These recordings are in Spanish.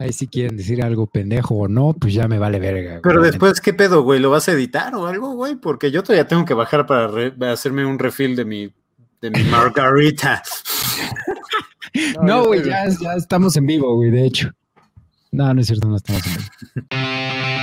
Ahí si quieren decir algo pendejo o no, pues ya me vale verga. Pero después, ¿qué pedo, güey? ¿Lo vas a editar o algo, güey? Porque yo todavía tengo que bajar para hacerme un refill de mi, de mi margarita. no, güey, ya, ya estamos en vivo, güey, de hecho. No, no es cierto, no estamos en vivo.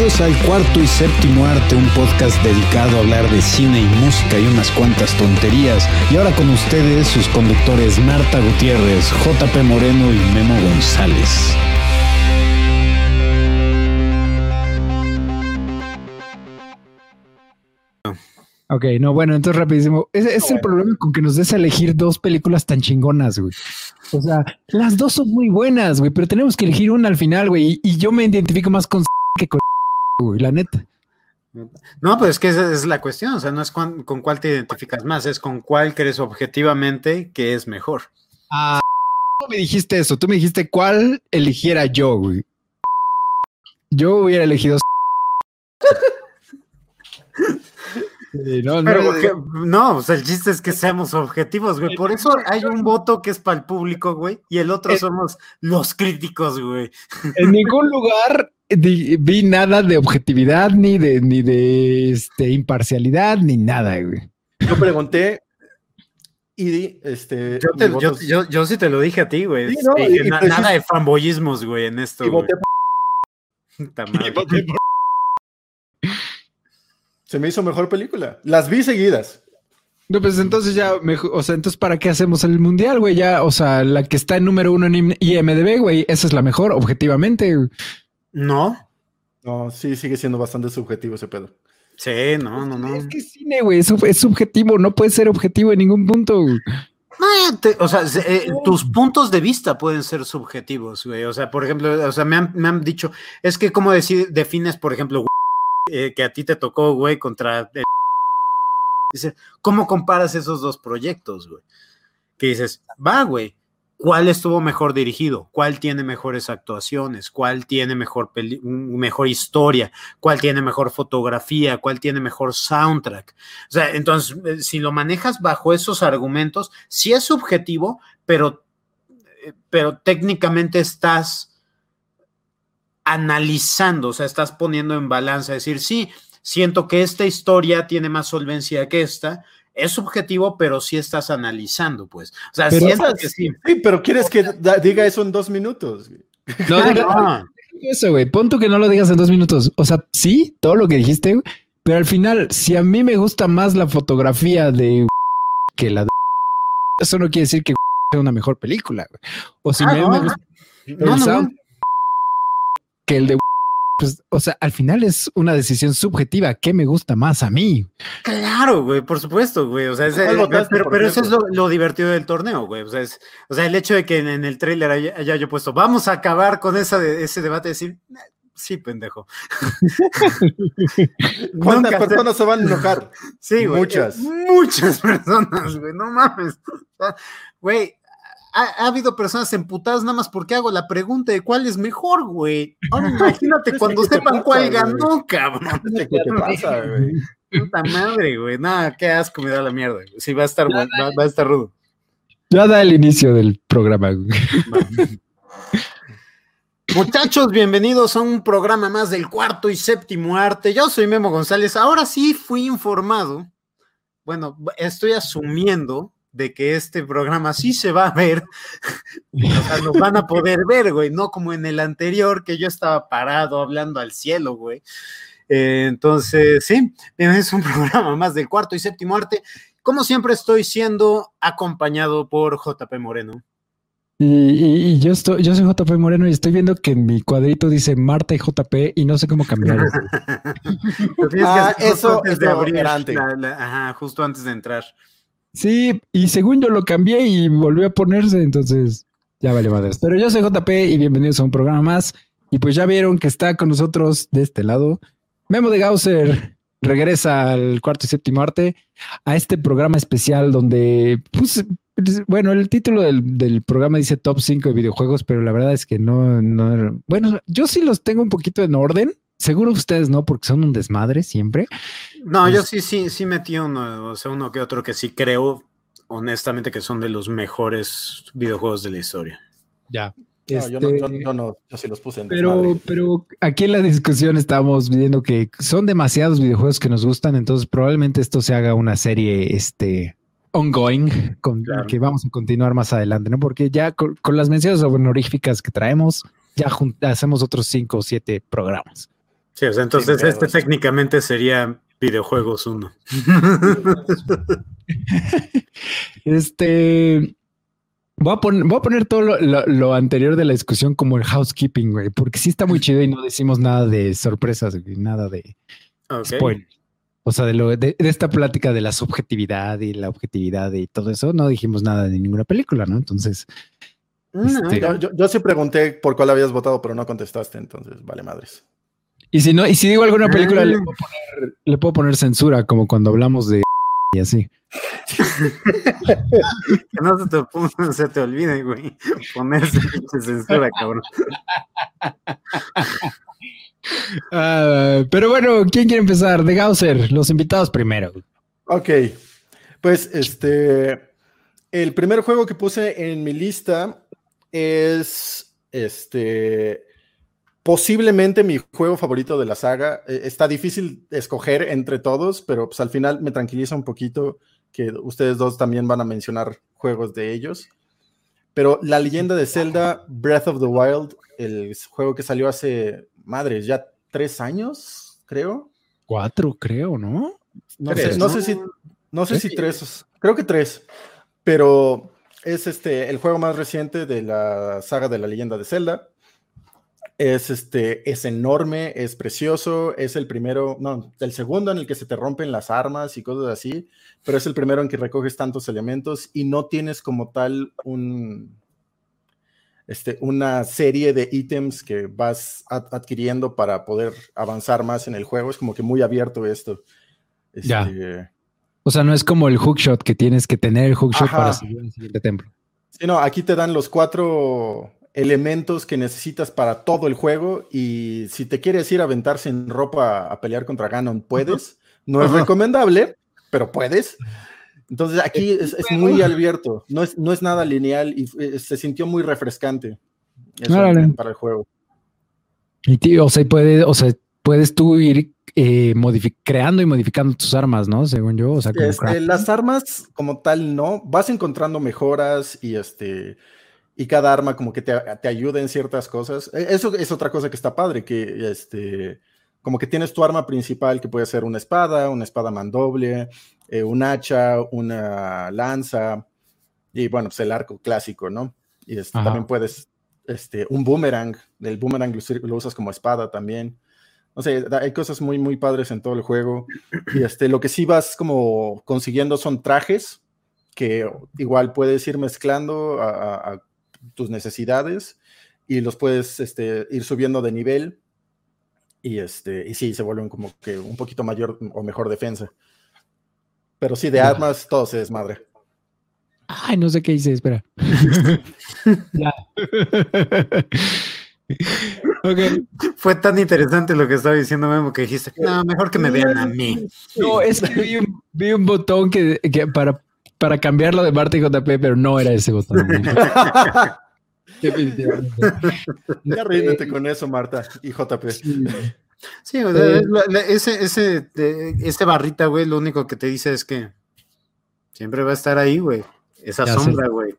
Bienvenidos al cuarto y séptimo arte, un podcast dedicado a hablar de cine y música y unas cuantas tonterías. Y ahora con ustedes sus conductores Marta Gutiérrez, JP Moreno y Memo González. Ok, no, bueno, entonces rapidísimo. Ese, es el problema con que nos des a elegir dos películas tan chingonas, güey. O sea, las dos son muy buenas, güey, pero tenemos que elegir una al final, güey. Y, y yo me identifico más con que con la neta. No, pues es que esa es la cuestión, o sea, no es con, cuál te identificas más, es con cuál crees objetivamente que es mejor. Ah, tú me dijiste eso, tú me dijiste cuál eligiera yo, güey. Yo hubiera elegido. no, no, no, o sea, el chiste es que seamos objetivos, güey. Por eso hay un voto que es para el público, güey, y el otro somos los críticos, güey. En ningún lugar vi nada de objetividad, ni de, ni de este, imparcialidad, ni nada, güey. Yo pregunté y este. Yo, sí te lo dije a ti, güey. nada de fanboyismos, güey, en esto. Y voté Se me hizo mejor película. Las vi seguidas. No, pues entonces ya, o sea, entonces ¿para qué hacemos el mundial, güey? Ya, o sea, la que está en número uno en IMDB, güey, esa es la mejor, objetivamente. No. No, sí, sigue siendo bastante subjetivo ese pedo. Sí, no, no, no. Es que cine, güey, es, es subjetivo, no puede ser objetivo en ningún punto. No, o sea, eh, tus puntos de vista pueden ser subjetivos, güey. O sea, por ejemplo, o sea, me han, dicho, es que cómo decir, defines, por ejemplo, eh, que a ti te tocó, güey, contra... Dice, ¿cómo comparas esos dos proyectos, güey? Que dices, va, güey, cuál estuvo mejor dirigido, cuál tiene mejores actuaciones, cuál tiene mejor, mejor historia, cuál tiene mejor fotografía, cuál tiene mejor soundtrack. O sea, entonces, eh, si lo manejas bajo esos argumentos, sí es subjetivo, pero, eh, pero técnicamente estás analizando, o sea, estás poniendo en balanza, decir, sí, siento que esta historia tiene más solvencia que esta, es subjetivo, pero sí estás analizando, pues. O sea, pero, que sí. Sí, pero quieres que diga eso en dos minutos. No, no. Eso, güey. Punto que no lo digas en dos minutos. O sea, sí, todo lo que dijiste, pero al final, si a mí me gusta más la fotografía de que la de eso no quiere decir que sea una mejor película. O si ah, me, gusta el que el de pues, o sea, al final es una decisión subjetiva. ¿Qué me gusta más a mí? Claro, güey, por supuesto, güey. O sea, pero, eso es lo, divertido del torneo, güey. O sea, o sea, el hecho de que en, el trailer haya, yo puesto, vamos a acabar con esa ese debate y decir, sí, pendejo. ¿Cuántas personas se van a enojar? Sí, güey. Muchas. Muchas personas, güey. No mames. Güey, ha, habido personas emputadas nada más porque hago la pregunta de cuál es mejor, güey. Ahora imagínate cuando sepan cuál ganó, cabrón. ¿Qué te pasa, güey? Puta madre, güey. Nada, qué asco me da la mierda. Sí, va a estar, va, a estar rudo. Ya da el inicio del programa, güey. Muchachos, bienvenidos a un programa más del cuarto y séptimo arte. Yo soy Memo González. Ahora sí fui informado. Bueno, estoy asumiendo de que este programa sí se va a ver, o sea, lo van a poder ver, güey, no como en el anterior que yo estaba parado hablando al cielo, güey. Eh, entonces, sí, es un programa más del cuarto y séptimo arte. Como siempre estoy siendo acompañado por JP Moreno. Y, yo estoy, yo soy JP Moreno y estoy viendo que en mi cuadrito dice Marta y JP y no sé cómo cambiarlo. ah, eso es de abrir, ajá, justo antes de entrar. Sí, y según yo lo cambié y volvió a ponerse, entonces ya vale madres. Pero yo soy JP y bienvenidos a un programa más. Y pues ya vieron que está con nosotros de este lado. Memo de Gausser regresa al cuarto y séptimo arte a este programa especial donde, pues, bueno, el título del, programa dice top 5 de videojuegos, pero la verdad es que no, no, bueno, yo sí los tengo un poquito en orden, seguro ustedes no, porque son un desmadre siempre. No, yo sí, sí, sí metí uno, o sea, uno que otro que sí creo, honestamente, que son de los mejores videojuegos de la historia. Ya. No, yo, no, Este, yo, yo no, yo sí los puse en Pero, desmadre. pero aquí en la discusión estamos viendo que son demasiados videojuegos que nos gustan, entonces probablemente esto se haga una serie este ongoing con Claro. que vamos a continuar más adelante, ¿no? Porque ya con, con las menciones honoríficas que traemos, ya hacemos otros cinco o siete programas. Sí, o sea, entonces este técnicamente sería videojuegos 1. Este voy a, pon- voy a poner todo lo, lo- lo anterior de la discusión como el housekeeping, güey, porque sí está muy chido y no decimos nada de sorpresas, güey, nada de Ok. spoiler. O sea, de, lo, de, de esta plática de la subjetividad y la objetividad y todo eso, no dijimos nada de ninguna película, ¿no? Entonces, Mm, Este- Yo, yo- yo sí pregunté por cuál habías votado, pero no contestaste, entonces vale madres. Y si no, y si digo alguna película, le Mm. puedo poner, le puedo poner censura, como cuando hablamos de y así. Que no se te, ponga- se te olvide, güey. Ponerse pinche censura, cabrón. Ah, pero bueno, ¿quién quiere empezar? De Gausser, los invitados primero. Ok, pues este, el primer juego que puse en mi lista es este, posiblemente mi juego favorito de la saga. Eh, Está difícil escoger entre todos, pero pues al final me tranquiliza un poquito que ustedes dos también van a mencionar juegos de ellos. Pero La leyenda de Zelda, Breath of the Wild, el juego que salió hace, madres, ya tres años, creo. Cuatro, creo, ¿no? No, Tres, sé, no ¿no? sé si, no sé si tres, creo que tres, pero es este el juego más reciente de la saga de la leyenda de Zelda. Es este, es enorme, es precioso, es el primero, no, el segundo en el que se te rompen las armas y cosas así, pero es el primero en que recoges tantos elementos y no tienes como tal un, este, una serie de ítems que vas ad- adquiriendo para poder avanzar más en el juego. Es como que muy abierto esto. Ya. Este, O sea, no es como el hookshot que tienes que tener el hookshot Ajá. para seguir al siguiente templo. Sí, no, aquí te dan los cuatro elementos que necesitas para todo el juego y si te quieres ir a aventar sin ropa a pelear contra Ganon, puedes. No es recomendable, pero puedes. Entonces aquí es, es muy abierto, no es, no es nada lineal y eh, se sintió muy refrescante eso para el juego. Y tío, o sea, puede, o sea, puedes tú ir eh, creando y modificando tus armas, ¿no? Según yo, o sea, como Este, las armas como tal no, vas encontrando mejoras y este y cada arma como que te, te ayuda en ciertas cosas. E- Eso es otra cosa que está padre, que este como que tienes tu arma principal que puede ser una espada, una espada mandoble, eh, un hacha, una lanza y bueno, pues el arco clásico, ¿no? Y este, también puedes este un boomerang, el boomerang lo, lo usas como espada también. No sé, da- hay cosas muy, muy padres en todo el juego. Y este, lo que sí vas como consiguiendo son trajes que igual puedes ir mezclando a- a tus necesidades y los puedes este, ir subiendo de nivel. Y, este, y sí, se vuelven como que un poquito mayor o mejor defensa. Pero sí, de armas todo se desmadre. Ay, no sé qué hice, espera. ya. ok. Fue tan interesante lo que estaba diciendo Memo que dijiste, no, mejor que me vean a mí. No, es que vi un, vi un botón que, que para, para cambiarlo de Marta y JP, pero no era ese botón. Definitivamente. Ya ríndete con eso, Marta y JP. Sí, o sea, Eh. es la- la- ese, ese, de- ese barrita, güey, lo único que te dice es que siempre va a estar ahí, güey. Esa Ya sé. sombra, güey.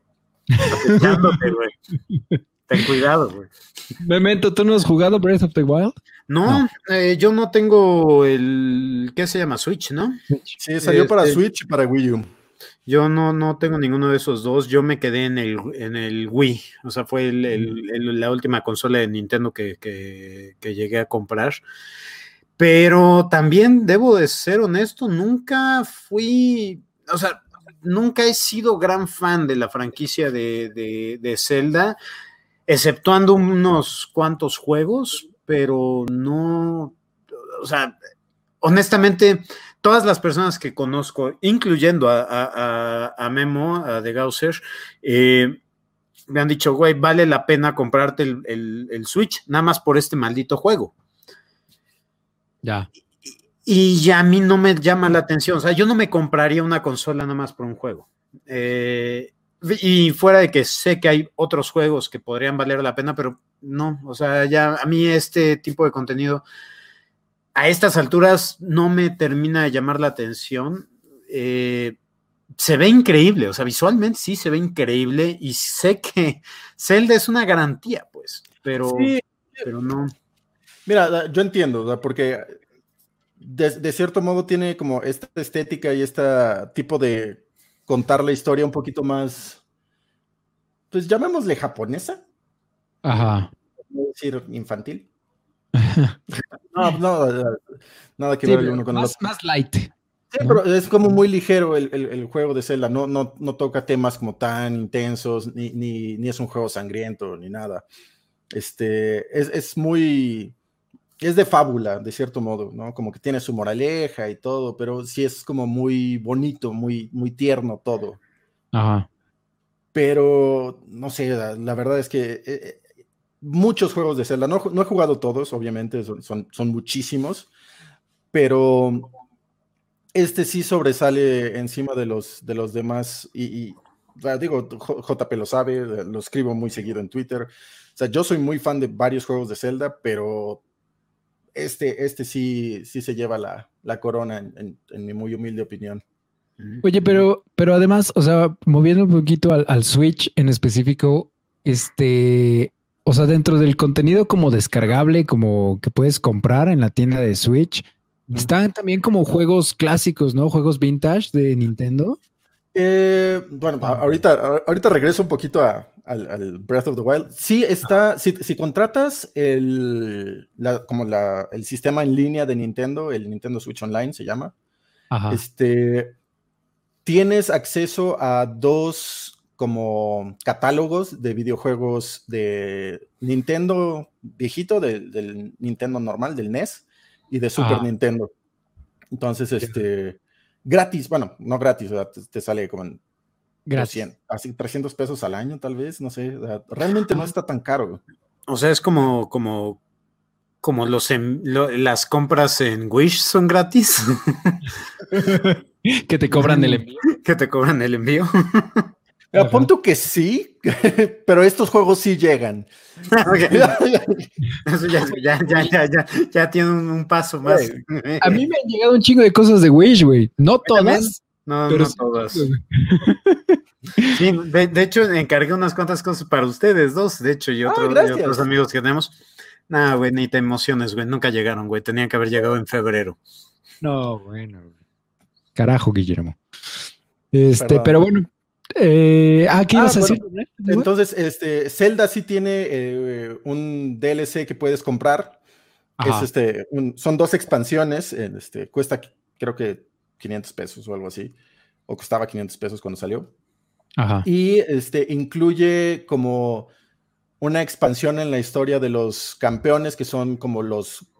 Ten cuidado, güey. Memento, ¿tú no has jugado Breath of the Wild? No, eh, yo no tengo el, ¿qué se llama? Switch, ¿no? Sí, salió para Este- Switch y para Wii U. Yo no, no tengo ninguno de esos dos. Yo me quedé en el, en el Wii. O sea, fue el- el- el- la última consola de Nintendo que, que- que llegué a comprar. Pero también debo de ser honesto, nunca fui, o sea, nunca he sido gran fan de la franquicia de, de, de Zelda, exceptuando unos cuantos juegos, pero no, o sea, honestamente, todas las personas que conozco, incluyendo a, a- Memo, a The Gausser, eh, me han dicho, güey, vale la pena comprarte el, el- el Switch, nada más por este maldito juego. Ya. Y ya a mí no me llama la atención. O sea, yo no me compraría una consola nada más por un juego. Eh, y fuera de que sé que hay otros juegos que podrían valer la pena, pero no. O sea, ya a mí este tipo de contenido a estas alturas no me termina de llamar la atención. Eh, se ve increíble, o sea, visualmente sí se ve increíble y sé que Zelda es una garantía, pues, pero, pero no. Mira, yo entiendo, porque de, cierto modo tiene como esta estética y este tipo de contar la historia un poquito más, pues llamémosle japonesa. Ajá. decir infantil. no, no, nada que ver uno con más, el Más light. Sí, pero es como muy ligero el, juego de Zelda, no, no, no, toca temas como tan intensos, ni, ni, es un juego sangriento, ni nada. Este, es, es muy, es de fábula, de cierto modo, ¿no? Como que tiene su moraleja y todo, pero sí es como muy bonito, muy, muy tierno todo. Ajá. Pero, no sé, la, verdad es que eh, eh, muchos juegos de Zelda, no, no, he jugado todos, obviamente, son, son, muchísimos, pero este sí sobresale encima de los, de los demás y, digo, JP lo sabe, lo escribo muy seguido en Twitter. O sea, yo soy muy fan de varios juegos de Zelda, pero este, este sí, sí se lleva la, corona, en, mi muy humilde opinión. Oye, pero, pero además, o sea, moviendo un poquito al, Switch en específico, este, o sea, dentro del contenido como descargable, como que puedes comprar en la tienda de Switch, están también como juegos clásicos, ¿no? Juegos vintage de Nintendo. Eh, bueno, ahorita, ahorita regreso un poquito al, Breath of the Wild. Sí está, si, contratas el, como el sistema en línea de Nintendo, el Nintendo Switch Online se llama, este, tienes acceso a dos como catálogos de videojuegos de Nintendo viejito, del Nintendo normal, del NES, y de Super Nintendo. Entonces, este gratis, bueno, no gratis, te, sale como en así 300 pesos al año tal vez, no sé, realmente no está tan caro. O sea, es como, como, como los las compras en Wish son gratis. que te cobran el envío. Que te cobran el envío. Apunto que sí, pero estos juegos sí llegan. Eso ya, ya, ya, ya, ya, tiene un, paso más. A mí me han llegado un chingo de cosas de Wish, güey. No todas. No, no todas. Sí, de, hecho, encargué unas cuantas cosas para ustedes dos, de hecho, y, ah, otros amigos que tenemos. Nada, güey, ni te emociones, güey. Nunca llegaron, güey. Tenían que haber llegado en febrero. No, bueno. Carajo, Guillermo. Este, pero bueno, eh, ah, ¿qué ibas a decir? Entonces, este, Zelda sí tiene eh, un DLC que puedes comprar. Es este, son dos expansiones. Este, cuesta, creo que 500 pesos o algo así. O costaba 500 pesos cuando salió. Ajá. Y este, incluye como una expansión en la historia de los campeones, que son como los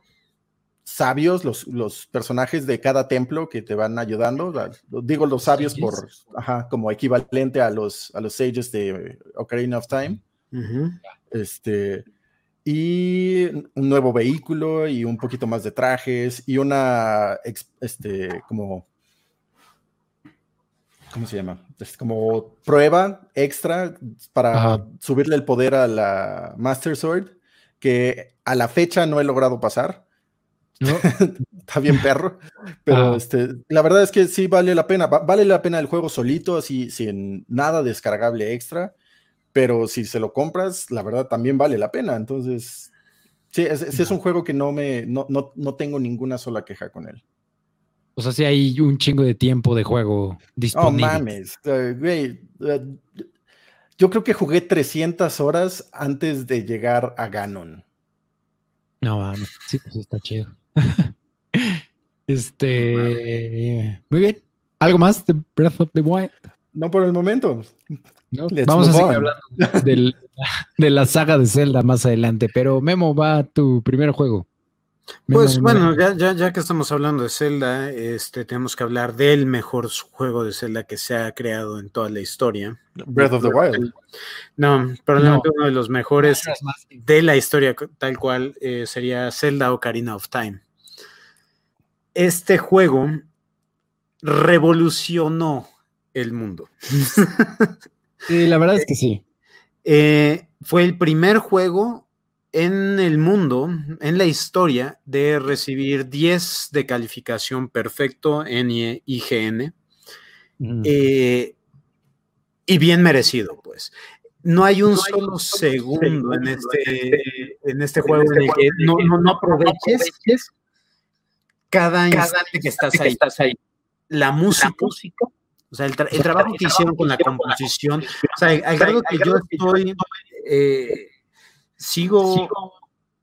sabios, los, los, personajes de cada templo que te van ayudando. Digo los sabios por, ajá, como equivalente a los, a los sages de Ocarina of Time. Este, y un nuevo vehículo y un poquito más de trajes y una, este, como, ¿cómo se llama? Es como prueba extra para subirle el poder a la Master Sword que a la fecha no he logrado pasar Está bien perro, pero este, la verdad es que sí vale la pena. vale la pena el juego solito, así sin nada descargable extra, pero si se lo compras, la verdad también vale la pena. Entonces, sí, es, un juego que no me, no, tengo ninguna sola queja con él. O sea, si hay un chingo de tiempo de juego disponible. No mames, eh, güey. Eh, yo creo que jugué 300 horas antes de llegar a Ganon. No mames, sí, pues está chido. este. Muy bien. ¿Algo más de Breath of the Wild? No por el momento. Vamos a seguir hablando de la saga de Zelda más adelante, pero Memo va a tu primer juego. Pues bueno, ya, ya, que estamos hablando de Zelda, este, tenemos que hablar del mejor juego de Zelda que se ha creado en toda la historia. Breath of the Wild. No, probablemente uno de los mejores de la historia tal cual eh, sería Zelda Ocarina of Time. este juego revolucionó el mundo. Sí, la verdad es que sí. Eh, fue el primer juego en el mundo, en la historia, de recibir 10 de calificación perfecto en IGN. Mm. Eh, y bien merecido, pues. No hay un solo segundo en este, en este juego en el que no, no, no aproveches cada instante que estás ahí. La música, o sea, el, tra- el trabajo que hicieron con la composición, o sea, al grado que yo estoy, eh, sigo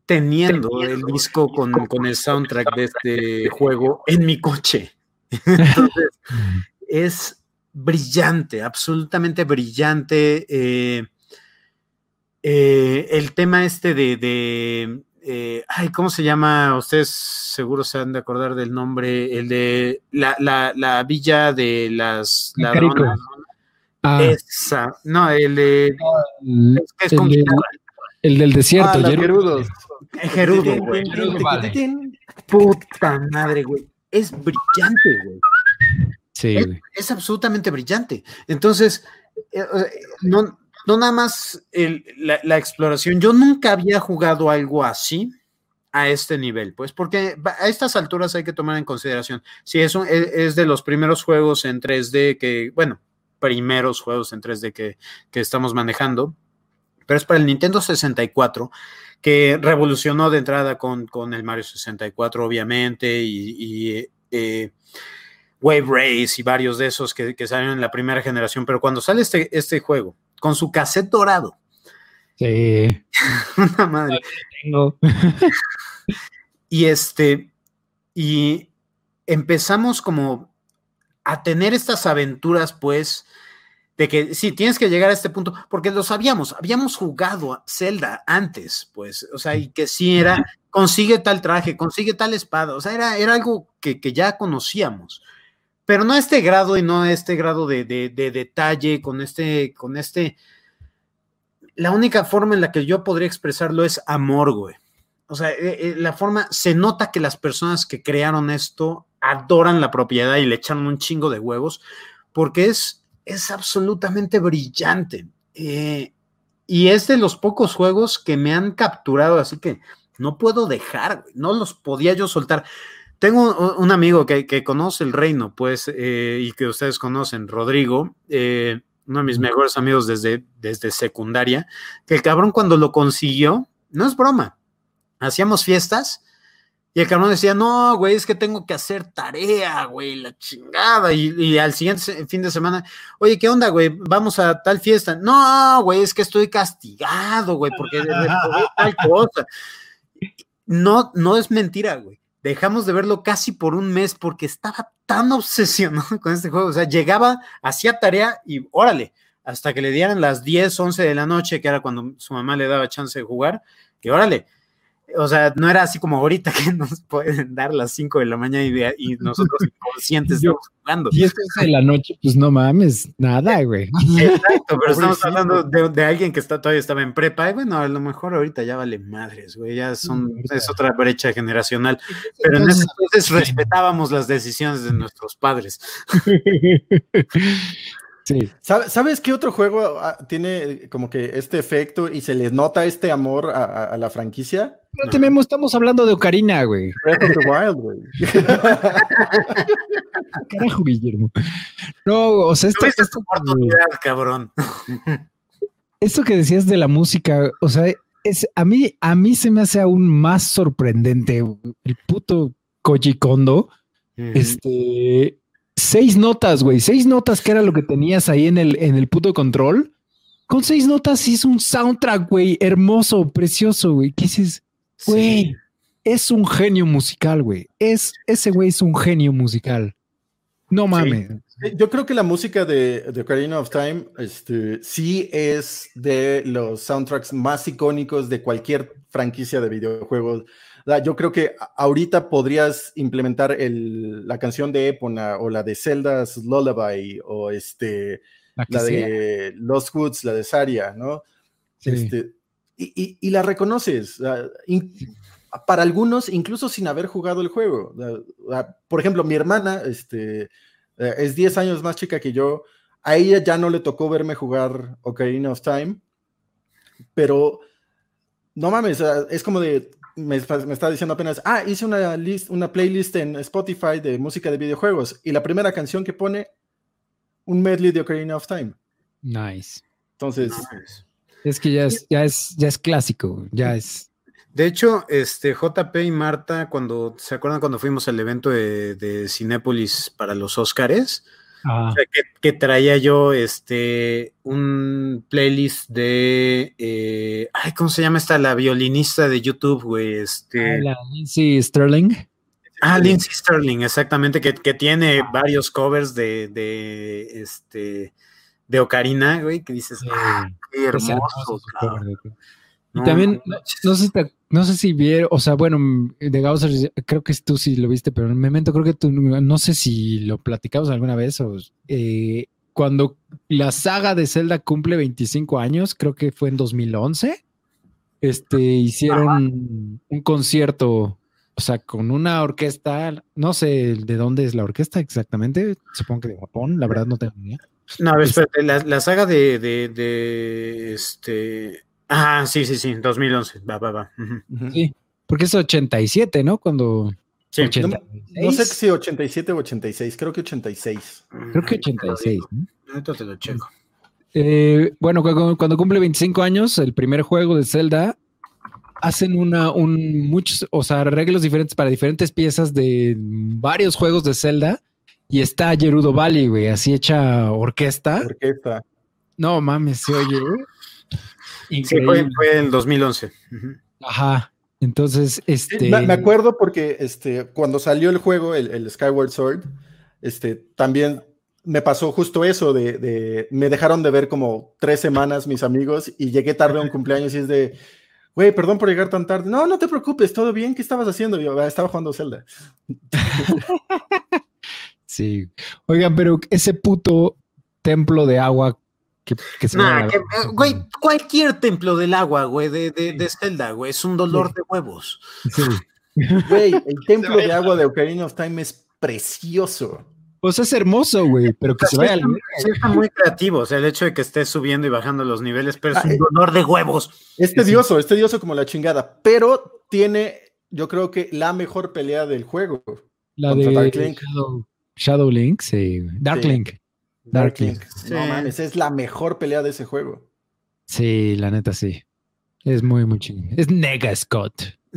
teniendo el disco con, con el soundtrack de este juego en mi coche. Entonces, es brillante, absolutamente brillante. eh, eh, el tema este de, de, eh, ay, ¿cómo se llama? Ustedes seguro se han de acordar del nombre, el de la, la, la villa de las ladronas. Ah, Esa, no, el de, el, es con el de- guitarra. El del desierto, Ah, Gerudos. Gerudo, güey. Puta madre, güey. Es brillante, güey. Sí, güey. es absolutamente brillante. Entonces, eh, no, no nada más el- la, la exploración. Yo nunca había jugado algo así a este nivel, pues, porque a estas alturas hay que tomar en consideración. Si eso es, es de los primeros juegos en 3D que, bueno, primeros juegos en 3D que, que estamos manejando, pero es para el Nintendo 64 que revolucionó de entrada con, con el Mario 64, obviamente, y, y, eh, Wave Race y varios de esos que, que salieron en la primera generación, pero cuando sale este, este juego con su cassette dorado, Sí. una madre, Tengo. y este, y empezamos como a tener estas aventuras, pues, de que sí, tienes que llegar a este punto, porque lo sabíamos, habíamos jugado a Zelda antes, pues, o sea, y que sí era, consigue tal traje, consigue tal espada, o sea, era, era algo que, que ya conocíamos, pero no a este grado y no a este grado de, de- de detalle, con este, con este, la única forma en la que yo podría expresarlo es amor, güey. O sea, eh, eh, la forma, se nota que las personas que crearon esto adoran la propiedad y le echan un chingo de huevos, porque es, es absolutamente brillante. Eh, y es de los pocos juegos que me han capturado, así que no puedo dejar, no los podía yo soltar. Tengo un, un amigo que, que conoce el reino, pues, eh, y que ustedes conocen, Rodrigo, eh, uno de mis mejores amigos desde, desde secundaria, que el cabrón cuando lo consiguió, no es broma, hacíamos fiestas y el cabrón decía, no, güey, es que tengo que hacer tarea, güey, la chingada. Y, al siguiente fin de semana, oye, ¿qué onda, güey? Vamos a tal fiesta. No, güey, es que estoy castigado, güey, porque tal cosa. No, no es mentira, güey. Dejamos de verlo casi por un mes porque estaba tan obsesionado con este juego. O sea, llegaba, hacía tarea y órale, hasta que le dieran las 10, 11 de la noche, que era cuando su mamá le daba chance de jugar, que órale. O sea, no era así como ahorita que nos pueden dar las 5 de la mañana y, de- y nosotros inconscientes Yo- estamos jugando. Y esto es de la noche, pues no mames, nada, güey. Exacto, pero estamos hablando de, de alguien que está, todavía estaba en prepa. Y bueno, a lo mejor ahorita ya vale madres, güey. Ya son, es otra brecha generacional. Pero en ese entonces respetábamos las decisiones de nuestros padres. Sí. ¿Sabe- ¿Sabes qué otro juego ah, tiene como que este efecto y se le nota este amor a, a- a la franquicia? No tememos, estamos hablando de Ocarina, güey. Breath of the Wild, güey. Carajo, Guillermo. No, o sea, esto, esto, oportunidad, cabrón. esto que decías de la música, o sea, es, a mí, a mí se me hace aún más sorprendente el puto Koji Kondo. Este, seis notas, güey, seis notas que era lo que tenías ahí en el, en el puto control. Con seis notas hizo un soundtrack, güey, hermoso, precioso, güey. ¿Qué dices? Güey, es un genio musical, güey. Es, ese güey es un genio musical. No mames. Yo creo que la música de, de Ocarina of Time este, sí es de los soundtracks más icónicos de cualquier franquicia de videojuegos. Yo creo que ahorita podrías implementar el- la canción de Epona o la de Zelda's Lullaby o este, La la de Lost Woods, la de Saria, ¿no? Sí. Este, y, y- y la reconoces. in- para algunos, incluso sin haber jugado el juego. Por ejemplo, mi hermana este, eh, es 10 años más chica que yo. A ella ya no le tocó verme jugar Ocarina of Time, pero no mames, es como de, me, está diciendo apenas, ah, hice una, list, una playlist en Spotify de música de videojuegos y la primera canción que pone, un medley de Ocarina of Time. Nice. Entonces... Es que ya es, ya es, ya es clásico, ya es... De hecho, este JP y Marta, cuando se acuerdan cuando fuimos al evento de, de Cinépolis para los Que, traía yo este un playlist de eh, ay, ¿cómo se llama esta? La violinista de YouTube, güey. Este. Ah, la Lindsay Sterling. Ah, Lindsay Sterling, exactamente, que, tiene varios covers de, de este de Ocarina, güey, que dices, ah, qué hermoso. Y también, no, sé si no sé si vieron, o sea, bueno, de Gausser, creo que tú sí lo viste, pero en Memento creo que tú, no sé si lo platicamos alguna vez o eh, cuando la saga de Zelda cumple 25 años, creo que fue en 2011, este, hicieron un concierto, o sea, con una orquesta, no sé de dónde es la orquesta exactamente, supongo que de Japón, la verdad no tengo ni idea. No, a ver, espérate, la, saga de, de, de este Ah, sí, sí, sí, 2011, va, va, va. Sí, porque es 87, ¿no? Cuando... Sí, no, sé si 87 o 86, creo que 86. Creo que 86. ¿no? te lo checo. Eh, bueno, cuando, cumple 25 años, el primer juego de Zelda, hacen una, un, muchos, o sea, arreglos diferentes para diferentes piezas de varios juegos de Zelda. Y está Gerudo Valley, güey, así hecha orquesta. Orquesta. No mames, se oye, Sí, fue, en 2011. Ajá. Entonces, este. Me, acuerdo porque este, cuando salió el juego, el, Skyward Sword, este, también me pasó justo eso de, me dejaron de ver como tres semanas mis amigos y llegué tarde a un cumpleaños y es de, güey, perdón por llegar tan tarde. No, no te preocupes, todo bien, ¿qué estabas haciendo? Yo ah, estaba jugando Zelda. sí. Oigan, pero ese puto templo de agua güey, cualquier templo del agua, güey, de, de, Zelda, güey, es un dolor de huevos. Güey, el templo de agua de Ocarina of Time es precioso. Pues es hermoso, güey, pero que se vaya al... está muy creativo, o sea, el hecho de que esté subiendo y bajando los niveles, pero es ah, un eh, dolor de huevos. Es tedioso, es tedioso como la chingada, pero tiene, yo creo que la mejor pelea del juego. La de Dark Link. Shadow, Link, sí. Dark Link. Darkling. No mames, es la mejor pelea de ese juego. Sí, la neta sí. Es muy, muy chingón. Es Nega Scott.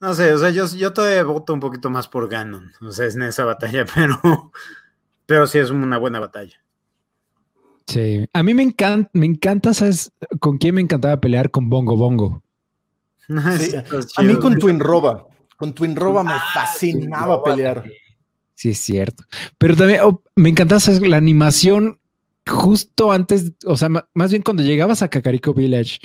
no sé, o sea, yo, yo todavía voto un poquito más por Ganon. O sea, es en esa batalla, pero, pero sí es una buena batalla. Sí, a mí me encanta, me encanta, ¿sabes? ¿Con quién me encantaba pelear? Con Bongo Bongo. a mí con Twin Roba. Con Twin Roba me ah, fascinaba pelear. Sí, es cierto. Pero también oh, me encantaba la animación justo antes, o sea, más bien cuando llegabas a Kakariko Village,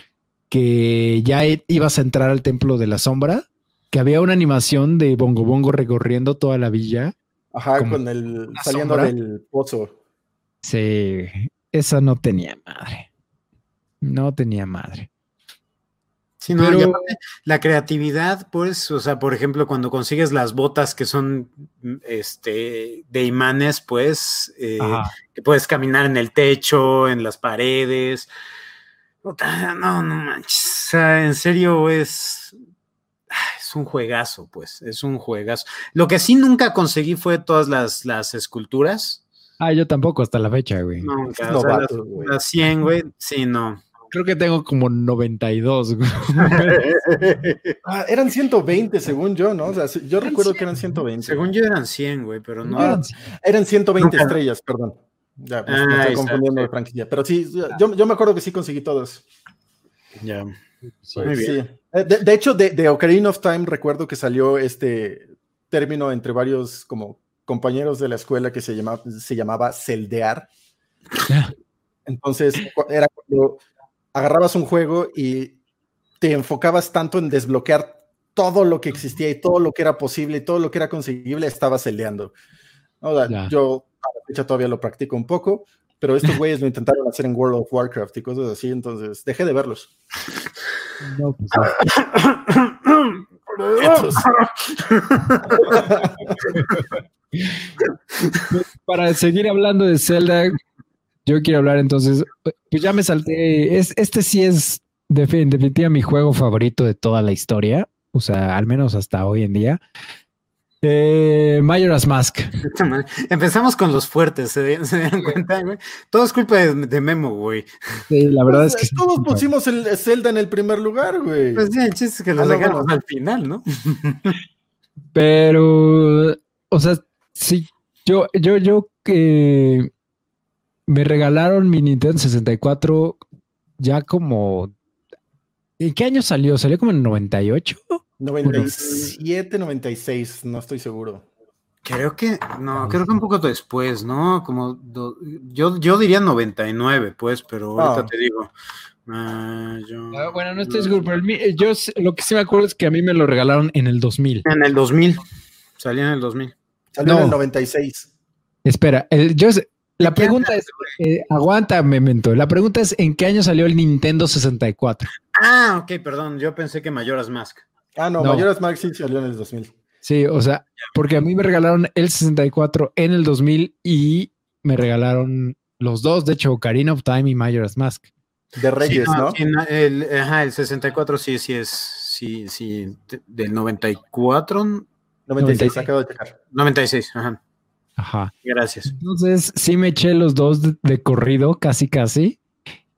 que ya ibas a entrar al Templo de la Sombra, que había una animación de Bongo Bongo recorriendo toda la villa. Ajá, con el saliendo del pozo. Sí, esa no tenía madre. No tenía madre. Sí, no, la creatividad, pues, o sea, por ejemplo, cuando consigues las botas que son mm, este, de imanes, pues, eh, que puedes caminar en el techo, en las paredes. No, no manches. O sea, en serio es. Es un juegazo, pues, es un juegazo. Lo que sí nunca conseguí fue todas las, las esculturas. Ah, yo tampoco hasta la fecha, güey. Nunca. o sea, las, las 100, güey, sí, no. Creo que tengo como 92. ah, eran 120, según yo, ¿no? O sea, yo recuerdo que eran 120. Según yo eran 100, güey, pero no. Eran 120 estrellas, perdón. Ya, me, ah, estoy confundiendo de franquicia. Pero sí, yo, yo, me acuerdo que sí conseguí todos. Ya. Muy bien. Eh, de, hecho, de, de, Ocarina of Time recuerdo que salió este término entre varios como compañeros de la escuela que se llamaba, se llamaba celdear. Entonces, era cuando agarrabas un juego y te enfocabas tanto en desbloquear todo lo que existía y todo lo que era posible y todo lo que era conseguible, estabas celeando. Yo a la fecha todavía lo practico un poco, pero estos güeyes lo intentaron hacer en World of Warcraft y cosas así, entonces dejé de verlos. No, pues, Para seguir hablando de Zelda, yo quiero hablar entonces, pues ya me salté, es, este sí es definitivamente mi juego favorito de toda la historia, o sea, al menos hasta hoy en día. Eh, Majora's Mask. Empezamos con los fuertes, ¿se, dan cuenta, güey? Todo es culpa de, Memo, güey. Sí, la verdad es que Todos pusimos el Zelda en el primer lugar, güey. Pues sí, el chiste es que lo ah, dejamos al final, ¿no? Pero, o sea, sí, yo, yo, yo que me regalaron mi Nintendo 64 ya como. ¿En qué año salió? ¿Salió como en 98? 97, 96, no estoy seguro. Creo que, no, creo que un poco después, ¿no? Como, yo, yo diría 99, pues, pero ahorita ah. te digo. Ah, ah, bueno, no estoy seguro, pero yo lo que sí me acuerdo es que a mí me lo regalaron en el 2000. En el 2000, salió en el 2000. Salió en el 96. Espera, el, yo, la pregunta es, eh, aguántame, Mento. La pregunta es, ¿en qué año salió el Nintendo 64? Ah, ok, perdón. Yo pensé que Mayoras Mask. Ah, no, Mayoras Mask sí salió en el 2000. Sí, o sea, porque a mí me regalaron el 64 en el 2000 y me regalaron los dos, de hecho, Ocarina of Time y Majora's Mask. De Reyes, ¿no? el, ajá, el 64 sí, sí es, sí, sí, del 94. 96, acabo de checar. 96, ajá. Ajá. Gracias. Entonces, sí me eché los dos de, corrido, casi, casi.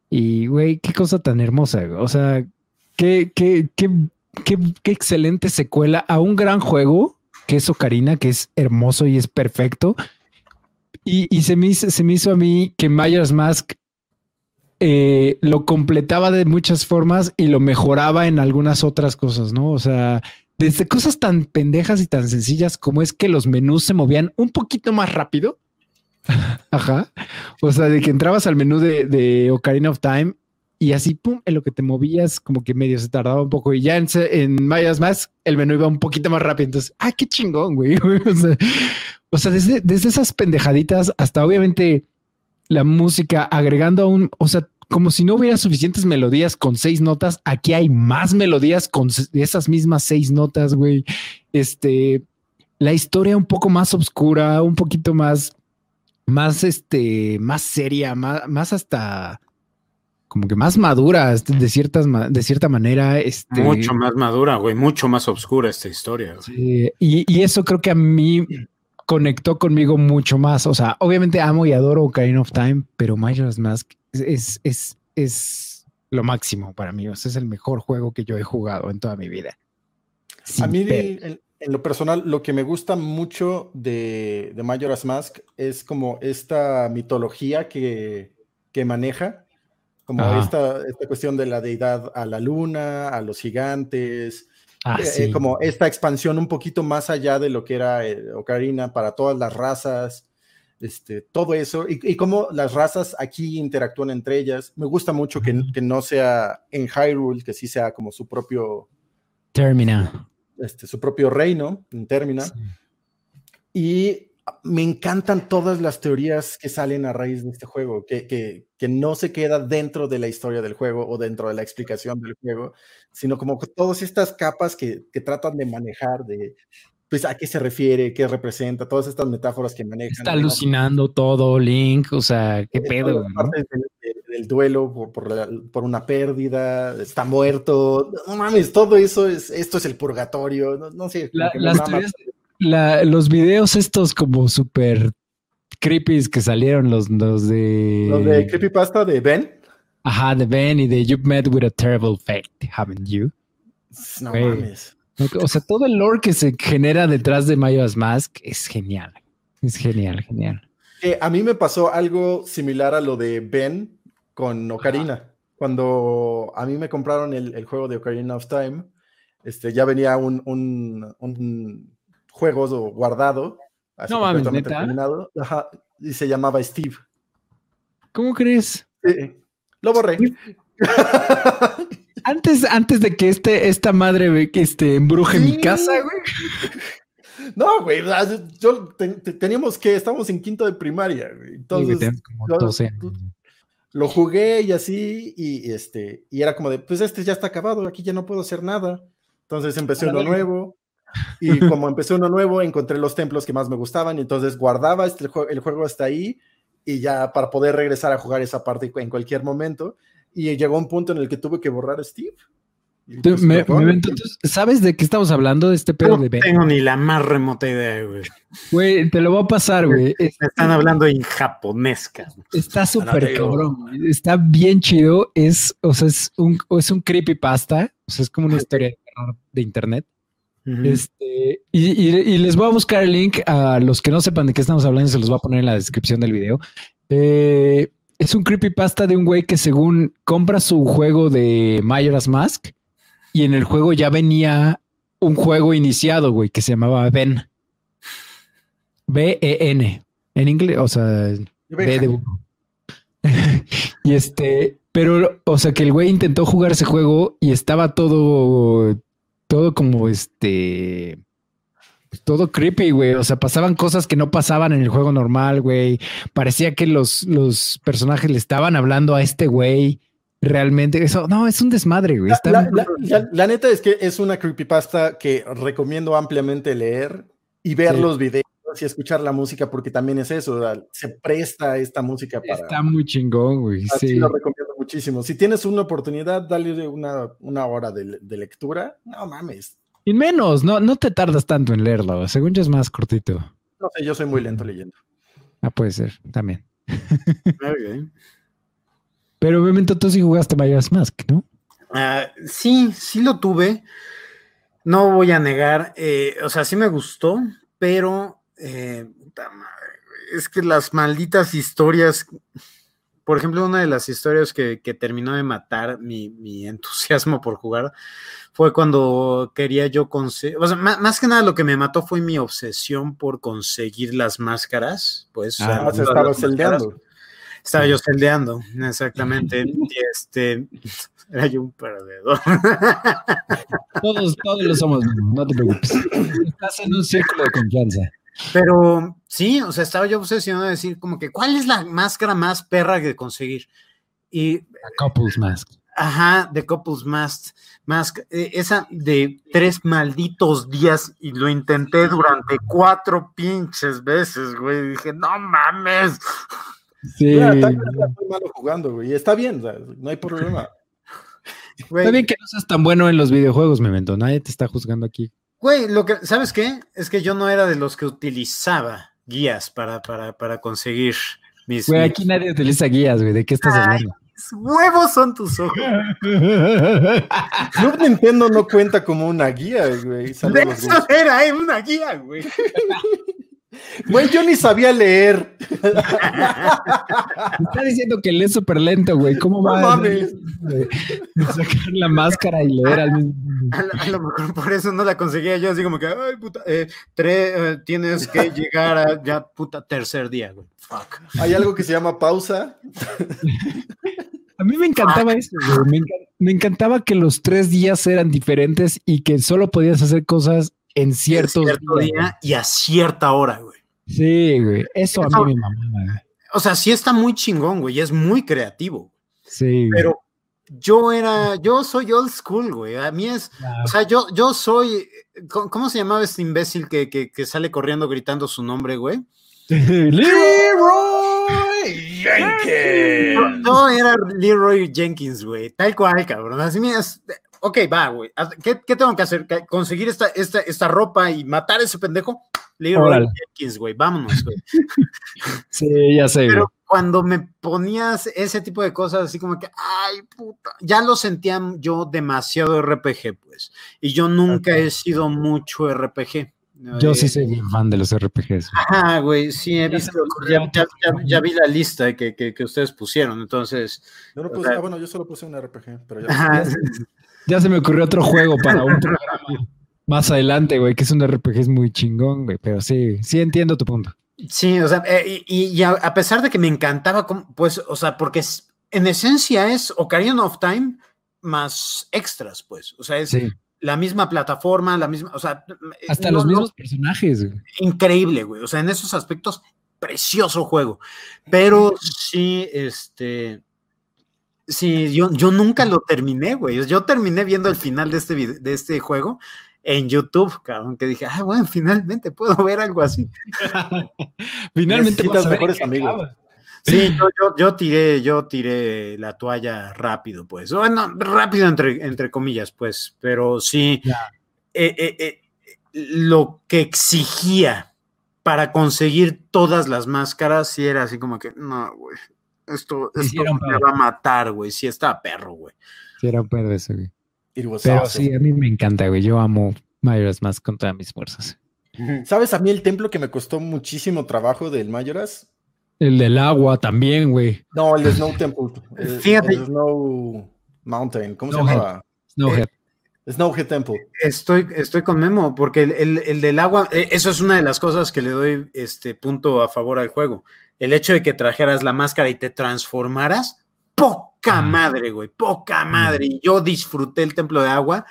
Y, güey, qué cosa tan hermosa. O sea, qué, qué, qué, qué, qué excelente secuela a un gran juego que es Ocarina, que es hermoso y es perfecto. Y, y se, me hizo, se me hizo a mí que Majora's Mask eh, lo completaba de muchas formas y lo mejoraba en algunas otras cosas, ¿no? O sea, desde cosas tan pendejas y tan sencillas como es que los menús se movían un poquito más rápido. Ajá. O sea, de que entrabas al menú de, de, Ocarina of Time y así, pum, en lo que te movías, como que medio se tardaba un poco. Y ya en, en Mayas más, el menú iba un poquito más rápido. Entonces, ah, qué chingón, güey. O sea, desde, desde esas pendejaditas hasta obviamente la música, agregando a un, o sea, como si no hubiera suficientes melodías con seis notas, aquí hay más melodías con esas mismas seis notas, güey. Este, la historia un poco más oscura, un poquito más, más, este, más seria, más, más hasta como que más madura de ciertas de cierta manera este. Mucho más madura güey mucho más oscura esta historia sí, y, y, eso creo que a mí conectó conmigo mucho más. O sea obviamente amo y adoro Ocarina of Time pero Majora's Mask es, es, es lo máximo para mí. O sea, es el mejor juego que yo he jugado en toda mi vida. a mí, en, lo personal, lo que me gusta mucho de, de Majora's Mask es como esta mitología que, que maneja, como esta, esta, cuestión de la deidad a la luna, a los gigantes, ah, eh, como esta expansión un poquito más allá de lo que era eh, Ocarina para todas las razas. Este, todo eso y, cómo las razas aquí interactúan entre ellas. Me gusta mucho que, no sea en Hyrule, que sí sea como su propio... Termina. Este, su propio reino, en Termina. Y me encantan todas las teorías que salen a raíz de este juego, que, que, que, no se queda dentro de la historia del juego o dentro de la explicación del juego, sino como todas estas capas que, que tratan de manejar, de, pues a qué se refiere, qué representa, todas estas metáforas que manejan. Está alucinando todo, Link, o sea, qué pedo. Parte del, duelo por, una pérdida, está muerto, no mames, todo eso es, esto es el purgatorio, no, sé. los videos estos como súper creepy que salieron, los, los de... Los de Creepypasta de Ben. Ajá, de Ben y de You've Met With a Terrible Fate, haven't you? No mames. O sea, todo el lore que se genera detrás de Majora's Mask es genial. Es genial, genial. a mí me pasó algo similar a lo de Ben con Ocarina. Cuando a mí me compraron el, juego de Ocarina of Time, este, ya venía un, un, juego guardado. no mames, ¿neta? y se llamaba Steve. ¿Cómo crees? lo borré. Antes, antes de que este, esta madre que este, embruje mi casa, güey. No, güey, yo teníamos que, estamos en quinto de primaria, güey. Entonces, lo jugué y así, y, este, y era como de, pues este ya está acabado, aquí ya no puedo hacer nada. Entonces empecé uno nuevo, y como empecé uno nuevo, encontré los templos que más me gustaban, y entonces guardaba este, el juego hasta ahí, y ya para poder regresar a jugar esa parte en cualquier momento, y llegó un punto en el que tuve que borrar Steve. Pues, ¿Sabes de qué estamos hablando de este pedo no de No tengo ni la más remota idea, güey. Güey, te lo voy a pasar, güey. están hablando en japonés, cabrón. Está súper cabrón, Está bien chido. Es, o sea, es un, es un creepypasta. O sea, es como una historia de internet. Este, y, les voy a buscar el link a los que no sepan de qué estamos hablando, se los voy a poner en la descripción del video. Eh, es un creepypasta de un güey que según compra su juego de Majora's Mask y en el juego ya venía un juego iniciado, güey, que se llamaba Ben. B-E-N. En inglés, o sea, B de y este, pero, o sea, que el güey intentó jugar ese juego y estaba todo, todo como este, todo creepy, güey. O sea, pasaban cosas que no pasaban en el juego normal, güey. Parecía que los, los personajes le estaban hablando a este güey. Realmente, eso no es un desmadre, güey. La, neta es que es una creepypasta que recomiendo ampliamente leer y ver los videos y escuchar la música, porque también es eso, se presta esta música para. Está muy chingón, güey. sí. lo recomiendo muchísimo. Si tienes una oportunidad, dale una, una hora de, de lectura. No mames, y menos, no, no te tardas tanto en leerlo. Según yo es más cortito. No sé, yo soy muy lento leyendo. Ah, puede ser, también. Pero obviamente tú sí jugaste Majora's Mask, ¿no? Ah, sí, sí lo tuve. No voy a negar. Eh, o sea, sí me gustó, pero eh, es que las malditas historias por ejemplo, una de las historias que, terminó de matar mi, entusiasmo por jugar fue cuando quería yo conseguir, o sea, más, que nada lo que me mató fue mi obsesión por conseguir las máscaras, pues. Ah, estaba celdeando. Estaba yo celdeando, exactamente. y este, era yo un perdedor. Todos, todos lo somos, no te preocupes. Estás en un círculo de confianza. Pero sí, o sea, estaba yo obsesionado de decir como que, ¿cuál es la máscara más perra que conseguir? Y... La Couples Mask. Ajá, de Couples Mask. Mask eh, esa de tres malditos días y lo intenté durante cuatro pinches veces, güey. Dije, no mames. Sí. está muy malo jugando, güey. Está bien, no hay problema. Está bien que no seas tan bueno en los videojuegos, Memento. Nadie te está juzgando aquí. Güey, lo que, ¿sabes qué? Es que yo no era de los que utilizaba guías para, para, para conseguir mis. Güey, aquí nadie utiliza guías, güey. ¿De qué estás hablando? Huevos son tus ojos. Club Nintendo no cuenta como una guía, güey. De eso era, eh, una guía, güey. Güey, yo ni sabía leer. Está diciendo que lee súper lento, güey. ¿Cómo va? mames. sacar la máscara y leer al mismo a, lo mejor por eso no la conseguía yo, así como que, ay, puta, eh, eh, tienes que llegar a ya, puta, tercer día, güey. Fuck. Hay algo que se llama pausa. A mí me encantaba eso, güey. Me, encantaba que los tres días eran diferentes y que solo podías hacer cosas en cierto día y a cierta hora, güey. Sí, güey. Eso, a mí me mamaba. O sea, sí está muy chingón, güey. Es muy creativo. Sí. Pero yo era, yo soy old school, güey. A mí es, o sea, yo, yo soy, ¿cómo se llamaba este imbécil que, que, sale corriendo gritando su nombre, güey? Leroy Jenkins. No, era Leroy Jenkins, güey. Tal cual, cabrón. Así me es, ok, va, güey. ¿Qué, ¿Qué, tengo que hacer? ¿Conseguir esta, esta, esta ropa y matar a ese pendejo? Leroy Jenkins, güey. Vámonos, güey. sí, ya sé. Pero cuando me ponías ese tipo de cosas, así como que, ay, puta, ya lo sentía yo demasiado RPG, pues. Y yo nunca he sido mucho RPG. Yo sí soy fan de los RPGs. Ajá, güey, sí, he visto, ya, vi la lista que, que, ustedes pusieron, entonces. Yo no puse, ah, bueno, yo solo puse un RPG, pero ya. ya se me ocurrió otro juego para un programa más adelante, güey, que es un RPG es muy chingón, güey, pero sí, sí entiendo tu punto. Sí, o sea, eh, y, a, pesar de que me encantaba, pues, o sea, porque en esencia es Ocarina of Time más extras, pues, o sea, es la misma plataforma, la misma, o sea, hasta los mismos personajes. Increíble, güey, o sea, en esos aspectos, precioso juego, pero sí, este, Sí, yo, yo nunca lo terminé, güey. Yo terminé viendo el final de este, de este juego en YouTube, cabrón, que dije, ah, bueno, finalmente puedo ver algo así. finalmente los mejores amigos. Sí, yo, tiré, yo tiré la toalla rápido, pues. Bueno, rápido entre, entre comillas, pues, pero sí. Eh, eh, eh, lo que exigía para conseguir todas las máscaras, sí era así como que, no, güey, esto, esto me va a matar, güey, sí está perro, güey. Sí era un perro eso, güey. Pero sí, a mí me encanta, güey, yo amo Mayoras más con todas mis fuerzas. ¿Sabes a mí el templo que me costó muchísimo trabajo del Mayoras? El del agua también, güey. No, el Snow Temple. El, Fíjate. Snow Mountain. ¿Cómo se llama? Snowhead. Snowhead Temple. Estoy, estoy con Memo, porque el, del agua, eh, eso es una de las cosas que le doy este punto a favor al juego. El hecho de que trajeras la máscara y te transformaras, poca madre, güey, poca madre. Y yo disfruté el templo de agua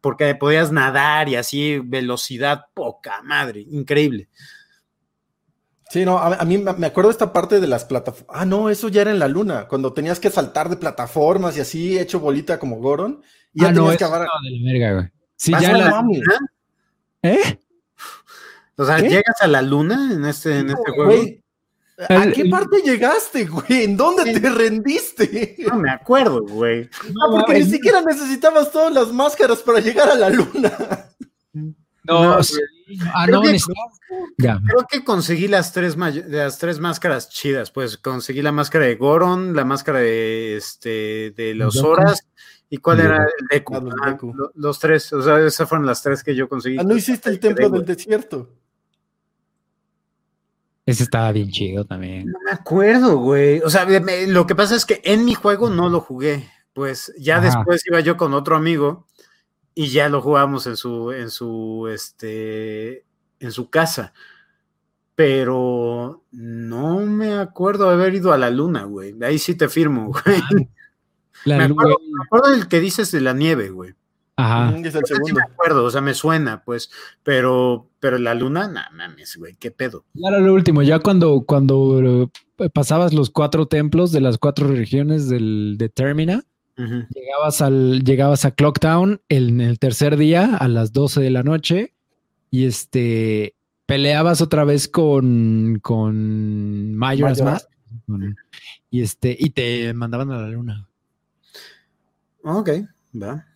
porque podías nadar y así, velocidad, poca madre, increíble. Sí, no, a, mí me acuerdo esta parte de las plataformas. Ah, no, eso ya era en la luna, cuando tenías que saltar de plataformas y así hecho bolita como Goron. Y ya ah, tenías que agarrar. de la verga, güey. Sí, ya la... ¿Eh? O sea, ¿llegas a la luna en este, en este juego? ¿A qué parte llegaste, güey? ¿En dónde te rendiste? No me acuerdo, güey. No, porque ni siquiera necesitabas todas las máscaras para llegar a la luna. No, ah, no, creo, que, conseguí las tres, las tres máscaras chidas, pues conseguí la máscara de Goron, la máscara de este de los Horas y cuál era el Deku. Ah, los, tres, o sea, esas fueron las tres que yo conseguí. Ah, no hiciste el templo del desierto. Ese estaba bien chido también. No me acuerdo, güey. O sea, lo que pasa es que en mi juego no lo jugué. Pues ya después iba yo con otro amigo y ya lo jugamos en su, en su, este, en su casa. Pero no me acuerdo de haber ido a la luna, güey. Ahí sí te firmo, güey. me, acuerdo, me, acuerdo, del que dices de la nieve, güey. Ajá. Es el segundo. me acuerdo, o sea, me suena, pues, pero, pero la luna, no mames, güey, qué pedo. Claro, lo último, ya cuando, cuando eh, pasabas los cuatro templos de las cuatro regiones del, de Termina, llegabas, al, llegabas a Clocktown en el tercer día a las 12 de la noche y este peleabas otra vez con, con Majora's Mask y este y te mandaban a la luna. Ok, va.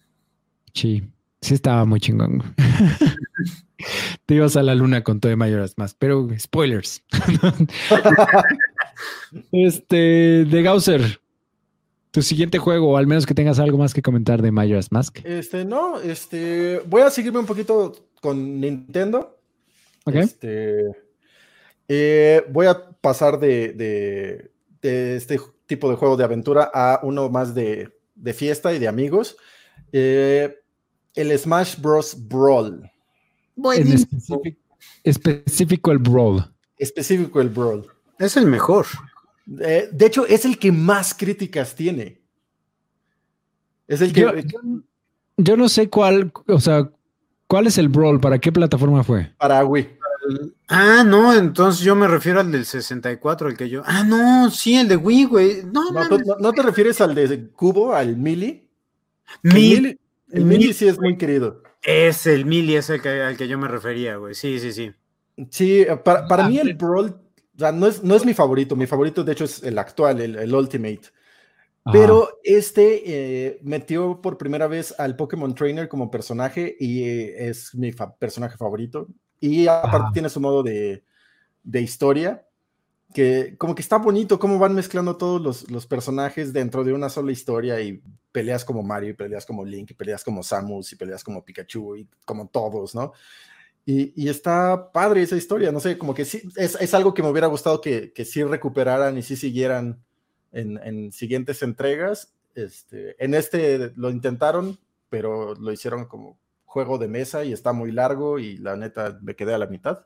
Sí, sí estaba muy chingón. Te ibas a la luna con todo de Mayoras más, pero spoilers. este, de Gausser, tu siguiente juego, o al menos que tengas algo más que comentar de Majora's Mask. Este, no, este, voy a seguirme un poquito con Nintendo. Ok. Este, eh, voy a pasar de, de, este tipo de juego de aventura a uno más de, de fiesta y de amigos. Eh, el Smash Bros. Brawl. Específico, específico el Brawl. Específico el Brawl. Es el mejor. Eh, de hecho, es el que más críticas tiene. Es el que. Yo, no sé cuál, o sea, ¿cuál es el Brawl? ¿Para qué plataforma fue? Para Wii. Ah, no, entonces yo me refiero al del 64, el que yo. Ah, no, sí, el de Wii, güey. No, no, te refieres al de Cubo, al Mili? Mili. El Mili sí es muy querido. Es el Mili, es el que, al que yo me refería, güey. Sí, sí, sí. Sí, para, para ah, mí el Brawl o sea, no es, no es mi favorito. Mi favorito, de hecho, es el actual, el, Ultimate. Pero este eh, metió por primera vez al Pokémon Trainer como personaje y eh, es mi personaje favorito. Y aparte tiene su modo de, de, historia, que como que está bonito cómo van mezclando todos los, los, personajes dentro de una sola historia y peleas como Mario, y peleas como Link, y peleas como Samus, y peleas como Pikachu, y como todos, ¿no? Y, está padre esa historia, no sé, como que sí, es, algo que me hubiera gustado que, que sí recuperaran y sí siguieran en, siguientes entregas. Este, en este lo intentaron, pero lo hicieron como juego de mesa y está muy largo y la neta me quedé a la mitad.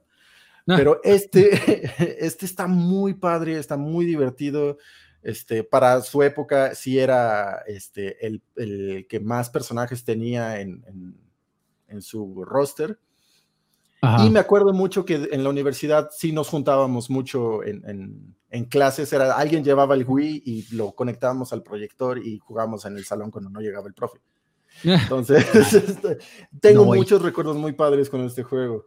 Pero este, este está muy padre, está muy divertido. Este, para su época sí era este, el, el que más personajes tenía en, en, en su roster Ajá. Y me acuerdo mucho que en la universidad sí nos juntábamos mucho en, en- en clases. Era, alguien llevaba el Wii y lo conectábamos al proyector y jugábamos en el salón cuando no llegaba el profe. Entonces, este, tengo No, muchos recuerdos muy padres con este juego.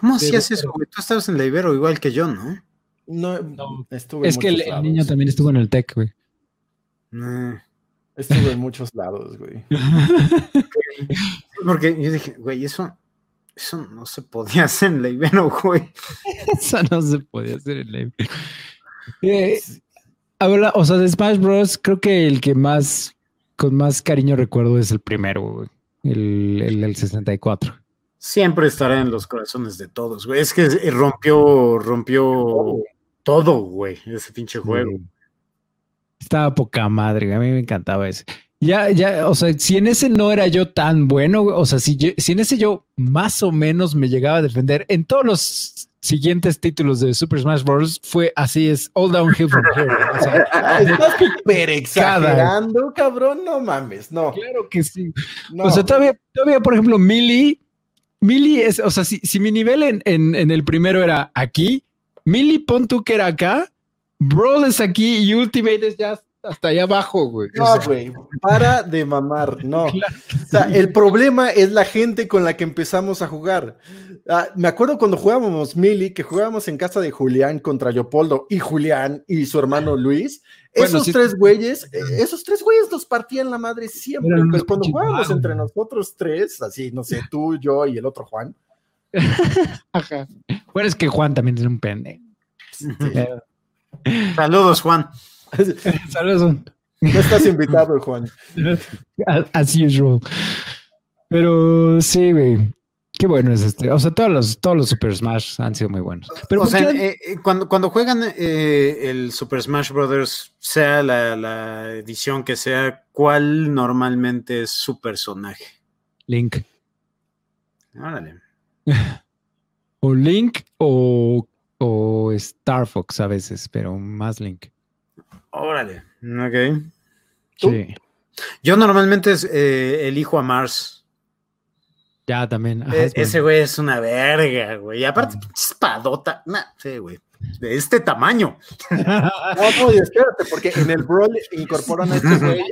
¿Cómo hacías eso, güey? Tú estabas en la Ibero igual que yo, ¿no? No, No. estuve en Es que el, muchos el lados. niño también estuvo en el tech, güey. No. Estuve en muchos lados, güey. Porque yo dije, güey, eso, eso no se podía hacer en la Ibero, güey. Eso no se podía hacer en la Eh, ahora, o sea, de Smash Bros, creo que el que más, con más cariño recuerdo es el primero, güey. El, el, el 64. Siempre estará en los corazones de todos, güey. Es que rompió, rompió todo, güey, ese pinche juego. Estaba poca madre, güey, a mí me encantaba ese. Ya, ya, o sea, si en ese no era yo tan bueno, o sea, si, yo- si en ese yo más o menos me llegaba a defender, en todos los siguientes títulos de Super Smash Bros. fue así, es all downhill from here. O sea, Estás súper exagerando, cabrón. No mames, no. claro que sí. no. O sea, todavía, todavía, por ejemplo, Millie, Millie es, o sea, si, si mi nivel en, en, en el primero era aquí, Millie pon tú que era acá, Brawl es aquí y Ultimate es ya hasta allá abajo, güey. No, güey, para de mamar, no. Claro O sea, el problema es la gente con la que empezamos a jugar. Ah, me acuerdo cuando jugábamos Mili, que jugábamos en casa de Julián contra Leopoldo y Julián y su hermano Luis. Bueno, esos sí. tres güeyes, eh, esos tres güeyes nos partían la madre siempre. Eran Pues cuando jugábamos entre nosotros tres, así, no sé, tú, yo y el otro Juan. Ajá. Bueno, es que Juan también es un pendejo. Pero- Saludos, Juan. Saludos. No estás invitado, Juan. As usual. Pero sí, güey. Qué bueno es este. O sea, todos los, todos los Super Smash han sido muy buenos. Pero o ¿por sea, eh, eh, cuando, cuando juegan eh, el Super Smash Brothers, sea la, la edición que sea, ¿cuál normalmente es su personaje? Link. Órale. O Link o, o Star Fox a veces, pero más Link. Órale. Ok. ¿Tú? Sí. Yo normalmente eh, elijo a Mars. Ya también. Ajá, E- es ese güey es una verga, güey. Y aparte, pinche espadota. Nah, sí, güey. De este tamaño. No, no, y espérate, porque en el Brawl incorporan a este güey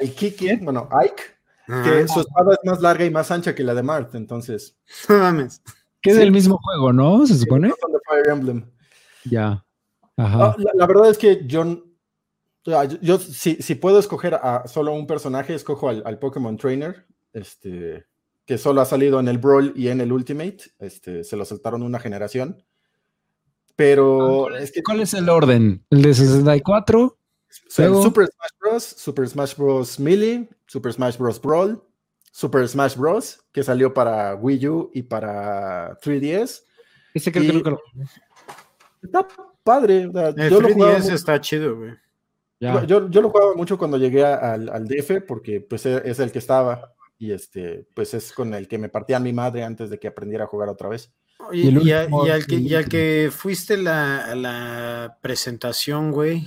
al Kike, bueno, Ike, que su espada es más larga y más ancha que la de Mart, entonces. No mames. Que es Sí. el mismo juego, ¿no? Se supone. no son de Fire Emblem. Ya. Ah, Ajá. la, la verdad es que yo, yo, si, si puedo escoger a solo un personaje, escojo al, al Pokémon Trainer, este, que solo ha salido en el Brawl y en el Ultimate. Este, se lo saltaron una generación. Pero es que ¿Cuál es el orden? ¿El de 64? o sea, el luego? Super Smash Bros., Super Smash Bros. Melee, Super Smash Bros. Brawl, Super Smash Bros., que salió para Wii U y para 3DS. Ese creo Y- que nunca lo- Está padre. o sea, El yo, lo jugaba 3DS está chido, güey. Ya. yo, yo lo jugaba mucho cuando llegué al, al DF porque pues e- es el que estaba y este pues es con el que me partía mi madre antes de que aprendiera a jugar otra vez. Y el y, a- y al que, el y al que fuiste la, a la presentación, güey.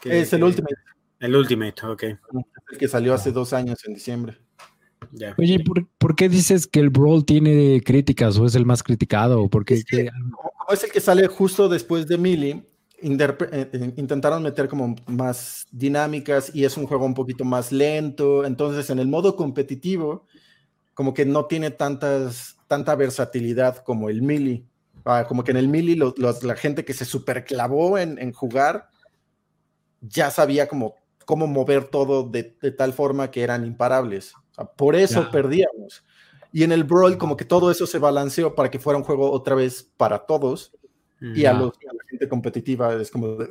que- Es el que- Ultimate, El Ultimate, ok. el que salió hace dos años en diciembre. Oye, ¿y ¿por, por qué dices que el Brawl tiene críticas o es el más criticado? ¿O por qué? Es que- qué- Como como es el que sale justo después de Melee, eh, eh, intentaron meter como más dinámicas y es un juego un poquito más lento. Entonces, en el modo competitivo, como que no tiene tantas, tanta versatilidad como el Melee. Ah, como que en el Melee, lo- los- la gente que se superclavó en, en jugar ya sabía como cómo mover todo de, de tal forma que eran imparables. Por eso perdíamos. Y en el Brawl, como que todo eso se balanceó para que fuera un juego otra vez para todos. Y a, los, a la gente competitiva es como. de,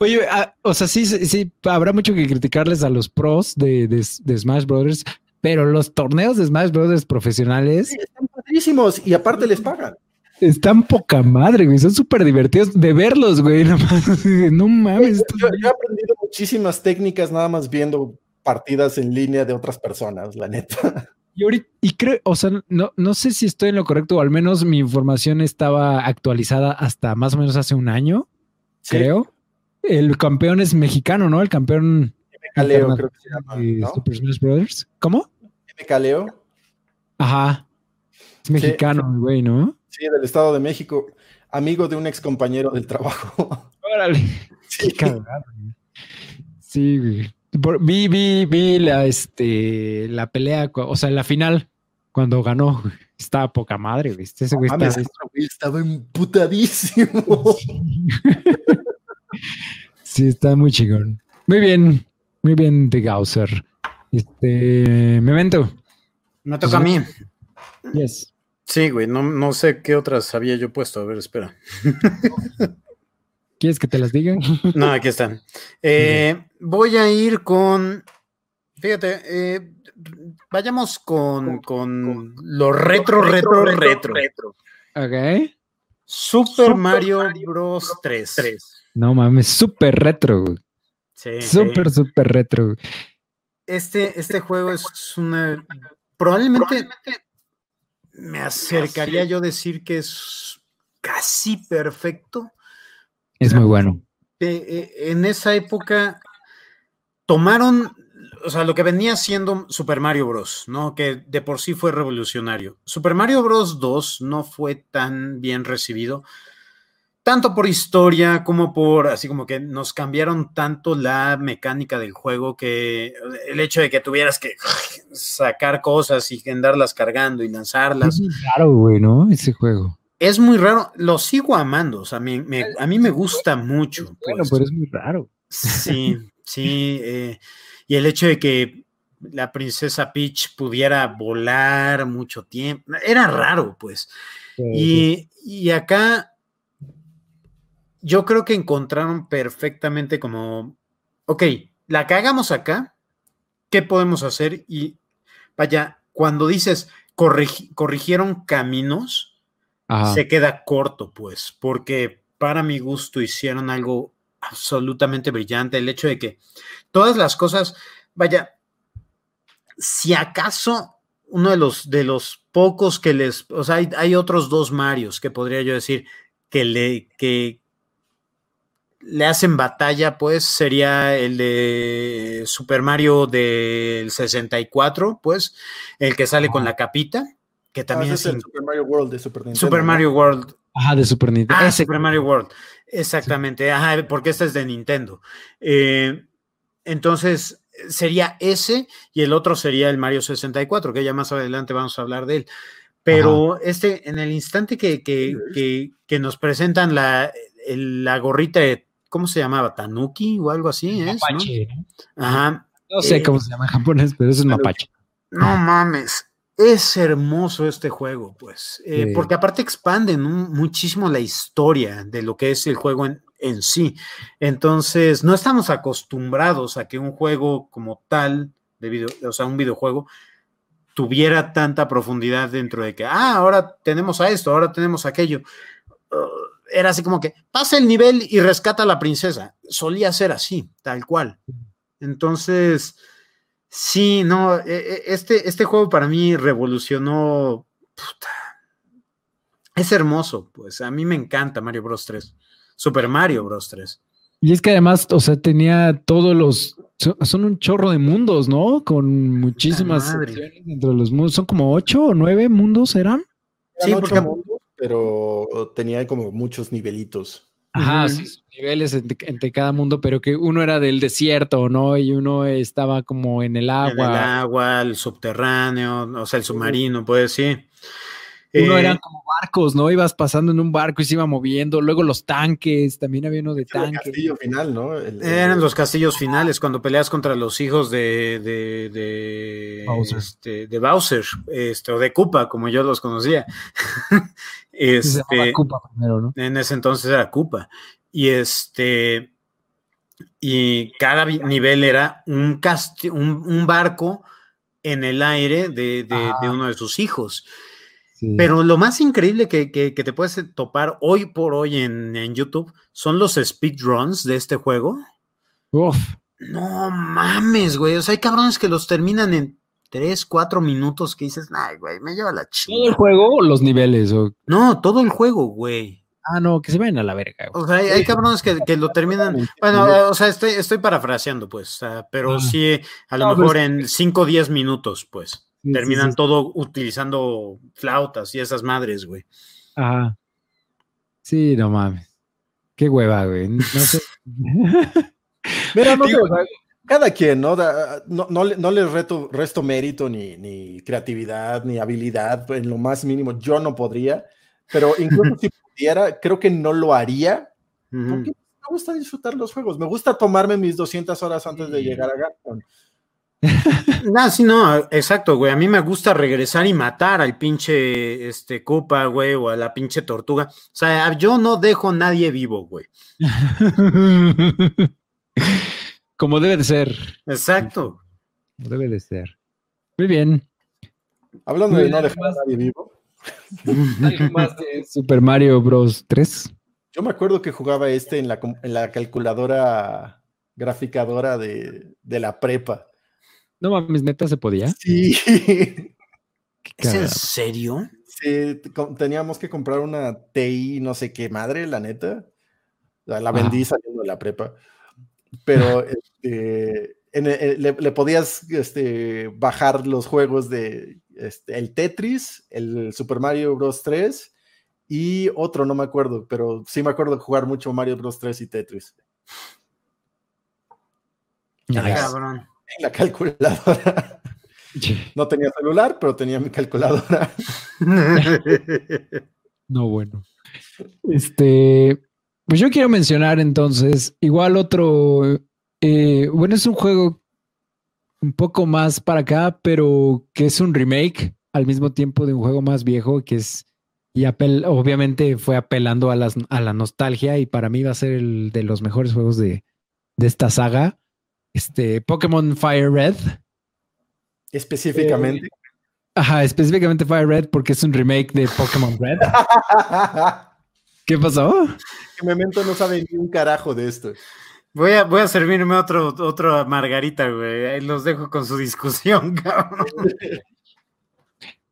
Oye, ah, o sea, sí, sí, sí, habrá mucho que criticarles a los pros de, de- de Smash Brothers, pero los torneos de Smash Brothers profesionales Sí, están padrísimos y aparte les pagan. Están poca madre, güey. Son súper divertidos de verlos, güey. No mames, no mames. esto- Yo, yo he aprendido muchísimas técnicas nada más viendo partidas en línea de otras personas, la neta. Y, ahorita- y creo, o sea, no, no sé si estoy en lo correcto, o al menos mi información estaba actualizada hasta más o menos hace un año, Sí, creo. El campeón es mexicano, ¿no? El campeón interna- creo que se llama. Super Smash Brothers. ¿Cómo? Caleo. Ajá. Es mexicano, güey, ¿no? Sí, del Estado de México. Amigo de un ex compañero del trabajo. Órale. Sí. Cagado. Sí, güey. Por- vi, vi, vi la, este, la pelea, o sea, la final, cuando ganó, estaba poca madre, güey. Ese güey está- ese güey estaba emputadísimo. Sí, está muy chingón. Muy bien, muy bien de Gausser. Este, Memento. Me toca a mí. Yes. Sí, güey, no, no sé qué otras había yo puesto. A ver, espera. ¿Quieres que te las diga? No, aquí están. Eh, voy a ir con. Fíjate, eh, vayamos con, con lo retro, retro, retro. Ok. Super Mario Bros. 3. No mames, súper retro, güey. Sí, Súper, sí. súper retro. güey. Este, este juego es una. Probablemente me acercaría yo a decir que es casi perfecto. Es muy bueno. eh, eh, en esa época tomaron, o sea, lo que venía siendo Super Mario Bros., ¿no? Que de por sí fue revolucionario. Super Mario Bros. 2 no fue tan bien recibido, tanto por historia como por, así como que nos cambiaron tanto la mecánica del juego que el hecho de que tuvieras que sacar cosas y andarlas cargando y lanzarlas. Es muy raro, güey, ¿no? Ese juego. Es muy raro, lo sigo amando, o sea, me- me- a mí me gusta mucho. Bueno, pues. pero es muy raro. Sí, sí. eh, y el hecho de que la princesa Peach pudiera volar mucho tiempo, era raro, pues. Y, y acá yo creo que encontraron perfectamente como, ok, la que hagamos acá, ¿qué podemos hacer? Y vaya, cuando dices corrigi- corrigieron caminos, Ajá. se queda corto, pues, porque para mi gusto hicieron algo absolutamente brillante. El hecho de que todas las cosas, vaya, si acaso uno de los, de los pocos que les, o sea, hay, hay otros dos Marios que podría yo decir que le, que le hacen batalla, pues sería el de Super Mario del 64, pues, el que sale con la capita, que también Ah, es ese es el in- Super Mario World de Super Nintendo. Super ¿no? Mario World. Ajá, de Super Nintendo. Ah, Ese- Super Mario World. Exactamente. Ajá, porque este es de Nintendo. Eh, entonces, sería ese y el otro sería el Mario 64, que ya más adelante vamos a hablar de él. Pero este, en el instante que, que, que- que nos presentan la, el- la gorrita de, ¿cómo se llamaba? Tanuki o algo así, ¿es? Mapache. ¿no? Ajá. No sé Eh, cómo se llama en japonés, pero eso es mapache. No mames. Es hermoso este juego, pues, eh, Sí. porque aparte expanden un- muchísimo la historia de lo que es el juego en, en sí. Entonces, no estamos acostumbrados a que un juego como tal, de video, o sea, un videojuego, tuviera tanta profundidad dentro de que, ah, ahora tenemos a esto, ahora tenemos aquello. Uh, era así como que, pasa el nivel y rescata a la princesa. Solía ser así, tal cual. Entonces, sí, no, e- e- este, este juego para mí revolucionó. puta. Es hermoso, pues a mí me encanta Mario Bros 3. Super Mario Bros 3. Y es que además, o sea, tenía todos los. Son, un chorro de mundos, ¿no? Con muchísimas secciones de los mundos. Son como ocho o nueve mundos, ¿eran? Sí, porque- pero tenía como muchos nivelitos. Ajá, sí, sus niveles entre, entre cada mundo, pero que uno era del desierto, ¿no? Y uno estaba como en el En el agua. agua, el subterráneo, o sea, el submarino, pues sí. Uno Eh, eran como barcos, ¿no? Ibas pasando en un barco y se iba moviendo. Luego los tanques, también había uno de El tanques. castillo final, ¿no? El- el- Eran los castillos finales cuando peleas contra los hijos de de, de, Bowser. este, de Bowser, este, o de Koopa, como yo los conocía. Se este, Koopa primero, ¿no? en ese entonces era Koopa. Y este y cada nivel era un, casti- un, un barco en el aire de, de- uno de sus hijos. Sí. Pero lo más increíble que, que- que te puedes topar hoy por hoy en, en YouTube son los speedruns de este juego. Uf, No mames, güey. O sea, hay cabrones que los terminan en 3, 4 minutos que dices, ay, güey, me lleva la ¿Todo el chingada. juego o los niveles? O... No, todo el juego, güey. Ah, no, que se vayan a la verga. güey. O sea, hay, hay cabrones que, que lo terminan. Bueno, eh, o sea, estoy, estoy parafraseando, pues. pero Ah. sí, a lo No, mejor pues- en 5 o 10 minutos, pues. Terminan todo utilizando flautas y esas madres, güey. Ajá. Sí, no mames. Qué hueva, güey. No sé. Mira, no, cada quien, ¿no? no, no, no les reto, resto mérito ni, ni, creatividad ni habilidad en lo más mínimo. Yo no podría, pero incluso si pudiera, creo que no lo haría. Porque me gusta disfrutar los juegos. Me gusta tomarme mis 200 horas antes de llegar a Garton. No, sí, no, exacto, güey. A mí me gusta regresar y matar al pinche este Koopa, güey, o a la pinche tortuga. O sea, yo no dejo a nadie vivo, güey. Como debe de ser. Exacto. debe de ser. Muy bien. Hablando de no dejar a nadie vivo. ¿Algo más de Super Mario Bros. 3? Yo me acuerdo que jugaba este en la, en la calculadora graficadora de, de la prepa. No mames, neta se podía. Sí. ¿Es en serio? Sí, teníamos que comprar una TI, no sé qué madre, la neta. La vendí saliendo de la prepa pero este, le, podías este, bajar los juegos de este, el Tetris, el Super Mario Bros. 3 y otro, no me acuerdo, pero sí me acuerdo de jugar mucho Mario Bros. 3 y Tetris. En la calculadora. No tenía celular, pero tenía mi calculadora. No, bueno. Este, pues yo quiero mencionar entonces, igual otro, eh, bueno, es un juego un poco más para acá, pero que es un remake al mismo tiempo de un juego más viejo, que es, y obviamente fue apelando a, las, a la nostalgia y para mí va a ser el de los mejores juegos de, de esta saga, este Pokémon Fire Red. Específicamente. Eh, ajá, específicamente Fire Red porque es un remake de Pokémon Red. ¿Qué pasó? Que Memento no sabe ni un carajo de esto. Voy a, voy a servirme otro, otro margarita, güey. Ahí los dejo con su discusión, cabrón.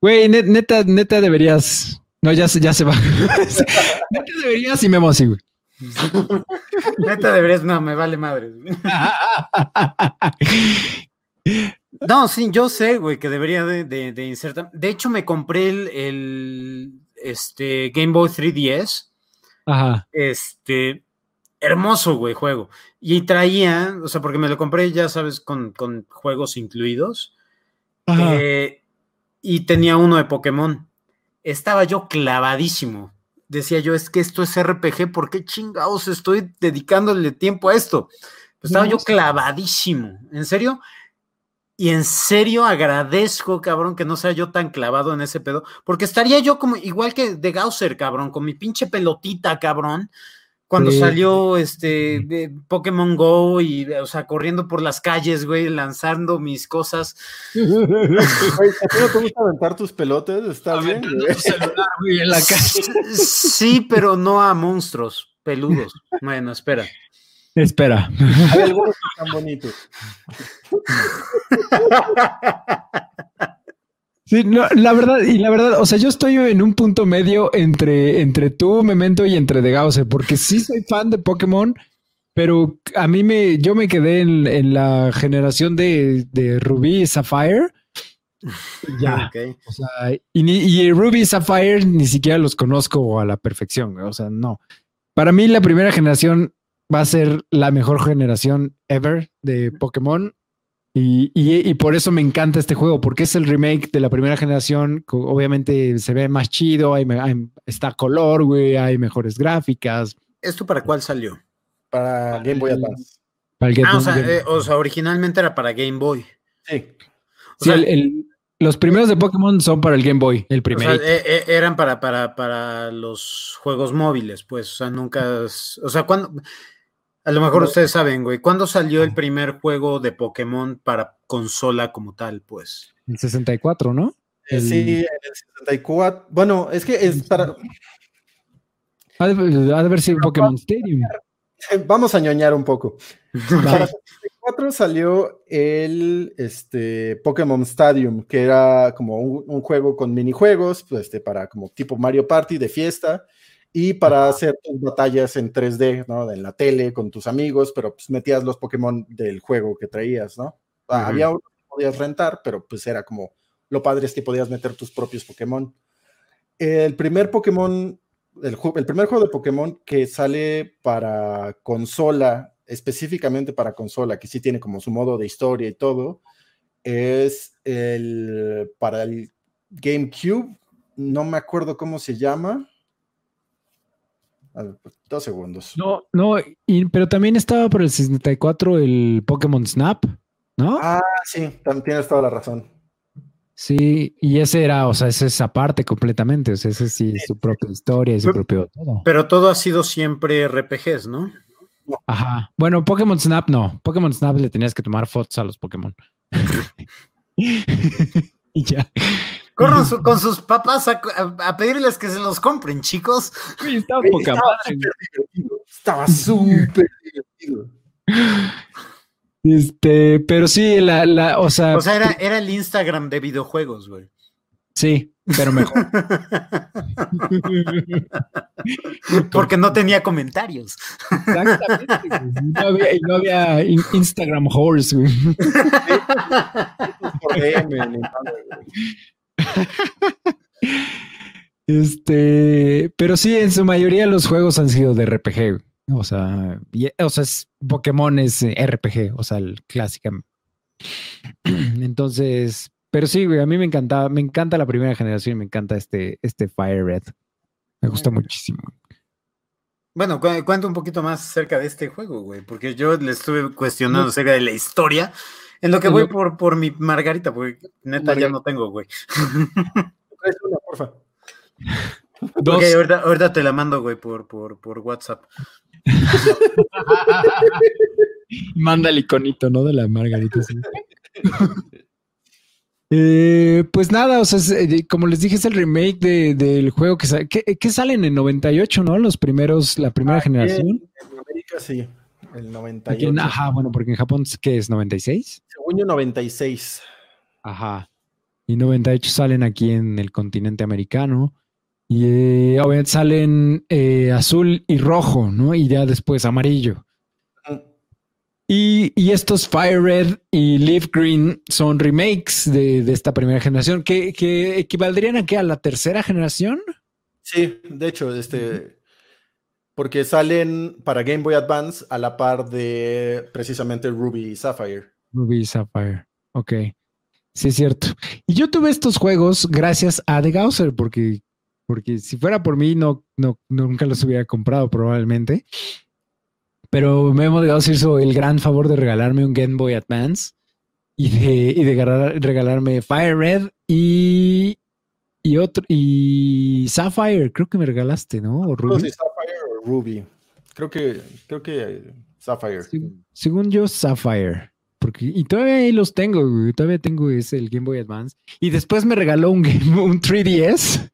Güey, neta, neta deberías. No, ya se, ya se va. neta deberías y me así, güey. Neta deberías, no, me vale madre. no, sí, yo sé, güey, que debería de, de, insertar. De hecho, me compré el, el este, Game Boy 3DS Ajá. Este, hermoso, güey, juego. Y traía, o sea, porque me lo compré, ya sabes, con, juegos incluidos. Eh, y tenía uno de Pokémon. Estaba yo clavadísimo. Decía yo, es que esto es RPG, ¿por qué chingados estoy dedicándole tiempo a esto? estaba yo clavadísimo. ¿En serio? Y en serio agradezco, cabrón, que no sea yo tan clavado en ese pedo, porque estaría yo como igual que de Gausser, cabrón, con mi pinche pelotita, cabrón, cuando salió este de Pokémon Go y, o sea, corriendo por las calles, güey, lanzando mis cosas. Güey, ¿no te gusta aventar tus pelotes? Está bien, güey. en la calle. Sí, pero no a monstruos peludos. Bueno, espera. Espera. Hay algunos que están bonitos. Sí, no, la verdad, y la verdad, o sea, yo estoy en un punto medio entre, entre tú, Memento, y entre The Gauss, porque sí soy fan de Pokémon, pero a mí me, yo me quedé en, la generación de, de Ruby y Sapphire. Ya. O sea, y, y, Ruby y Sapphire ni siquiera los conozco a la perfección. O sea, no. Para mí, la primera generación va a ser la mejor generación ever de Pokémon. Y, por eso me encanta este juego, porque es el remake de la primera generación. Obviamente se ve más chido, hay, está color, güey, hay mejores gráficas. ¿Esto para cuál salió? Para Game Boy Advance. ah, eh, o sea, originalmente era para Game Boy. Sí. los primeros de Pokémon son para el Game Boy, el primero. Eh, eh, eran para, para, para los juegos móviles, pues. O sea, nunca. O sea, cuando a lo mejor ustedes saben, güey. ¿Cuándo salió el primer juego de Pokémon para consola como tal, pues? El 64, ¿no? Eh, sí, en el 64. Bueno, es que es para. Ha de, haber sido Pokémon Stadium. Vamos a ñoñar un poco. Para el 64 salió el este, Pokémon Stadium, que era como un, juego con minijuegos, pues, este, para como tipo Mario Party de fiesta y para hacer tus batallas en 3D, ¿no? En la tele con tus amigos, pero pues metías los Pokémon del juego que traías, ¿no? Ah, había uno que podías rentar, pero pues era como lo padre es que podías meter tus propios Pokémon. El primer Pokémon, el, el primer juego de Pokémon que sale para consola, específicamente para consola, que sí tiene como su modo de historia y todo, es el para el GameCube, no me acuerdo cómo se llama. Pues, dos segundos. No, no, pero también estaba por el 64 el Pokémon Snap, ¿no? Ah, sí, también tienes toda la razón. Sí, y ese era, o sea, ese es aparte completamente, o sea, ese sí, su propia historia y su propio todo. Pero todo ha sido siempre RPGs, ¿no? Ajá. Bueno, Pokémon Snap no. Pokémon Snap le tenías que tomar fotos a los Pokémon. y ya. Corran con sus papás a, pedirles que se los compren, chicos. estaba poca divertido. Estaba súper divertido. Este, pero sí, la, la, o sea. O sea, era, era el Instagram de videojuegos, güey. Sí, pero mejor. Porque no tenía comentarios. Exactamente. No había, no había Instagram horse, güey. Este, pero sí, en su mayoría los juegos han sido de RPG. O sea, o sea, es, Pokémon es RPG, o sea, el clásico. Entonces, pero sí, a mí me encantaba, me encanta la primera generación, me encanta este, este Fire Red. Me gusta muchísimo. Bueno, cuenta un poquito más acerca de este juego, güey, porque yo le estuve cuestionando acerca de la historia en lo que voy por, por mi margarita, porque neta ya no tengo, güey. una, porfa. Ok, ahorita, te la mando, güey, por, por, por WhatsApp. Manda el iconito, ¿no? De la margarita. Eh, pues nada, o sea, eh, como les dije, es el remake del juego que, sale, que, salen en 98, ¿no? Los primeros, la primera generación. En América sí. El 98. ajá, bueno, porque en Japón, ¿qué es? ¿96? Yo, 96. Ajá. Y 98 salen aquí en el continente americano. Y eh, obviamente salen eh, azul y rojo, ¿no? Y ya después amarillo. Y, y, estos Fire Red y Leaf Green son remakes de, de esta primera generación, que, que equivaldrían a qué? ¿A la tercera generación? Sí, de hecho, este, porque salen para Game Boy Advance a la par de precisamente Ruby y Sapphire. Ruby Sapphire, ok. Sí, es cierto. Y yo tuve estos juegos gracias a The Gausser, porque, porque si fuera por mí, no, no, nunca los hubiera comprado probablemente. Pero Memo de Gausser hizo el gran favor de regalarme un Game Boy Advance y de, y de regalarme Fire Red y, y otro y Sapphire, creo que me regalaste, ¿no? O Ruby. Ruby. Creo que, creo que Sapphire. según yo, Sapphire. Porque, y todavía ahí los tengo, Todavía tengo ese, el Game Boy Advance. Y después me regaló un, Game, un 3DS.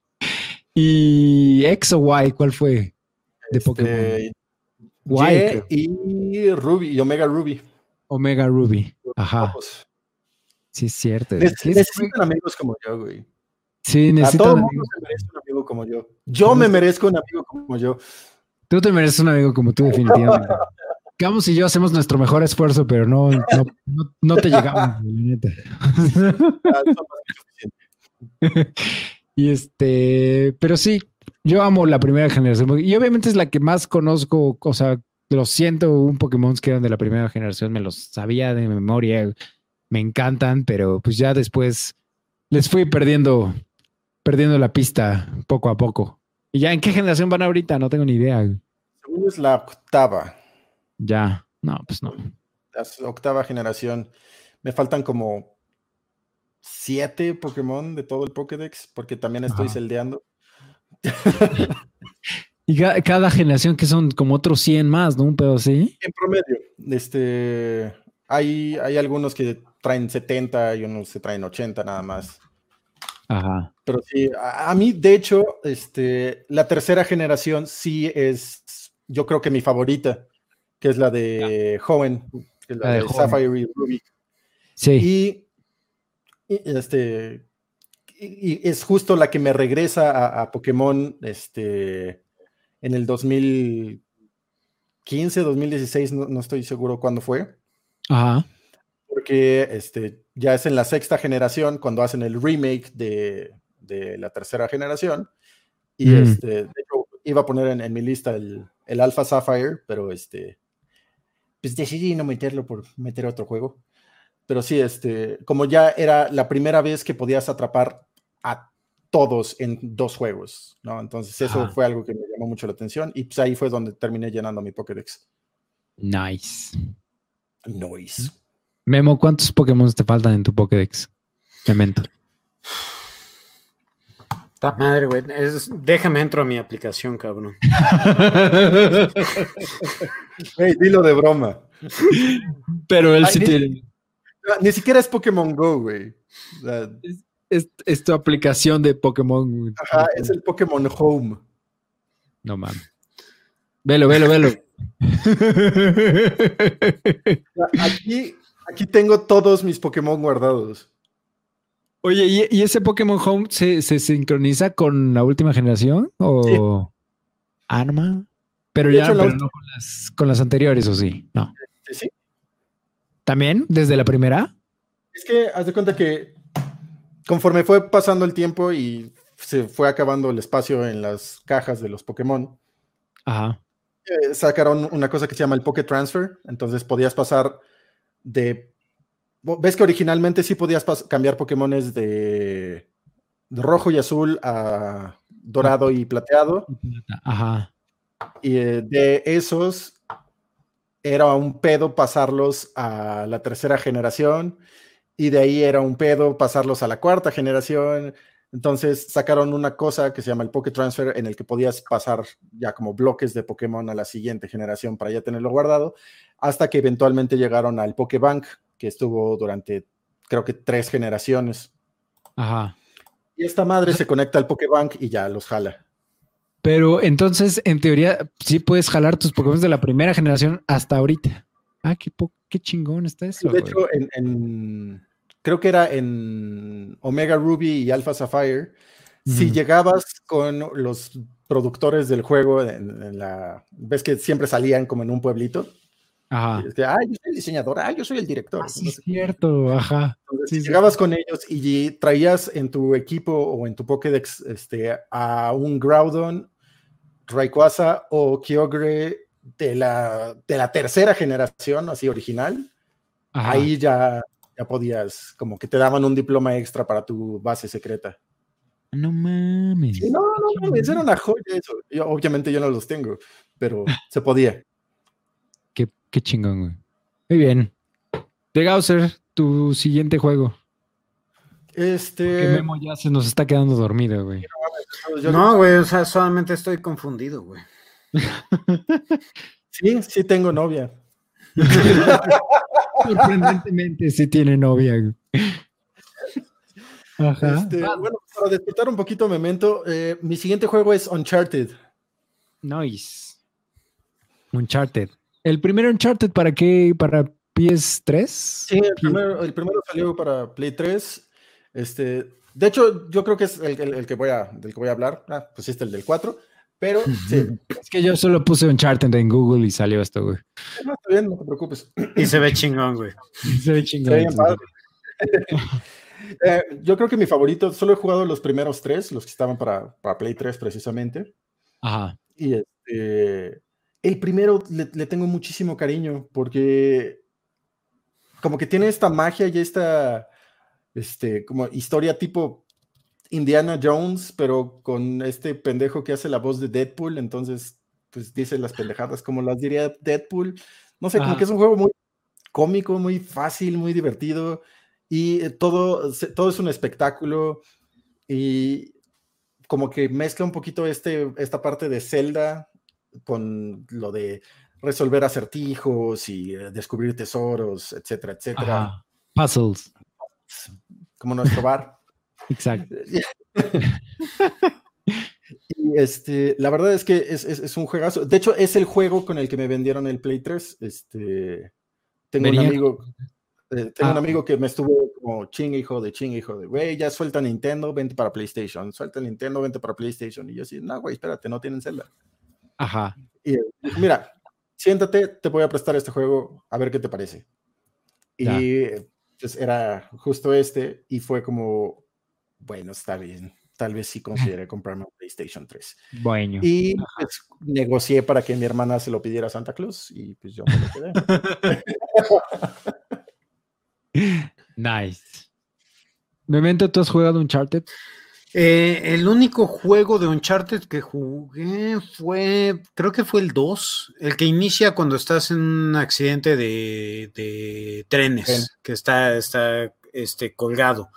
Y X o Y, ¿cuál fue? De este, Pokémon. Y, y Ruby, y Omega Ruby. Omega Ruby. Ajá. Sí, es cierto. necesitan amigos como yo, güey. Sí, necesitan. A todo el mundo se merece un amigo como yo. Yo me merezco un amigo como yo. Tú te mereces un amigo como tú, definitivamente. Camus y yo hacemos nuestro mejor esfuerzo, pero no, no, te llegamos, y este, pero sí, yo amo la primera generación. Y obviamente es la que más conozco, o sea, lo siento, un Pokémon que eran de la primera generación, me los sabía de memoria, me encantan, pero pues ya después les fui perdiendo, perdiendo la pista poco a poco. ¿Y ya en qué generación van ahorita? No tengo ni idea. Según es la octava. Ya, no, pues no. La octava generación. Me faltan como siete Pokémon de todo el Pokédex, porque también estoy celdeando. y cada, generación que son como otros 100 más, ¿no? Un pedo así. En promedio. Este, hay, hay algunos que traen 70 y unos que traen 80 nada más. Ajá. Pero sí, a, mí, de hecho, este, la tercera generación sí es, yo creo que mi favorita, que es la de Joven, la, de, Sapphire y Ruby. Sí. Y, este, y, es justo la que me regresa a, Pokémon este, en el 2015, 2016, no, no estoy seguro cuándo fue. Ajá porque este, ya es en la sexta generación cuando hacen el remake de, de la tercera generación. Y Mm. este, de hecho, iba a poner en, en mi lista el, el Alpha Sapphire, pero este, pues decidí no meterlo por meter otro juego. Pero sí, este, como ya era la primera vez que podías atrapar a todos en dos juegos, ¿no? Entonces eso Ajá. fue algo que me llamó mucho la atención y pues ahí fue donde terminé llenando mi Pokédex. Nice. Noise. Memo, ¿cuántos Pokémon te faltan en tu Pokédex? Memento. Madre, güey. es- déjame entro a mi aplicación, cabrón. Hey, dilo de broma. Pero él Ay, sí ni- tiene. Ni siquiera es Pokémon Go, güey. O sea, Es, es tu aplicación de Pokémon. güey. ajá, es el Pokémon Home. No mames. Velo, velo, velo. Aquí, aquí tengo todos mis Pokémon guardados. Oye, ¿y, y ese Pokémon Home se, se sincroniza con la última generación? ¿O Arma? Pero De ya hecho, pero no con las, con las anteriores, ¿o sí? No. Sí, sí. ¿También? ¿Desde la primera? Es que haz de cuenta que conforme fue pasando el tiempo y se fue acabando el espacio en las cajas de los Pokémon, Ajá. eh, sacaron una cosa que se llama el Poké Transfer. Entonces podías pasar de. ¿Ves que originalmente sí podías cambiar Pokémones de, de rojo y azul a dorado y plateado? Ajá. Y eh, de esos era un pedo pasarlos a la tercera generación y de ahí era un pedo pasarlos a la cuarta generación. Entonces sacaron una cosa que se llama el Poké Transfer en el que podías pasar ya como bloques de Pokémon a la siguiente generación para ya tenerlo guardado, hasta que eventualmente llegaron al Pokébank, que estuvo durante creo que tres generaciones. Ajá. Y esta madre se conecta al Pokébank y ya los jala. Pero entonces, en teoría, sí puedes jalar tus Pokémon de la primera generación hasta ahorita. Ah, qué, po- qué chingón está eso. De hecho, en, en- creo que era en Omega Ruby y Alpha Sapphire, si llegabas con los productores del juego, en, en la, ves que siempre salían como en un pueblito, Ajá. es que, ah, yo soy el diseñador, ah, yo soy el director. Ah, sí, No es cierto. Ajá. Entonces, sí, si sí. llegabas con ellos y traías en tu equipo o en tu Pokédex este, a un Groudon, Rayquaza o Kyogre de la, de la tercera generación, así original, Ajá. ahí ya, ya podías, como que te daban un diploma extra para tu base secreta. No mames. No, no, mames, era una joya eso. Yo, obviamente yo no los tengo, pero se podía. Qué, chingón, güey. Muy bien. De Gausser, tu siguiente juego. Que Este. Memo ya se nos está quedando dormido, güey. No, güey, o sea, solamente estoy confundido, güey. Sí, sí tengo novia. Sorprendentemente sí tiene novia, güey. Ajá. Este, bueno, para despertar un poquito Memento, eh, mi siguiente juego es Uncharted. Nice. Uncharted. ¿El primero Uncharted para qué? ¿Para PS3? Sí, el primero, el primero salió para Play 3. Este, de hecho, yo creo que es el, el- el que voy a, del que voy a hablar. Ah, pues este el del 4. Pero sí, Es que yo solo puse Uncharted en Google y salió esto, güey. no, está bien, no te preocupes. Y se ve chingón, güey. Se ve Se chingón. ve bien padre. Eh, yo creo que mi favorito, solo he jugado los primeros tres, los que estaban para, para Play 3 precisamente. Ajá. Y este, el primero le, le tengo muchísimo cariño porque como que tiene esta magia y esta este, como historia tipo Indiana Jones, pero con este pendejo que hace la voz de Deadpool, entonces pues dice las pendejadas como las diría Deadpool. No sé, como Ajá. que es un juego muy cómico, muy fácil, muy divertido y eh, todo, todo es un espectáculo y como que mezcla un poquito este, esta parte de Zelda con lo de resolver acertijos y eh, descubrir tesoros, etcétera, etcétera, Ajá. Puzzles. como nuestro bar. Exacto. Y este, la verdad es que es, es- es un juegazo. De hecho, es el juego con el que me vendieron el Play 3. Este, tengo Venía- un amigo, eh, tengo un Ah. amigo que me estuvo como chingue hijo de chingue hijo de, güey, ya suelta Nintendo, vente para PlayStation, suelta Nintendo, vente para PlayStation. Y yo así, no, güey, espérate, no tienen Zelda. Ajá. Y dijo, mira, siéntate, te voy a prestar este juego, a ver qué te parece. Y pues era justo este y fue como, bueno, está bien, tal vez sí consideré comprarme un PlayStation 3. Bueno. Y pues, negocié para que mi hermana se lo pidiera a Santa Claus y pues yo me lo quedé. nice. Memento, ¿tú has jugado Uncharted? Eh, el único juego de Uncharted que jugué fue, creo que fue el 2, el que inicia cuando estás en un accidente de, trenes, que está, está este, colgado.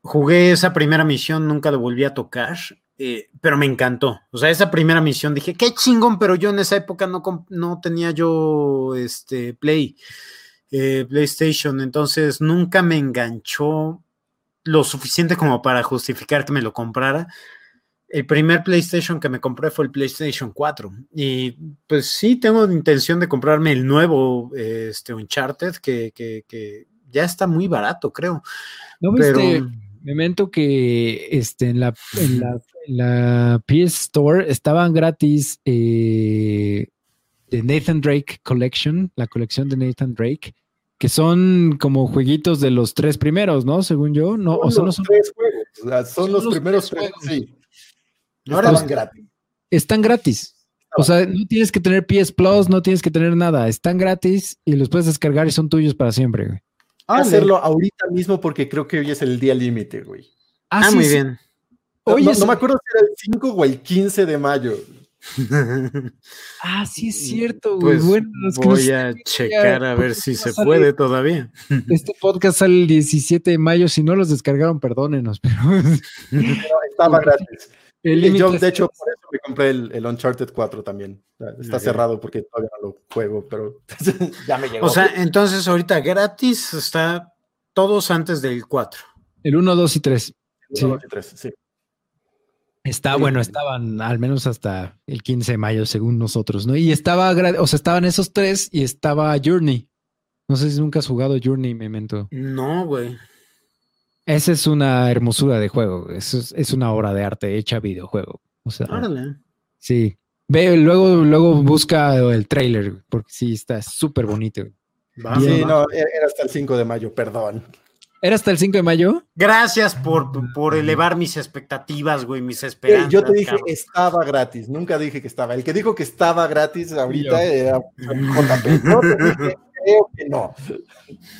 Jugué esa primera misión, nunca lo volví a tocar, eh, pero me encantó. O sea, esa primera misión dije, qué chingón, pero yo en esa época no, no tenía yo este, Play, eh, PlayStation, entonces nunca me enganchó lo suficiente como para justificar que me lo comprara. El primer PlayStation que me compré fue el PlayStation 4. Y pues sí, tengo intención de comprarme el nuevo este, Uncharted, que, que, ya está muy barato, creo. ¿No viste, Memento, que este, en, la, en, la, PS Store estaban gratis eh, de Nathan Drake Collection, la colección de Nathan Drake? Que son como jueguitos de los tres primeros, ¿no? Según yo, no, son los tres juegos, son, los, primeros tres, sí. Ahora están gratis. Están gratis. O sea, no tienes que tener PS Plus, no tienes que tener nada, están gratis y los puedes descargar y son tuyos para siempre, güey. hacerlo ahorita mismo porque creo que hoy es el día límite, güey. Ah, ah muy bien. No, no, me acuerdo si era el 5 o el 15 de mayo. Ah, sí es cierto. Pues bueno, voy a checar a ver si se puede todavía. Este podcast sale el 17 de mayo. Si no los descargaron, perdónenos. Pero estaba gratis. yo, de hecho, por eso me compré el, Uncharted 4 también. Está cerrado porque todavía no lo juego, pero ya me llegó. O sea, entonces ahorita gratis está todos antes del 4. El 1, 2 y 3. El 1, 2 y 3, sí. Está bueno, estaban al menos hasta el 15 de mayo, según nosotros, ¿no? Y estaba, o sea, estaban esos tres y estaba Journey. No sé si nunca has jugado Journey, Memento. No, güey. Esa es una hermosura de juego. Es, es una obra de arte hecha videojuego. O sea, sí. Ve, luego, luego busca el trailer, porque sí, está súper bonito. sí, no, era hasta el 5 de mayo, perdón. ¿Era hasta el 5 de mayo? Gracias por, por elevar mis expectativas, güey, mis esperanzas. Yo te dije estaba gratis, nunca dije que estaba. El que dijo que estaba gratis ahorita era JP. No te dije, creo que no.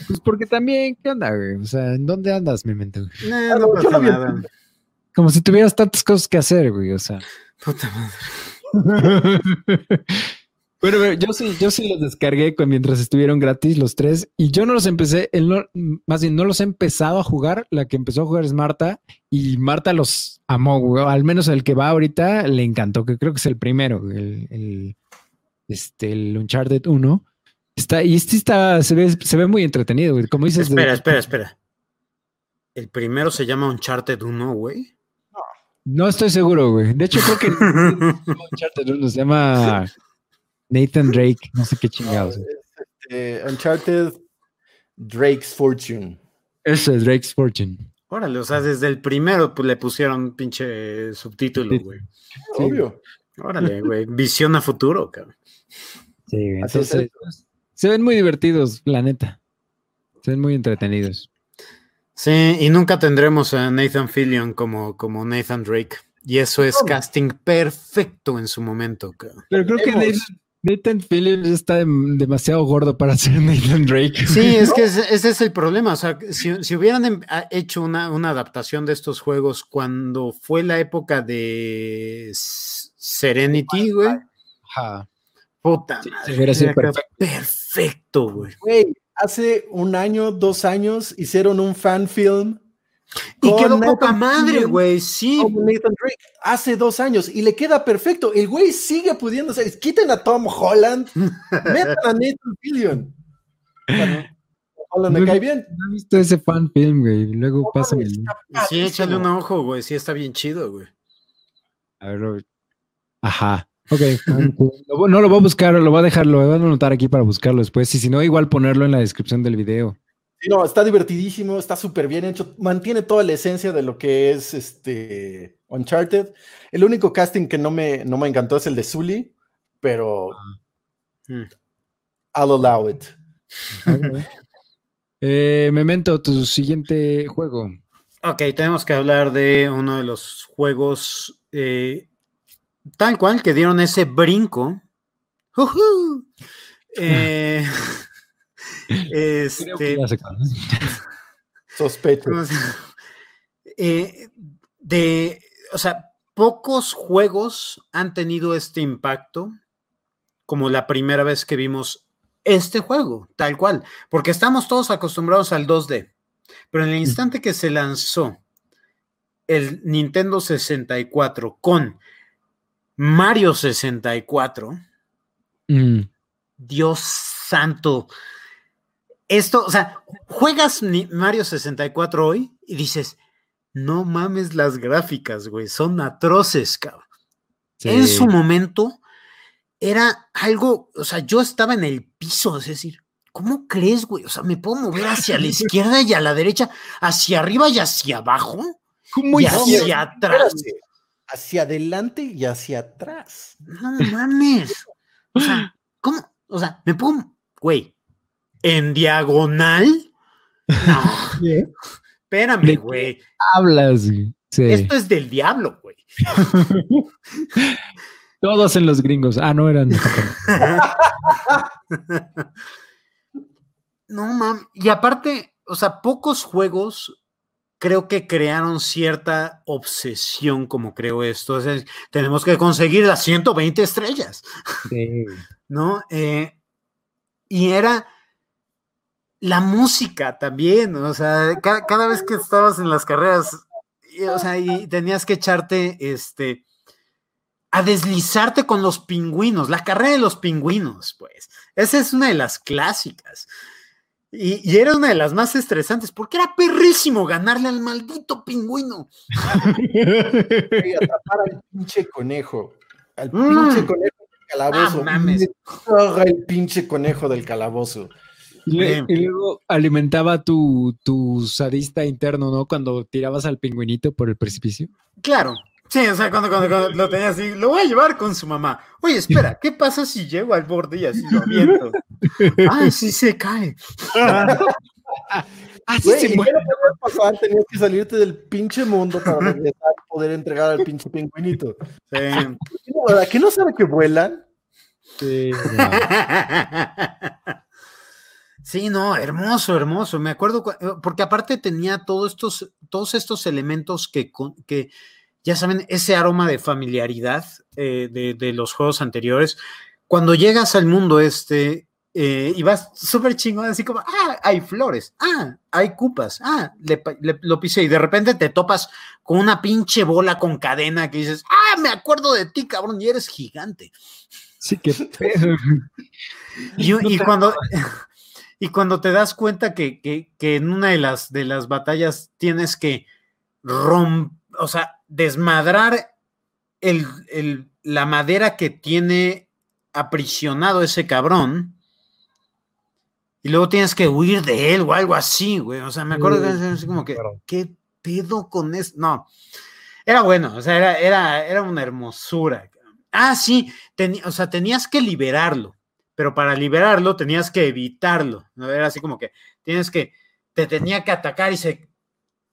Pues porque también, ¿qué onda, güey? O sea, ¿en dónde andas, mi mente? No, no, pasa nada. Como si tuvieras tantas cosas que hacer, güey, o sea. Puta madre. Bueno, yo sí, yo sí los descargué mientras estuvieron gratis los tres y yo no los empecé, más bien no los he empezado a jugar. La que empezó a jugar es Marta y Marta los amó, Al menos el que va ahorita le encantó, que creo que es el primero, el, este, el Uncharted 1. Está, y este está, se ve, se ve muy entretenido, güey. Como dices. Espera, espera, espera. ¿El primero se llama Uncharted 1, güey? No estoy seguro, güey. De hecho, creo que Uncharted 1 se llama Nathan Drake, no sé qué chingados. Este, Uncharted Drake's Fortune. Eso es Drake's Fortune. Órale, o sea, desde el primero pues, le pusieron pinche subtítulo, güey. Obvio. Órale, güey. Visión a futuro, cabrón. Sí, entonces se ven muy divertidos, la neta. Se ven muy entretenidos. Sí, y nunca tendremos a Nathan Fillion como, como Nathan Drake. Y eso es casting perfecto en su momento. Cabrón. Pero creo que Nathan, Nathan Phillips está demasiado gordo para ser Nathan Drake. Sí, es que ese, es el problema. O sea, si, hubieran em, hecho una, adaptación de estos juegos cuando fue la época de Serenity, güey. Ajá. Puta perfecto. perfecto, güey. Güey, hace un año, dos años hicieron un fan film y quedó poca madre, güey, sí. Como Nathan Drake hace dos años y le queda perfecto. El güey sigue pudiendo ser. Quiten a Tom Holland, metan a Nathan Fillion. Holland me cae bien. No he visto ese fan film, güey. Luego pasa el. Sí, échale un ojo, güey. Sí, está bien chido, güey. A ver, Robert. Ajá. Ok. no lo voy a buscar, lo voy a dejar, lo voy a anotar aquí para buscarlo después. Y si no, igual ponerlo en la descripción del video no, está divertidísimo, está súper bien hecho, mantiene toda la esencia de lo que es este Uncharted. El único casting que no me, no me encantó es el de Zully, pero ah. I'll allow it. Eh, Memento, tu siguiente juego. Ok, tenemos que hablar de uno de los juegos eh, tal cual que dieron ese brinco. Eh, este. Sospecho. Eh, de, o sea, pocos juegos han tenido este impacto como la primera vez que vimos este juego, tal cual, porque estamos todos acostumbrados al 2D, pero en el instante que se lanzó el Nintendo 64 con Mario 64, Mm, Dios santo. Esto, o sea, juegas Mario 64 hoy y dices, no mames las gráficas, güey, son atroces, cabrón. sí. En su momento era algo, o sea, yo estaba en el piso, es decir, ¿cómo crees, güey? O sea, me puedo mover hacia la izquierda y a la derecha, hacia arriba y hacia abajo ¿Cómo y hacia atrás. Espérate, Hacia adelante y hacia atrás. No mames. O sea, ¿cómo? O sea, me puedo, güey, en diagonal. No, ¿De espérame, güey. hablas? güey? Sí. Esto es del diablo, güey. Todos en los gringos. Ah, no eran. No mames. Y aparte, o sea, pocos juegos creo que crearon cierta obsesión como creo esto. Tenemos que conseguir las 120 estrellas. Sí. ¿no? Eh, y era la música también, o sea, ca- cada, vez que estabas en las carreras, y, o sea, y tenías que echarte, este, a deslizarte con los pingüinos, la carrera de los pingüinos, pues, esa es una de las clásicas. Y, y era una de las más estresantes, porque era perrísimo ganarle al maldito pingüino. Y atrapar al pinche conejo. Al Mm. pinche conejo del calabozo. Ah, mames. El pinche conejo del calabozo. Y, le- Bien. y luego alimentaba tu, tu sadista interno, ¿no? Cuando tirabas al pingüinito por el precipicio. Claro. Sí, o sea, cuando, cuando, cuando lo tenía así, lo voy a llevar con su mamá. Oye, espera, ¿qué pasa si llego al borde y así lo aviento? Ay, sí se cae. Así Güey, se ¿y muere. pasar? Tenías que salirte del pinche mundo para regresar y poder entregar al pinche pingüinito. Sí. ¿A qué no sabe que vuelan? Sí, Sí, no, hermoso, hermoso. Me acuerdo, cu- eh, porque aparte tenía todos estos, todos estos elementos que, que ya saben, ese aroma de familiaridad eh, de, de los juegos anteriores. Cuando llegas al mundo este eh, y vas súper chingón, así como, ah, hay flores, ah, hay cupas, ah, le lo pisé y de repente te topas con una pinche bola con cadena que dices, ah, me acuerdo de ti, cabrón, y eres gigante. Sí, pedo. Y, y cuando, y cuando te das cuenta que, que- que en una de las, de las batallas tienes que romper, o sea, desmadrar el, el- la madera que tiene aprisionado ese cabrón, y luego tienes que huir de él o algo así, güey. O sea, me acuerdo que era así como que. ¿qué pedo con eso? No, era bueno, o sea, era, era, era una hermosura. Ah, sí, o sea, tenías que liberarlo, pero para liberarlo tenías que evitarlo. ¿no? Era así como que tienes que, te tenía que atacar y se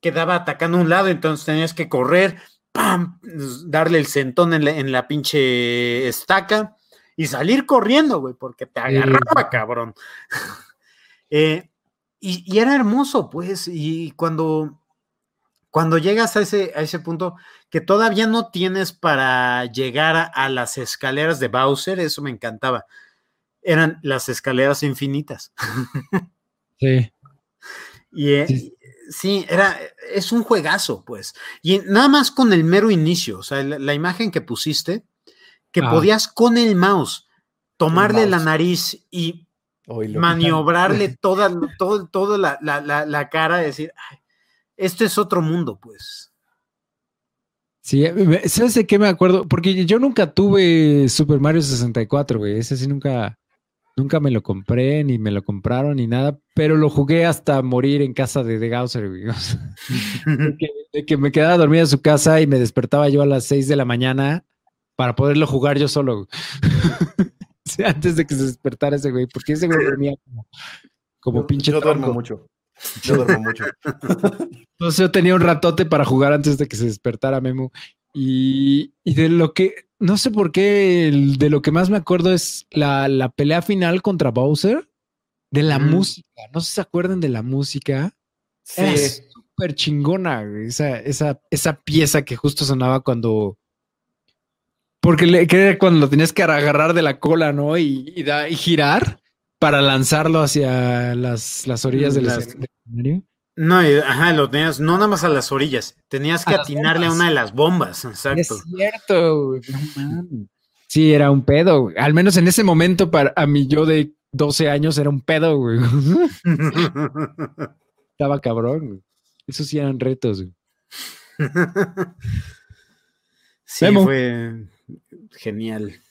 quedaba atacando a un lado, entonces tenías que correr, ¡pam! darle el centón en la, en la pinche estaca y salir corriendo, güey, porque te agarraba, cabrón. Eh, y, y era hermoso, pues, y cuando, cuando llegas a ese, a ese punto que todavía no tienes para llegar a, a las escaleras de Bowser, eso me encantaba. Eran las escaleras infinitas. Sí. Y eh, Sí. sí, era, es un juegazo, pues. Y nada más con el mero inicio, o sea, la, la imagen que pusiste, que Ah. podías con el mouse tomarle la mouse. nariz y maniobrarle toda, todo, todo la, la, la, la cara, decir, "Ay, esto es otro mundo, pues. Sí, me- ¿sabes de qué me acuerdo? Porque yo nunca tuve Super Mario 64, güey. Ese sí nunca, nunca me lo compré, ni me lo compraron, ni nada, pero lo jugué hasta morir en casa de, de Gausser, de que, de que me quedaba dormida en su casa y me despertaba yo a las 6 de la mañana para poderlo jugar yo solo. antes de que se despertara ese güey, porque ese güey dormía como, como Yo- pinche Yo duermo mucho. Yo duermo mucho. Entonces yo tenía un ratote para jugar antes de que se despertara Memo. Y, y de lo que, no sé por qué, el- de lo que más me acuerdo es la, la pelea final contra Bowser, de la Mm. música. No sé si se acuerdan de la música. Era Sí. súper chingona, esa, esa, esa pieza que justo sonaba cuando... Porque le, que era cuando lo tenías que agarrar de la cola, ¿no? Y, y, da- y girar para lanzarlo hacia las, las orillas del Las- escenario. No, ajá, lo tenías, no nada más a las orillas, tenías que A atinarle a una de las bombas, Es exacto. cierto, güey. Sí, era un pedo. güey. Al menos en ese momento, para a mí yo de 12 años era un pedo, güey. Estaba cabrón. güey. Esos sí eran retos. güey. sí, Memo. fue genial.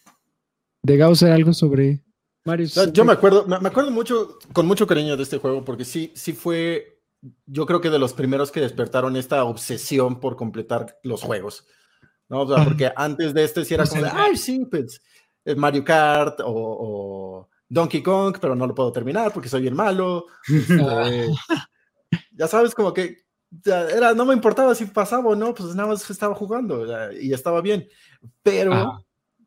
De Gausser algo sobre Mario. Yo me acuerdo, me acuerdo mucho, con mucho cariño de este juego, porque sí, sí fue, yo creo que de los primeros que despertaron esta obsesión por completar los juegos. ¿no? O sea, porque antes de este sí era Pues como de, ay, sí, pues, es Mario Kart o, o Donkey Kong, pero no lo puedo terminar porque soy bien malo. Este, ya sabes, como que era, no me importaba si pasaba o no, pues nada más estaba jugando ya, y estaba bien. Pero Ajá.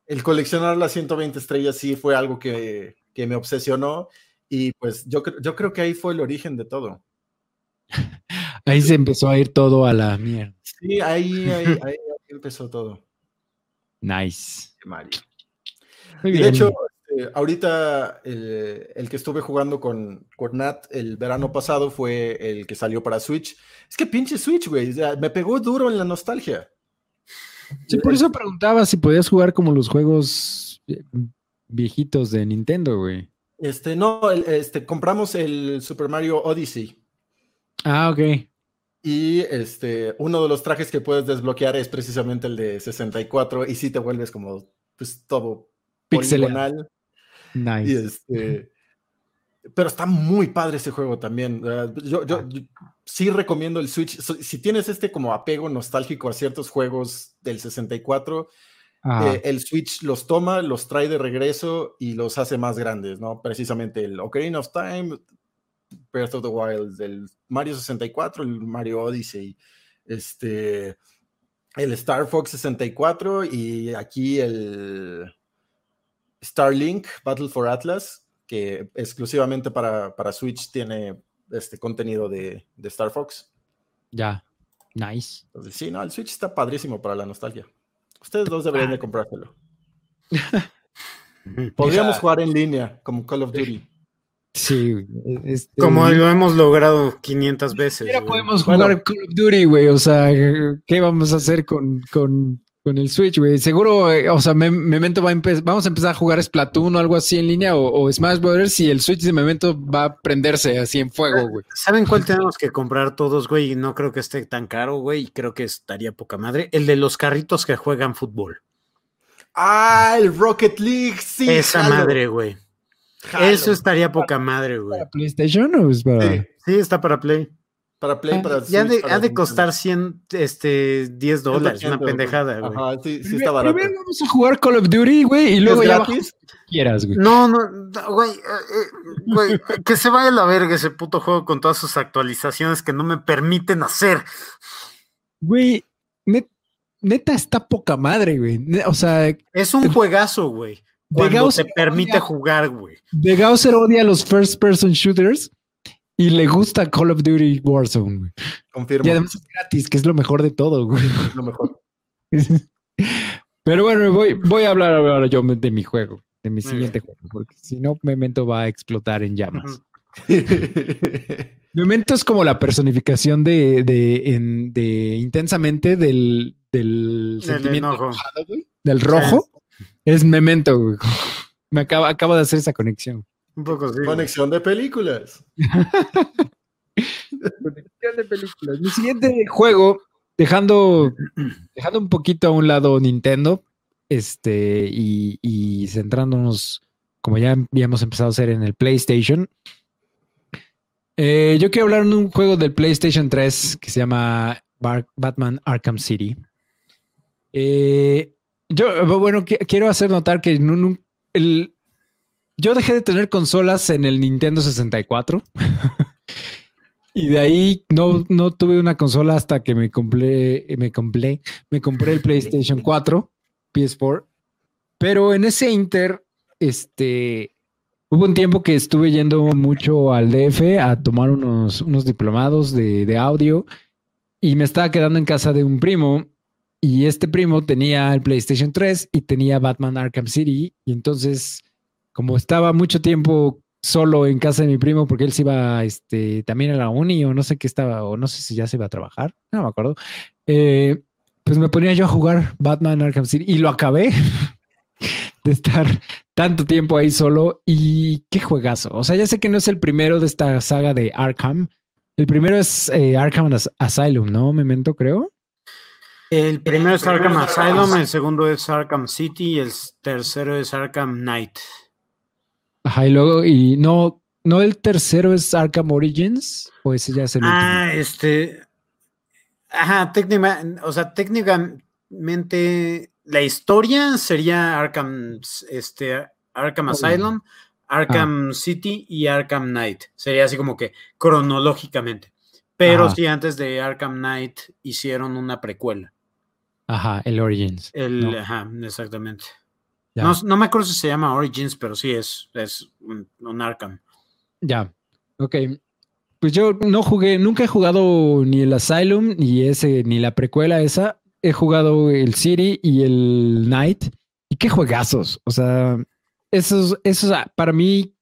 el coleccionar las 120 estrellas sí fue algo que, que me obsesionó y pues yo, yo creo que ahí fue el origen de todo. Ahí se empezó a ir todo a la mierda. Sí, ahí, ahí, ahí- empezó todo. Nice. Mario. Muy Y de hecho, este, ahorita el, el que estuve jugando con, con Nat el verano pasado fue el que salió para Switch. Es que pinche Switch, güey. me pegó duro en la nostalgia. Sí, por eso preguntaba si podías jugar como los juegos eh, viejitos de Nintendo, güey. Este, no, el- este, compramos el Super Mario Odyssey. Ah, ok. Y este, uno de los trajes que puedes desbloquear es precisamente el de 64 y sí te vuelves como pues todo. Y Nice. este, pero está muy padre ese juego también. Yo, yo- yo sí recomiendo el Switch. Si tienes este como apego nostálgico a ciertos juegos del 64, Ajá. eh, el Switch los toma, los trae de regreso y los hace más grandes, ¿no? Precisamente el Ocarina of Time, Breath of the Wild, el Mario 64, el Mario Odyssey, este, el Star Fox 64 y aquí el Starlink Battle for Atlas, que exclusivamente para, para Switch tiene este contenido de, de Star Fox. Ya. Nice. Entonces, sí, no, el Switch está padrísimo para la nostalgia. Ustedes dos deberían de comprárselo. Podríamos jugar en línea, como Call of Duty. Sí. este- Como lo hemos logrado 500 veces. Mira, güey. podemos Bueno. jugar Call of Duty, güey. O sea, ¿qué vamos a hacer con, con, con el Switch, güey? Seguro, eh, o sea, Mem- Memento va a empezar, vamos a empezar a jugar Splatoon o algo así en línea o, o Smash Brothers y el Switch de Memento va a prenderse así en fuego, güey. ¿Saben cuál tenemos que comprar todos, güey? Y no creo que esté tan caro, güey. y Creo que estaría poca madre. El de los carritos que juegan fútbol. ¡Ah, el Rocket League! Sí, Esa jalo, madre, güey. Eso estaría poca madre, güey. ¿Para PlayStation o es para...? Sí, Sí, está para Play. para Play, Ah, para Ya Switch, de, para ha de costar 100, este, 10 dólares, una 100, pendejada, güey. Ajá, sí, sí Primero- está barato. Primero vamos a jugar Call of Duty, güey, y ¿Es luego ya gratis? quieras, güey. No, no, güey, eh, eh, güey, que se vaya a la verga ese puto juego con todas sus actualizaciones que no me permiten hacer. Güey, net- neta está poca madre, güey. O sea, Es un juegazo, güey. Cuando te permite odia- jugar, güey. De Gausser odia los first person shooters y le gusta Call of Duty Warzone, güey. Confirmo. Y además es gratis, que es lo mejor de todo, güey. lo mejor. Pero bueno, voy, voy a hablar ahora yo de mi juego, de mi siguiente juego, porque si no, Memento va a explotar en llamas. Memento es como la personificación de, de, en- de intensamente del, del sentimiento enojo. enojado, güey, del rojo. Es Memento, güey. Me acabo, acabo de hacer esa conexión. Un poco sí. Conexión de películas. Conexión de películas. Mi siguiente juego, dejando, dejando un poquito a un lado Nintendo, este, y, y centrándonos, como ya habíamos empezado a hacer en el PlayStation. eh, yo quiero hablar de un juego del PlayStation 3 que se llama Bar- Batman Arkham City. Eh, yo, bueno, qui- quiero hacer notar que no- el, yo dejé de tener consolas en el Nintendo 64. Y de ahí no, no tuve una consola hasta que me compré, me compré, me compré el PlayStation 4, PS4. Pero en ese Inter, este, hubo un tiempo que estuve yendo mucho al DF a tomar unos, unos diplomados de, de audio y me estaba quedando en casa de un primo y este primo tenía el PlayStation 3 y tenía Batman Arkham City y entonces como estaba mucho tiempo solo en casa de mi primo porque él se iba este, también a la uni o no sé qué estaba, o no sé si ya se iba a trabajar, no me acuerdo. Eh, pues me ponía yo a jugar Batman Arkham City y lo acabé de estar tanto tiempo ahí solo y qué juegazo. O sea, ya sé que no es el primero de esta saga de Arkham. El primero es eh, Arkham Asylum, ¿no? Memento, creo. El primero es Arkham Asylum, el segundo es Arkham City y el tercero es Arkham Knight. Ajá, y luego, y no, no el tercero es Arkham Origins, o ese ya es el Ah, este. Ajá, técnicamente, o sea, técnicamente la historia sería Arkham, este, Arkham Asylum, Arkham ah. City y Arkham Knight. Sería así como que cronológicamente. Pero sí, antes de Arkham Knight hicieron una precuela. Ajá, el Origins. El, Ajá, exactamente. No, me acuerdo si se llama Origins, pero sí es, es un, Arkham. Ya, ok. Pues yo no jugué, nunca he jugado ni el Asylum, ni ese, ni la precuela esa. He jugado el City y el Night. Y qué juegazos. O sea, esos, esos ah, para mí,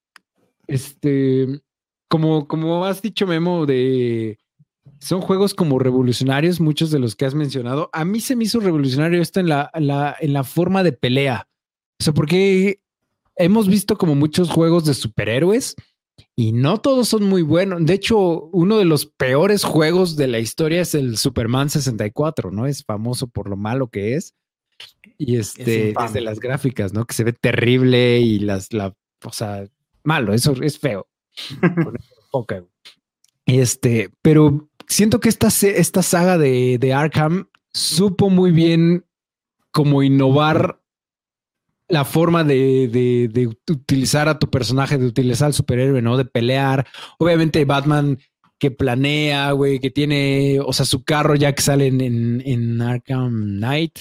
este, como, como has dicho, Memo, de son juegos como revolucionarios, muchos de los que has mencionado. A mí se me hizo revolucionario esto en la, la, en la forma de pelea. O sea, porque hemos visto como muchos juegos de superhéroes y no todos son muy buenos. De hecho, uno de los peores juegos de la historia es el Superman 64, ¿no? Es famoso por lo malo que es. Y este, desde las gráficas, ¿no? Que se ve terrible y las, la, o sea, malo, eso es feo. ok. Este, pero siento que esta, esta saga de, de Arkham supo muy bien como innovar la forma de, utilizar a tu personaje, de utilizar al superhéroe, ¿no? De pelear. Obviamente Batman que planea, güey, que tiene, o sea, su carro ya que sale en, en Arkham Knight,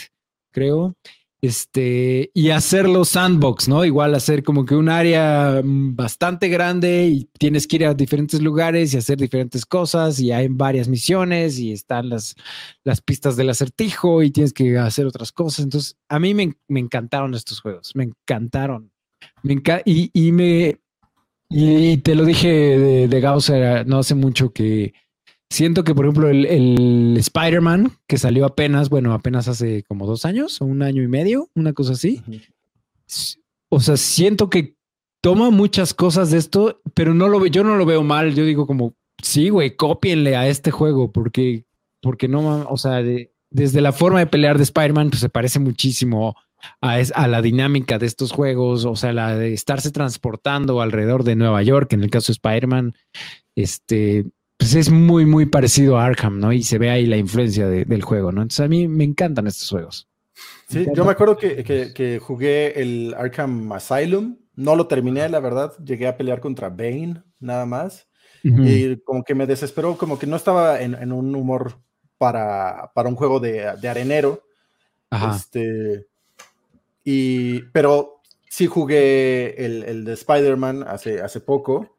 creo este, y hacerlo sandbox, ¿no? Igual hacer como que un área mm, bastante grande y tienes que ir a diferentes lugares y hacer diferentes cosas y hay varias misiones y están las, las pistas del acertijo y tienes que hacer otras cosas. Entonces, a mí me, encantaron estos juegos, me encantaron. Me y, y, me, y, te lo dije de, de no hace mucho que Siento que, por ejemplo, el, Spider-Man que salió apenas, bueno, apenas hace como dos años o un año y medio, una cosa así. O sea, siento que toma muchas cosas de esto, pero no lo yo no lo veo mal. Yo digo como, sí, güey, cópienle a este juego porque, porque no, o sea, desde la forma de pelear de Spider-Man, pues se parece muchísimo a, a, la dinámica de estos juegos, o sea, la de estarse transportando alrededor de Nueva York, en el caso de Spider-Man, este, pues es muy, muy parecido a Arkham, ¿no? Y se ve ahí la influencia del juego, ¿no? Entonces a mí me encantan estos juegos. Sí, yo me acuerdo que, jugué el Arkham Asylum, no lo terminé, la verdad, llegué a pelear contra Bane, nada más, y como que me desesperó, como que no estaba en, un humor para, para un juego de, arenero. Ajá. Este, y, pero sí jugué el, el de Spider-Man hace, hace poco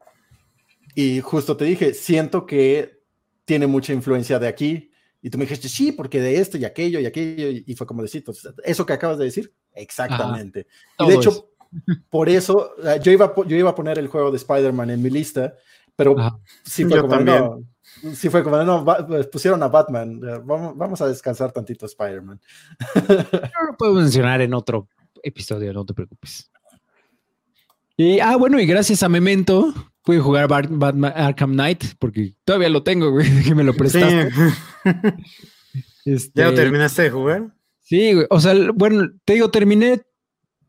y justo te dije, siento que tiene mucha influencia de aquí. Y tú me dijiste, sí, porque de esto y aquello y aquello. Y fue como decir, eso que acabas de decir, exactamente. y de hecho, por eso yo iba, yo iba a poner el juego de Spider-Man en mi lista, pero sí fue como, no, sí fue como, no, pues, pusieron a Batman, vamos, vamos a descansar tantito Spider-Man. lo puedo mencionar en otro episodio, no te preocupes. Y, ah, bueno, y gracias a Memento pude jugar Batman Arkham Knight porque todavía lo tengo, güey, que me lo prestaste. Este, ¿Ya lo terminaste de jugar? Sí, güey. O sea, bueno, te digo, terminé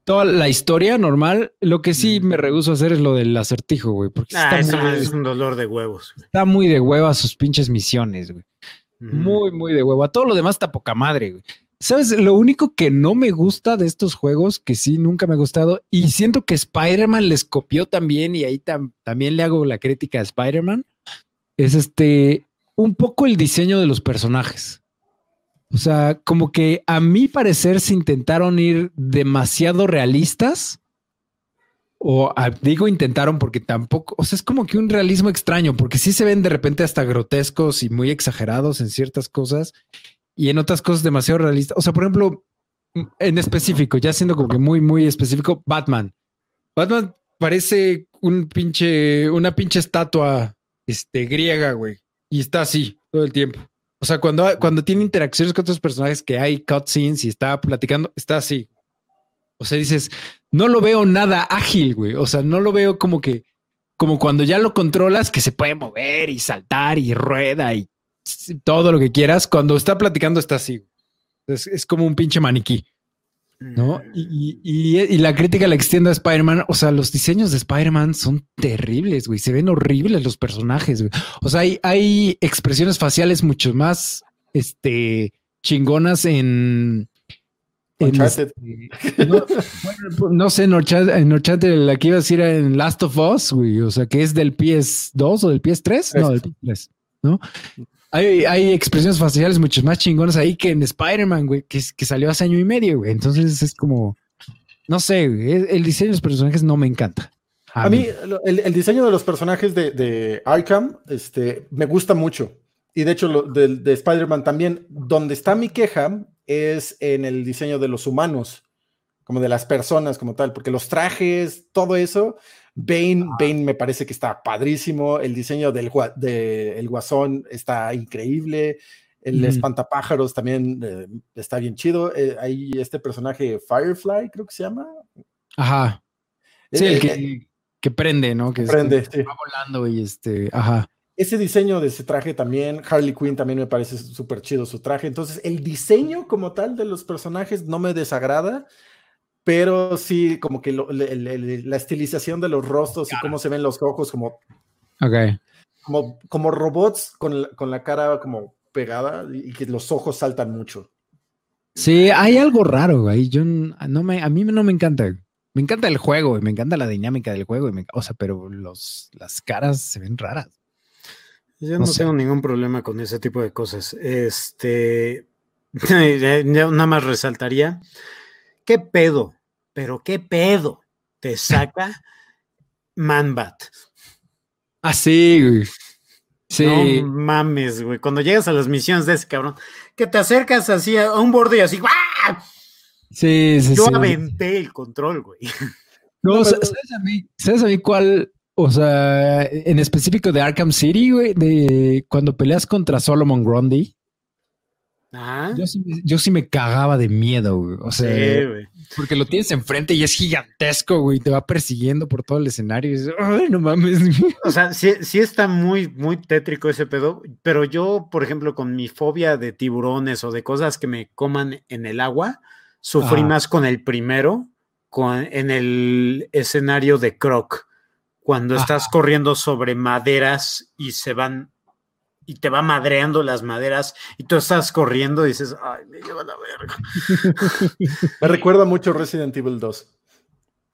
toda la historia normal. Lo que sí me rehuso a hacer es lo del acertijo, güey. Porque ah, está es un dolor de huevos. Está muy de hueva sus pinches misiones, güey. Muy, muy de hueva. Todo lo demás está poca madre, güey. ¿Sabes? Lo único que no me gusta de estos juegos, que sí, nunca me ha gustado, y siento que Spider-Man les copió también, y ahí también le hago la crítica a Spider-Man, es este, un poco el diseño de los personajes. O sea, como que a mi parecer se intentaron ir demasiado realistas. O digo intentaron porque tampoco, o sea, es como que un realismo extraño, porque sí se ven de repente hasta grotescos y muy exagerados en ciertas cosas y en otras cosas demasiado realistas. O sea, por ejemplo, en específico, ya siendo como que muy, muy específico, Batman. Batman parece un pinche, una pinche estatua este, griega, güey. Y está así todo el tiempo. O sea, cuando, cuando tiene interacciones con otros personajes que hay cutscenes y está platicando, está así. O sea, dices, no lo veo nada ágil, güey. O sea, no lo veo como que, como cuando ya lo controlas, que se puede mover y saltar y rueda y todo lo que quieras. Cuando está platicando, está así. Es, como un pinche maniquí. ¿No? Mm. Y, la crítica la extiende a Spider-Man. O sea, los diseños de Spider-Man son terribles, güey. Se ven horribles los personajes, güey. O sea, hay, hay expresiones faciales mucho más este, chingonas en. Este, no, sé, en Uncharted, la que iba a decir en Last of Us, güey. O sea, que es del PS2 o del PS3. No, del PS3, ¿no? Hay, expresiones faciales mucho más chingonas ahí que en Spider-Man, güey, que, que, salió hace año y medio, güey. Entonces es como, no sé, el diseño de los personajes no me encanta. A, mí, el, diseño de los personajes de, de, Arkham este, me gusta mucho. Y de hecho, lo, de, de Spider-Man también. Donde está mi queja es en el diseño de los humanos, como de las personas como tal, porque los trajes, todo eso, Bane, Bane me parece que está padrísimo. El diseño del de, el guasón está increíble. El espantapájaros también eh, está bien chido. Eh, hay este personaje Firefly, creo que se llama. Ajá. Sí, el eh, que, prende, ¿no? Que prende, va volando y este, ajá. Ese diseño de ese traje también, Harley Quinn también me parece súper chido su traje. Entonces, el diseño como tal de los personajes no me desagrada pero sí, como que la estilización de los rostros y cómo se ven los ojos, como, como, como robots con la, cara como pegada y que los ojos saltan mucho. Sí, hay algo raro ahí. Yo no me, a mí no me encanta. Me encanta el juego y me encanta la dinámica del juego. Y o sea, pero los, las caras se ven raras. Yo no, tengo ningún problema con ese tipo de cosas. Este, nada más resaltaría ¿Qué pedo? Pero qué pedo te saca Manbat. Así, ah, güey. Sí. No mames, güey. Cuando llegas a las misiones de ese cabrón, que te acercas así a un borde y así, ¡guau! Sí, sí, Yo aventé el control, güey. No, ¿sabes, a mí, ¿sabes a mí cuál? O sea, en específico de Arkham City, güey, de cuando peleas contra Solomon Grundy. Yo, sí, me cagaba de miedo, güey. O sea, porque lo tienes enfrente y es gigantesco, güey. Te va persiguiendo por todo el escenario. Y Ay, no mames. O sea, sí, sí está muy, muy tétrico ese pedo. Pero yo, por ejemplo, con mi fobia de tiburones o de cosas que me coman en el agua, sufrí más con el primero, con, en el escenario de Croc. Cuando estás corriendo sobre maderas y se van y te va madreando las maderas y tú estás corriendo y dices, ay, me lleva la verga. me recuerda mucho Resident Evil 2.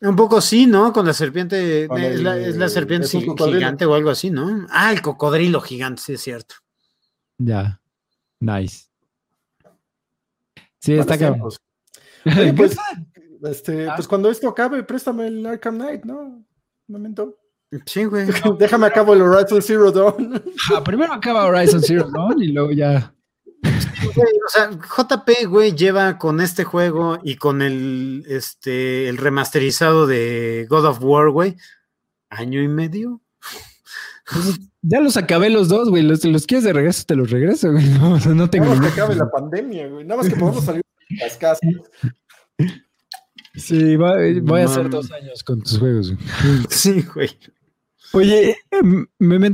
Un poco sí, ¿no? Con la serpiente, es, la, serpiente gigante o algo así, ¿no? Ah, el cocodrilo gigante, sí es cierto. Ya, nice. Sí, está cabrón. Pues, este, pues cuando esto acabe, préstame el Arkham Knight, ¿no? Un momento. Sí, güey. Déjame acabo el Horizon Zero Dawn. Ah, primero acaba Horizon Zero Dawn y luego ya. o sea, JP, güey, lleva con este juego y con el, este, el remasterizado de God of War, güey, año y medio. Pues, ya los acabé los dos, güey. Los, los quieres de regreso, te los regreso, güey. No, o sea, no tengo. Nada más que acabe la pandemia, güey. Nada más que podamos salir de las casas. Sí, voy a hacer dos años con tus juegos. Güey. Sí, güey. Oye, em,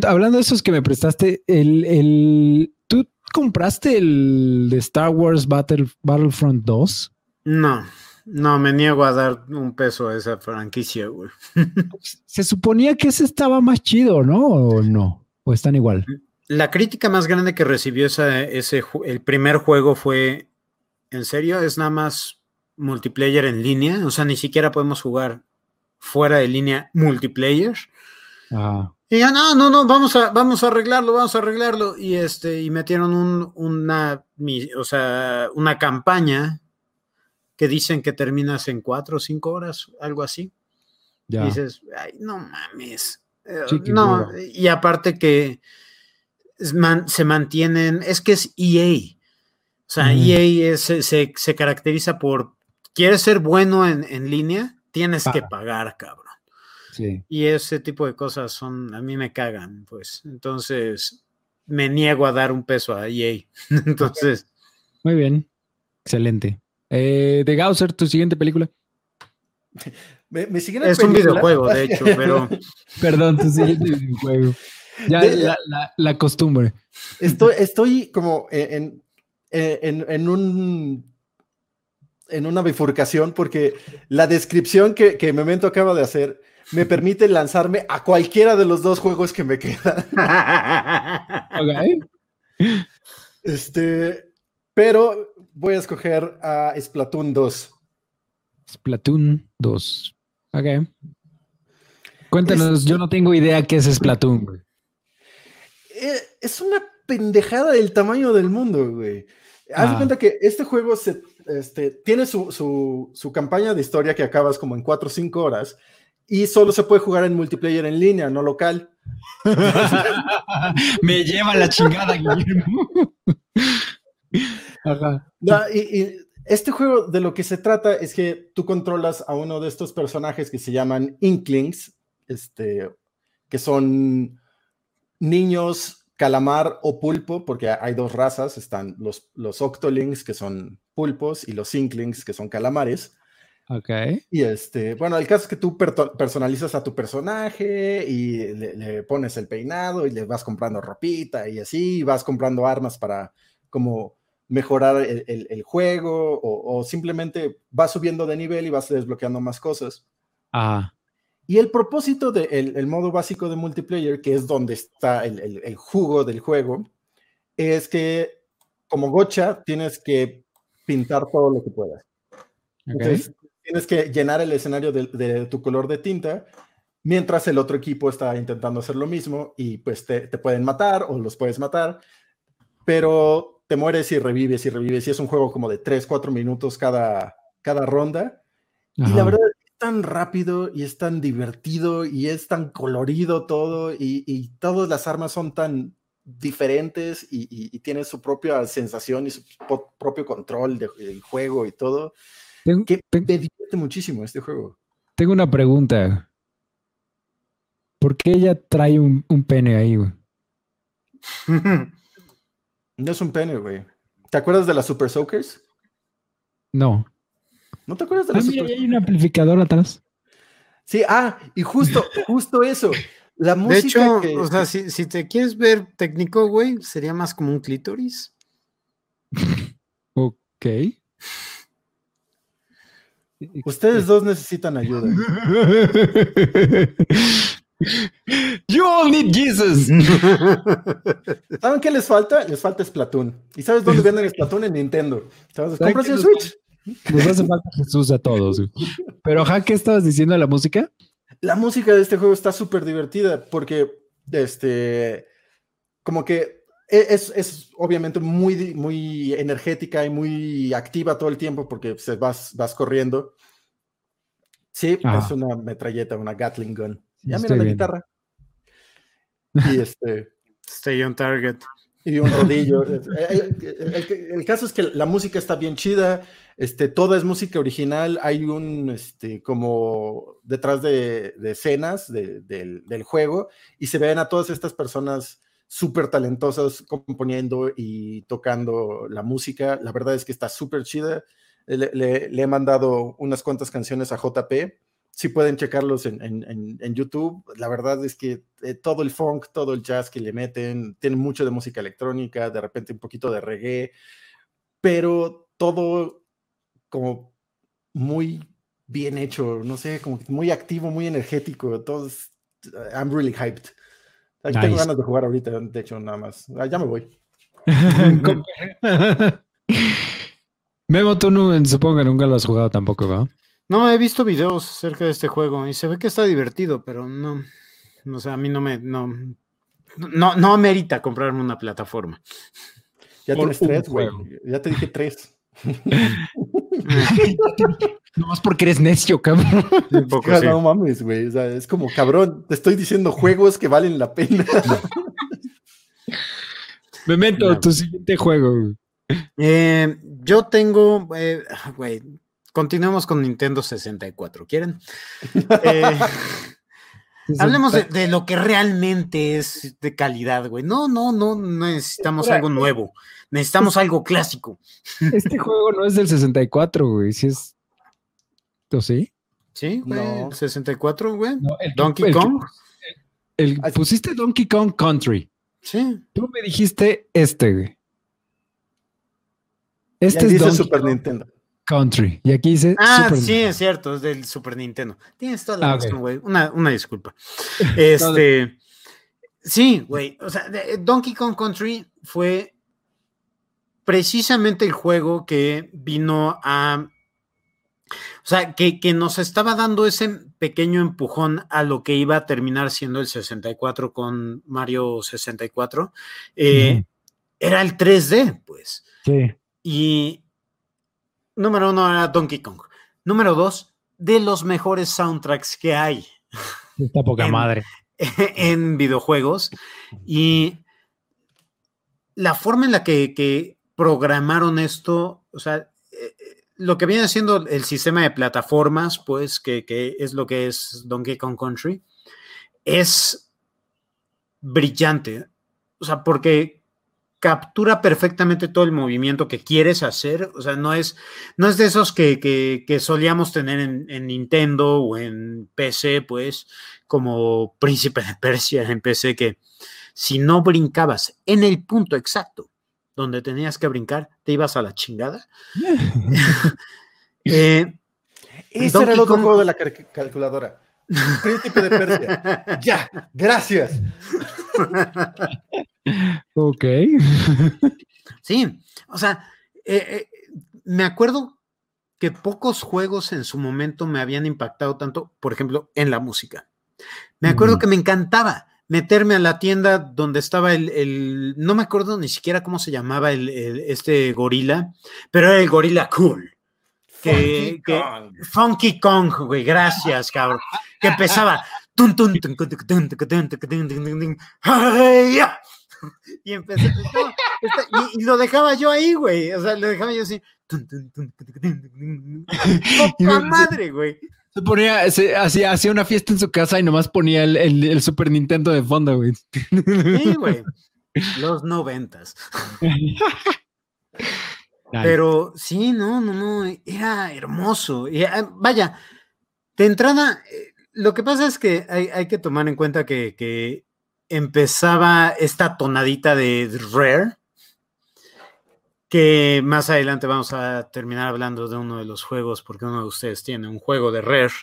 hablando de esos que me prestaste, el, el, ¿tú compraste el de Star Wars Battle, Battlefront 2? No, no, me niego a dar un peso a esa franquicia, güey. Se suponía que ese estaba más chido, ¿no? ¿O no? ¿O están igual? La crítica más grande que recibió ese, ese el primer juego fue, ¿en serio? ¿Es nada más multiplayer en línea? O sea, ni siquiera podemos jugar fuera de línea multiplayer. Y ya, no, no, no, vamos a, vamos a arreglarlo, vamos a arreglarlo. Y este, y metieron un, una, o sea, una campaña que dicen que terminas en cuatro o cinco horas, algo así. Y dices, ay, no mames. Eh, no, y aparte que se mantienen, es que es EA. O sea, EA se, caracteriza por, quieres ser bueno en, en línea, tienes que pagar, cabrón. Sí. Y ese tipo de cosas son, a mí me cagan, pues. Entonces, me niego a dar un peso a EA. Entonces. Muy bien. Excelente. Eh, de Gausser, tu siguiente película. Me, es un videojuego, de hecho, pero. Perdón, tu siguiente videojuego. Ya la, costumbre. Estoy, estoy como en, en, un en una bifurcación porque la descripción que, que Memento acaba de hacer me permite lanzarme a cualquiera de los dos juegos que me quedan. Este, pero voy a escoger a Splatoon 2. Splatoon 2. Ok. Cuéntanos, yo no tengo idea qué es Splatoon. Eh, es una pendejada del tamaño del mundo, güey. Haz de ah. cuenta que este juego se, este, tiene su, su, su, campaña de historia que acabas como en 4 o 5 horas y solo se puede jugar en multiplayer en línea, no local. Me lleva la chingada, Guillermo. y, este juego de lo que se trata es que tú controlas a uno de estos personajes que se llaman Inklings, este, que son niños calamar o pulpo, porque hay dos razas, están los, los Octolings, que son pulpos, y los Inklings, que son calamares. Ok. Y este, bueno, el caso es que tú personalizas a tu personaje y le, pones el peinado y le vas comprando ropita y así, y vas comprando armas para como mejorar el, juego o, simplemente vas subiendo de nivel y vas desbloqueando más cosas. Ah. Y el propósito del el modo básico de multiplayer, que es donde está el, jugo del juego, es que como gocha tienes que pintar todo lo que puedas. Entonces, tienes que llenar el escenario de, tu color de tinta, mientras el otro equipo está intentando hacer lo mismo y pues te, pueden matar o los puedes matar, pero te mueres y revives y revives y es un juego como de 3, 4 minutos cada, cada ronda. Y la verdad es tan rápido y es tan divertido y es tan colorido todo y, todas las armas son tan diferentes y, y, tienen su propia sensación y su propio control del juego y todo. Tengo, que me divierte muchísimo este juego. Tengo una pregunta. ¿Por qué ella trae un, pene ahí, güey? no es un pene, güey. ¿Te acuerdas de las Super Soakers? No. ¿No te acuerdas de las ah, Super hay un amplificador atrás. Sí, ah, y justo, justo eso. La música. De hecho, o sea, si, si, te quieres ver técnico, güey, sería más como un clítoris. ok. Ustedes dos necesitan ayuda. You all need Jesus. ¿Saben qué les falta? Les falta Splatoon. ¿Y sabes dónde venden Splatoon? En Nintendo. ¿Sabes? ¿Compras el Switch? Nos hace falta Jesús a todos. Pero, Ja, ¿qué estabas diciendo de la música? La música de este juego está súper divertida porque, este, como que e, es, obviamente muy, muy energética y muy activa todo el tiempo porque se vas, vas corriendo. Sí, es una metralleta, una Gatling gun. Ya mira la guitarra. Y este. Stay on target. Y un rodillo. el, caso es que la música está bien chida. Este, toda es música original. Hay un, este, como detrás de, escenas del, del, juego y se ven a todas estas personas súper talentosas componiendo y tocando la música. La verdad es que está súper chida. Le, he mandado unas cuantas canciones a JP. Si pueden checarlos en, YouTube. La verdad es que eh, todo el funk, todo el jazz que le meten, tiene mucho de música electrónica, de repente un poquito de reggae, pero todo como muy bien hecho, no sé, como muy activo, muy energético. Todos, I'm really hyped. Tengo ganas de jugar ahorita, de hecho, nada más. Ah, ya me voy. Memo, tú no, supongo que nunca lo has jugado tampoco, ¿va? No, he visto videos acerca de este juego y se ve que está divertido, pero no. O sea, a mí no me, no, no, no amerita comprarme una plataforma. Ya tienes tres, güey. Ya te dije tres. no más porque eres necio, cabrón. No mames, güey. O sea, es como, cabrón, te estoy diciendo juegos que valen la pena. Memento, tu siguiente juego. Eh, yo tengo, eh, güey, continuemos con Nintendo 64, ¿quieren? Eh, hablemos de, lo que realmente es de calidad, güey. No, no, no necesitamos algo nuevo, necesitamos algo clásico. Este juego no es del 64, güey, si es... ¿O sí? Sí, güey, 64, güey. Donkey Kong. El, pusiste Donkey Kong Country. Sí. Tú me dijiste este, güey. Este es dice Super Nintendo. Country. Y aquí dice. Ah, sí, es cierto, es del Super Nintendo. Tienes toda la ah, razón, güey. Una, disculpa. Este. sí, güey. O sea, Donkey Kong Country fue precisamente el juego que vino a. O sea, que, nos estaba dando ese pequeño empujón a lo que iba a terminar siendo el 64 con Mario 64. Eh, era el 3D, pues. Sí. Y número uno era Donkey Kong. Número dos, de los mejores soundtracks que hay. Está poca madre. En videojuegos. Y la forma en la que, programaron esto, o sea, eh, lo que viene siendo el sistema de plataformas, pues, que, que, es lo que es Donkey Kong Country, es brillante. O sea, porque captura perfectamente todo el movimiento que quieres hacer. O sea, no es, no es de esos que, solíamos tener en, Nintendo o en PC, pues, como Príncipe de Persia en PC, que si no brincabas en el punto exacto donde tenías que brincar, te ibas a la chingada. eh, Ese era el otro juego de la calculadora. Príncipe de Persia. ya, gracias. ok. sí, o sea, eh, eh, me acuerdo que pocos juegos en su momento me habían impactado tanto, por ejemplo, en la música. Me acuerdo que me encantaba meterme a la tienda donde estaba el, no me acuerdo ni siquiera cómo se llamaba el, este gorila, pero era el gorila cool. Que, Funky, Kong. Funky Kong, güey, gracias, cabrón. Que empezaba. Y empecé. y, lo dejaba yo ahí, güey. O sea, lo dejaba yo así. ¡Poca madre, güey! Se ponía, se, hacía, hacía una fiesta en su casa y nomás ponía el, el, Super Nintendo de fondo, güey. Sí, güey. Los noventas. Pero sí, no, no, no, era hermoso. Y, ah, vaya, de entrada, eh, lo que pasa es que hay, que tomar en cuenta que, empezaba esta tonadita de Rare, que más adelante vamos a terminar hablando de uno de los juegos, porque uno de ustedes tiene un juego de Rare.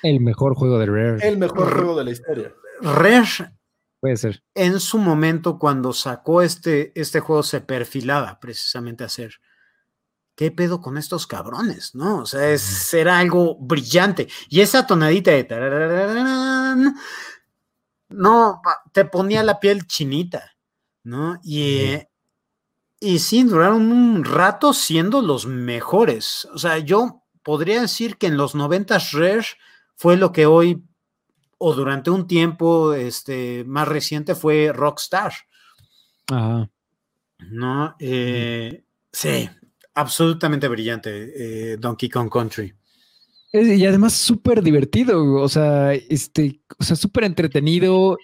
El mejor juego de Rare. El mejor juego de la historia. Rare. Puede ser. En su momento, cuando sacó este, este juego, se perfilaba precisamente a ser ¿qué pedo con estos cabrones? ¿No? O sea, es, era algo brillante. Y esa tonadita de... No, te ponía la piel chinita, ¿no? Y, y sí, duraron un rato siendo los mejores. O sea, yo podría decir que en los 90 Rare fue lo que hoy, o durante un tiempo este, más reciente, fue Rockstar. Ajá. ¿No? Eh, sí, absolutamente brillante, eh, Donkey Kong Country. Y además súper divertido, o sea, este, o sea, súper entretenido,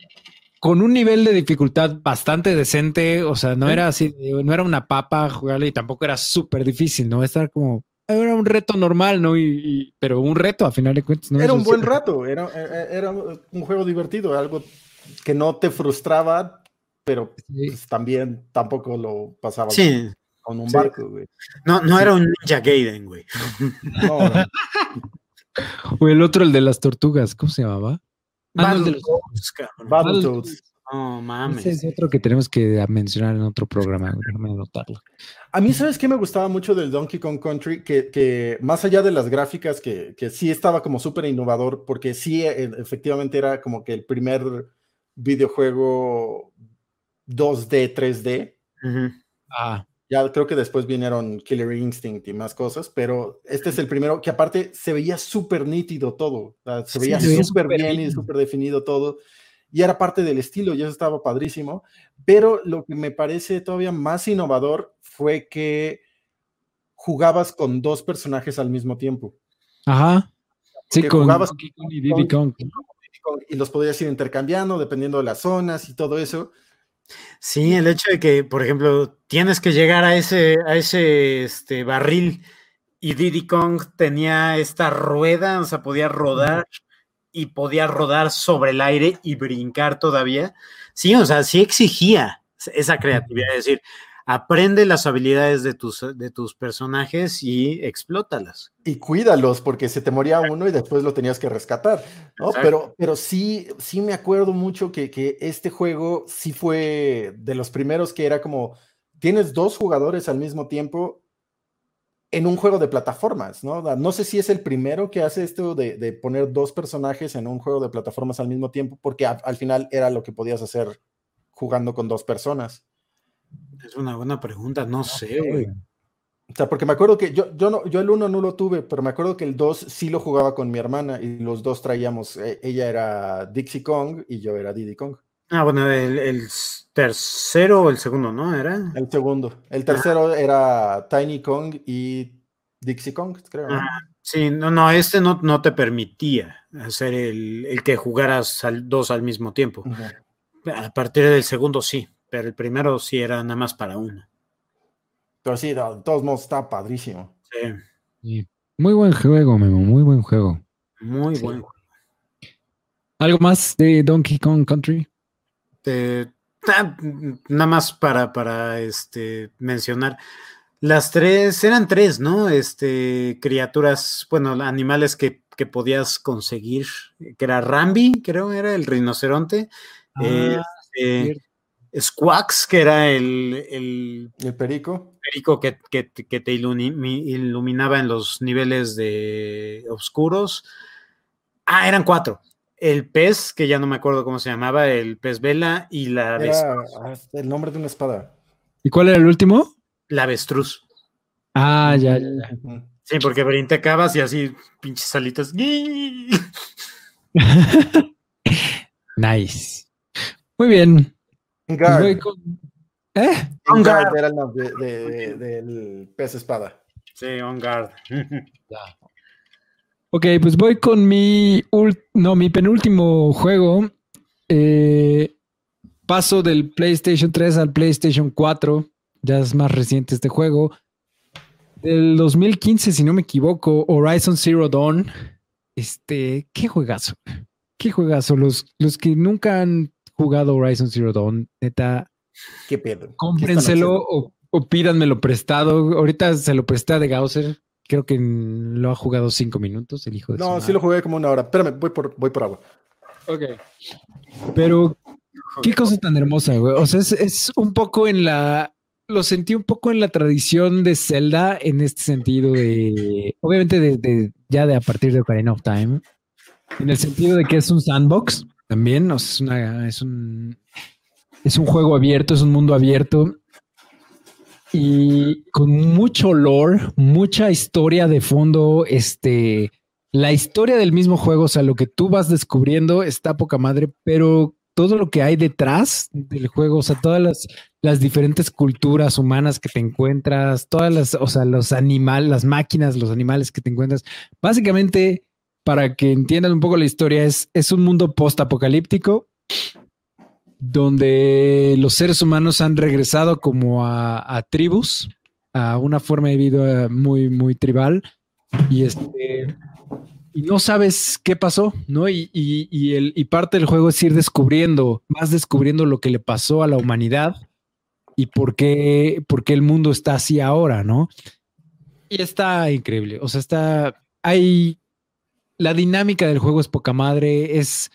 con un nivel de dificultad bastante decente, o sea, no era así, no era una papa jugarle y tampoco era súper difícil, ¿no? Estar como, era un reto normal, ¿no? Y, pero un reto a final de cuentas, ¿no? Era un buen rato, era, era, un juego divertido, algo que no te frustraba, pero pues, también tampoco lo pasaba. Sí, con un barco, güey. No, no era un Ninja Gaiden, güey. No, O el otro, el de las tortugas, ¿cómo se llamaba? El de los... Battletoads. No mames. Ese es otro que tenemos que mencionar en otro programa, déjame anotarlo. A mí, ¿sabes qué me gustaba mucho del Donkey Kong Country? Que, que más allá de las gráficas, que, que sí estaba como súper innovador, porque sí, e, efectivamente era como que el primer videojuego 2D, 3D. Ah, Ya creo que después vinieron Killer Instinct y más cosas, pero este es el primero que aparte se veía súper nítido todo. se Sí, veía súper súper bien y súper definido todo. Y era parte del estilo, y eso estaba padrísimo. Pero lo que me parece todavía más innovador fue que jugabas con dos personajes al mismo tiempo. ajá. Sí, Que con jugabas Donkey Kong y Diddy Kong. Y los podías ir intercambiando dependiendo de las zonas y todo eso. Sí, el hecho de que, por ejemplo, tienes que llegar a ese, a ese este, barril y Diddy Kong tenía esta rueda, o sea, podía rodar y podía rodar sobre el aire y brincar todavía. Sí, o sea, sí exigía esa creatividad, es decir, aprende las habilidades de tus, de tus personajes y explótalas. y cuídalos porque se te moría uno y después lo tenías que rescatar, ¿no? Exacto. Pero, pero sí, sí me acuerdo mucho que, que este juego sí fue de los primeros que era como, tienes dos jugadores al mismo tiempo en un juego de plataformas, ¿no? No sé si es el primero que hace esto de, de poner dos personajes en un juego de plataformas al mismo tiempo, porque a- al final era lo que podías hacer jugando con dos personas. Es una buena pregunta, no sé, güey. O sea, porque me acuerdo que yo, yo, no, yo el 1 no lo tuve, pero me acuerdo que el 2 sí lo jugaba con mi hermana y los dos traíamos, eh, ella era Dixie Kong y yo era Diddy Kong. Ah, bueno, el, el tercero o el segundo, ¿no? Era. El segundo. El tercero era Tiny Kong y Dixie Kong, creo. ¿no? Ah, sí, no, no, este no, no te permitía hacer el, el que jugaras al, dos al mismo tiempo. A partir del segundo sí, pero el primero sí era nada más para uno. Pero sí, no, de todos modos, está padrísimo. Sí, Sí. Muy buen juego, Memo, muy buen juego. muy Sí. bueno. ¿Algo más de Donkey Kong Country? Eh, nada más para, para este, mencionar. Las tres, eran tres, ¿no? Este, criaturas, bueno, animales que, que podías conseguir, que era Rambi, creo, era el rinoceronte. eh, Ah, este, Squax, que era el, el El perico. perico que, que- que te iluminaba en los niveles de oscuros. Ah, eran cuatro. El pez, que ya no me acuerdo cómo se llamaba, el pez vela y la, aves- Era ah, el nombre de una espada. ¿Y cuál era el último? la avestruz. Ah, ya, ya, ya. Sí, porque brincabas y así, pinches salitas. Nice. Muy bien. Pues Guard. voy con- ¿Eh? On Guard guard. era el nombre de- de- del pez espada. Sí, on guard. Ok, pues voy con mi ul- no, mi penúltimo juego. Eh, paso del PlayStation 3 al PlayStation 4. Ya es más reciente este juego. Del 2015, si no me equivoco, Horizon Zero Dawn. Este, qué juegazo. Qué juegazo. Los, los que nunca han jugado Horizon Zero Dawn, neta, ¿Qué pedo? ¿Qué están cómprenselo o, o pídanmelo prestado. Ahorita se lo presté a de Gausser. Creo que lo ha jugado cinco minutos, el hijo de No, sí lo jugué como una hora. Espérame, voy por, voy por agua. Ok. Pero, qué cosa tan hermosa, güey. O sea, es, es un poco en la. Lo sentí un poco en la tradición de Zelda en este sentido de. Obviamente, de, de- ya de a partir de Ocarina of Time. En el sentido de que es un sandbox también. Es un. Es un juego abierto, es un mundo abierto. Y con mucho lore, mucha historia de fondo. Este la historia del mismo juego, o sea, lo que tú vas descubriendo está poca madre, pero todo lo que hay detrás del juego, o sea, todas las, las diferentes culturas humanas que te encuentras, todas las, o sea, los animales, las máquinas, los animales que te encuentras, básicamente, para que entiendan un poco la historia, es, es un mundo post-apocalíptico donde los seres humanos han regresado como a, tribus, a una forma de vida muy, muy tribal, y este y no sabes qué pasó, ¿no? Y, y- y el, y parte del juego es ir descubriendo, más descubriendo lo que le pasó a la humanidad y por qué, por qué el mundo está así ahora, ¿no? Y está increíble. O sea, está. Hay. La dinámica del juego es poca madre. Es.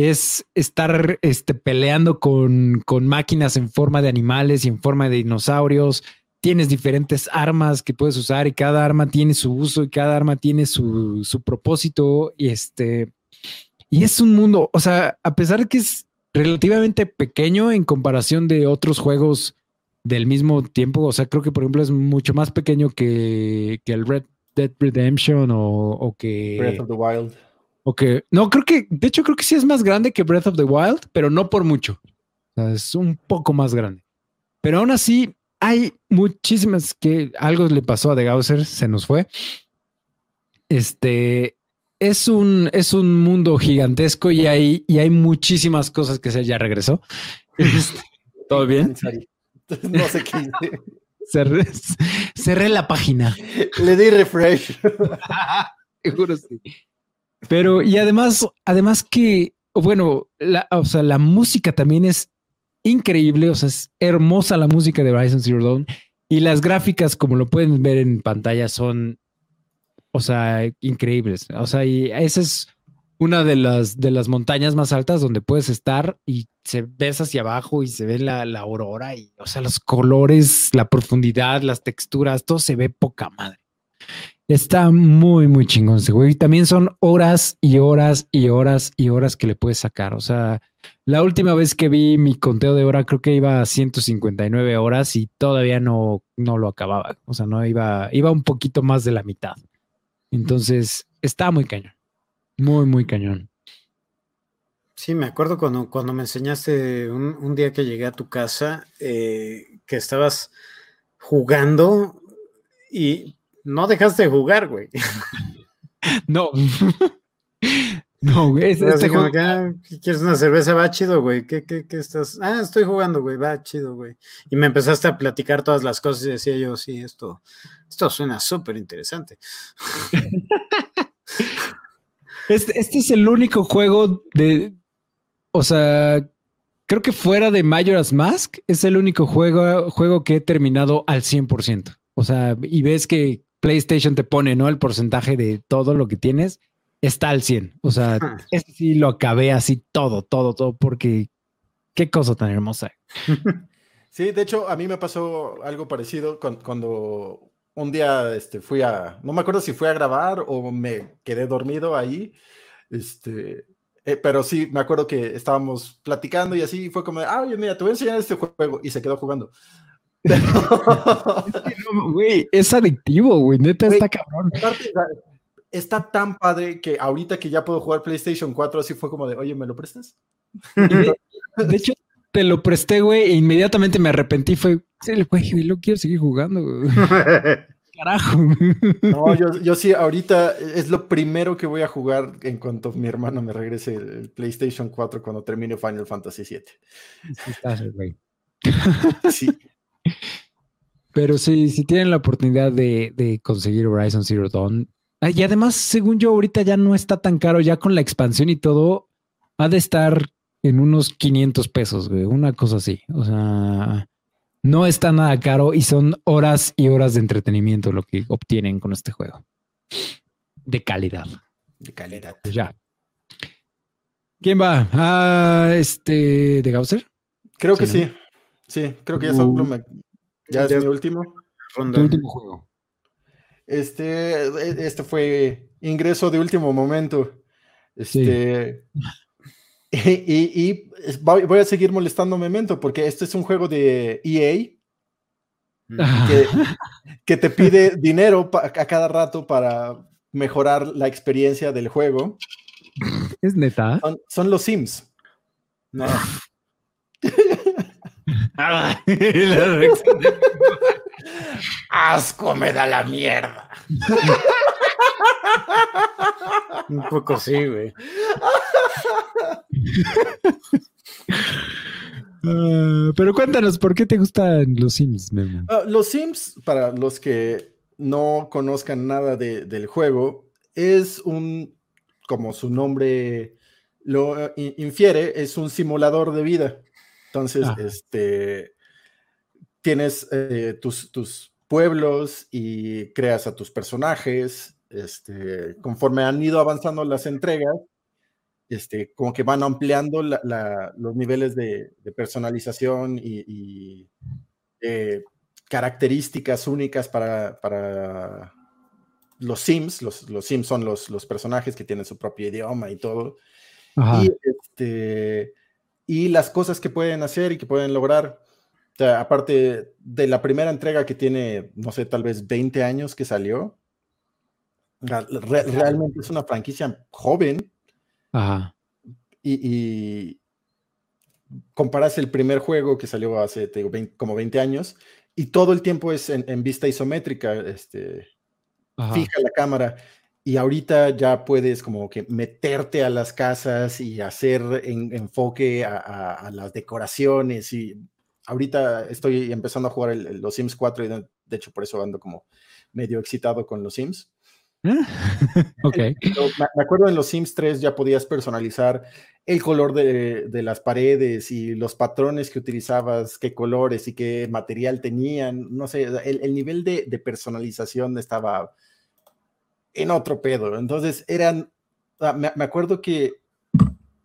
Es estar este, peleando con, con máquinas en forma de animales y en forma de dinosaurios tienes diferentes armas que puedes usar y cada arma tiene su uso y cada arma tiene su, su propósito y este y es un mundo, o sea, a pesar de que es relativamente pequeño en comparación de otros juegos del mismo tiempo. O sea, creo que por ejemplo es mucho más pequeño que, que el Red Dead Redemption o, o que... Breath of the Wild. O que, no, creo que, de hecho creo que sí es más grande que Breath of the Wild, pero no por mucho. O sea, es un poco más grande. Pero aún así, hay muchísimas que algo le pasó a The Gausser, se nos fue. Este es un, es un mundo gigantesco y hay, y hay muchísimas cosas que se ya regresó. Este, ¿Todo bien? No sé qué. Cerré, cerré la página. Le di refresh. Seguro sí. Pero, y además, además que, bueno, la, o sea, la música también es increíble, o sea, es hermosa la música de Horizon Zero Dawn y las gráficas, como lo pueden ver en pantalla, son, o sea, increíbles. O sea, y esa es una de las, de las montañas más altas donde puedes estar y se ves hacia abajo y se ve la, la aurora y, o sea, los colores, la profundidad, las texturas, todo se ve poca madre. Está muy, muy chingón ese güey. Y también son horas y horas y horas y horas que le puedes sacar. O sea, la última vez que vi mi conteo de hora, creo que iba a 159 horas y todavía no, no lo acababa. O sea, no iba, iba un poquito más de la mitad. Entonces, está muy cañón. Muy, muy cañón. Sí, me acuerdo cuando, cuando me enseñaste un, un día que llegué a tu casa, eh, que estabas jugando y no dejaste de jugar, güey. No. no, güey. Este ah, ¿quieres una cerveza? Va chido, güey. ¿Qué, qué, ¿Qué, estás? Ah, estoy jugando, güey. Va chido, güey. Y me empezaste a platicar todas las cosas y decía yo, sí, esto, esto suena súper interesante. este, este es el único juego de. O sea, creo que fuera de Majora's Mask, es el único juego, juego que he terminado al 100%. O sea, y ves que PlayStation te pone, ¿no? El porcentaje de todo lo que tienes está al 100. O sea, este sí lo acabé así todo, todo, todo, porque qué cosa tan hermosa. Sí, de hecho, a mí me pasó algo parecido cuando, un día este, fui a, no me acuerdo si fui a grabar o me quedé dormido ahí, este, eh, pero sí, me acuerdo que estábamos platicando y así fue como, ah, oye, mira, te voy a enseñar este juego y se quedó jugando. Güey, es adictivo, güey. Neta está cabrón. Está tan padre que ahorita que ya puedo jugar PlayStation 4, así fue como de, oye, ¿me lo prestas? De, hecho, te lo presté, güey, e inmediatamente me arrepentí. Fue, güey, lo quiero seguir jugando. Carajo. No, yo, yo, sí, ahorita es lo primero que voy a jugar en cuanto mi hermano me regrese el PlayStation 4 cuando termine Final Fantasy VII. Sí, estás, güey. Sí. Pero sí, si tienen la oportunidad de, conseguir Horizon Zero Dawn. Y además, según yo, ahorita ya no está tan caro, ya con la expansión y todo, ha de estar en unos 500 pesos, güey, una cosa así. O sea, no está nada caro y son horas y horas de entretenimiento lo que obtienen con este juego. De calidad. De calidad. Pues ya. ¿Quién va? Ah, este, ¿de Gausser? Creo que sí. Sí, creo que ya solo me, ya es mi último. último juego. Este, e, este fue ingreso de último momento. Este. Y, voy a seguir molestando Memento porque este es un juego de EA que, te pide dinero a cada rato para mejorar la experiencia del juego. Es neta. Son, los Sims. No. Asco me da la mierda. Un poco sí, güey. Ah, pero cuéntanos, ¿por qué te gustan los Sims, ah, los Sims, para los que no conozcan nada del juego, es un, como su nombre lo eh, infiere, es un simulador de vida. Entonces, ah. este, tienes eh, tus, tus, pueblos y creas a tus personajes. Este, conforme han ido avanzando las entregas, este, como que van ampliando los niveles de, personalización y, eh, características únicas para, para los Sims. Los, los Sims son los, los, personajes que tienen su propio idioma y todo. Y este, y las cosas que pueden hacer y que pueden lograr. O sea, aparte de la primera entrega que tiene, no sé, tal vez 20 años que salió, realmente es una franquicia joven. Ajá. Y, y comparas el primer juego que salió hace como 20 años y todo el tiempo es en, vista isométrica, este, fija la cámara. Y ahorita ya puedes como que meterte a las casas y hacer enfoque a, las decoraciones. Y ahorita estoy empezando a jugar los Sims 4 y de, hecho por eso ando como medio excitado con los Sims. ok. Me acuerdo en los Sims 3 ya podías personalizar el color de, las paredes y los patrones que utilizabas, qué colores y qué material tenían. No sé, el, nivel de, personalización estaba en otro pedo. Entonces eran, me, me acuerdo que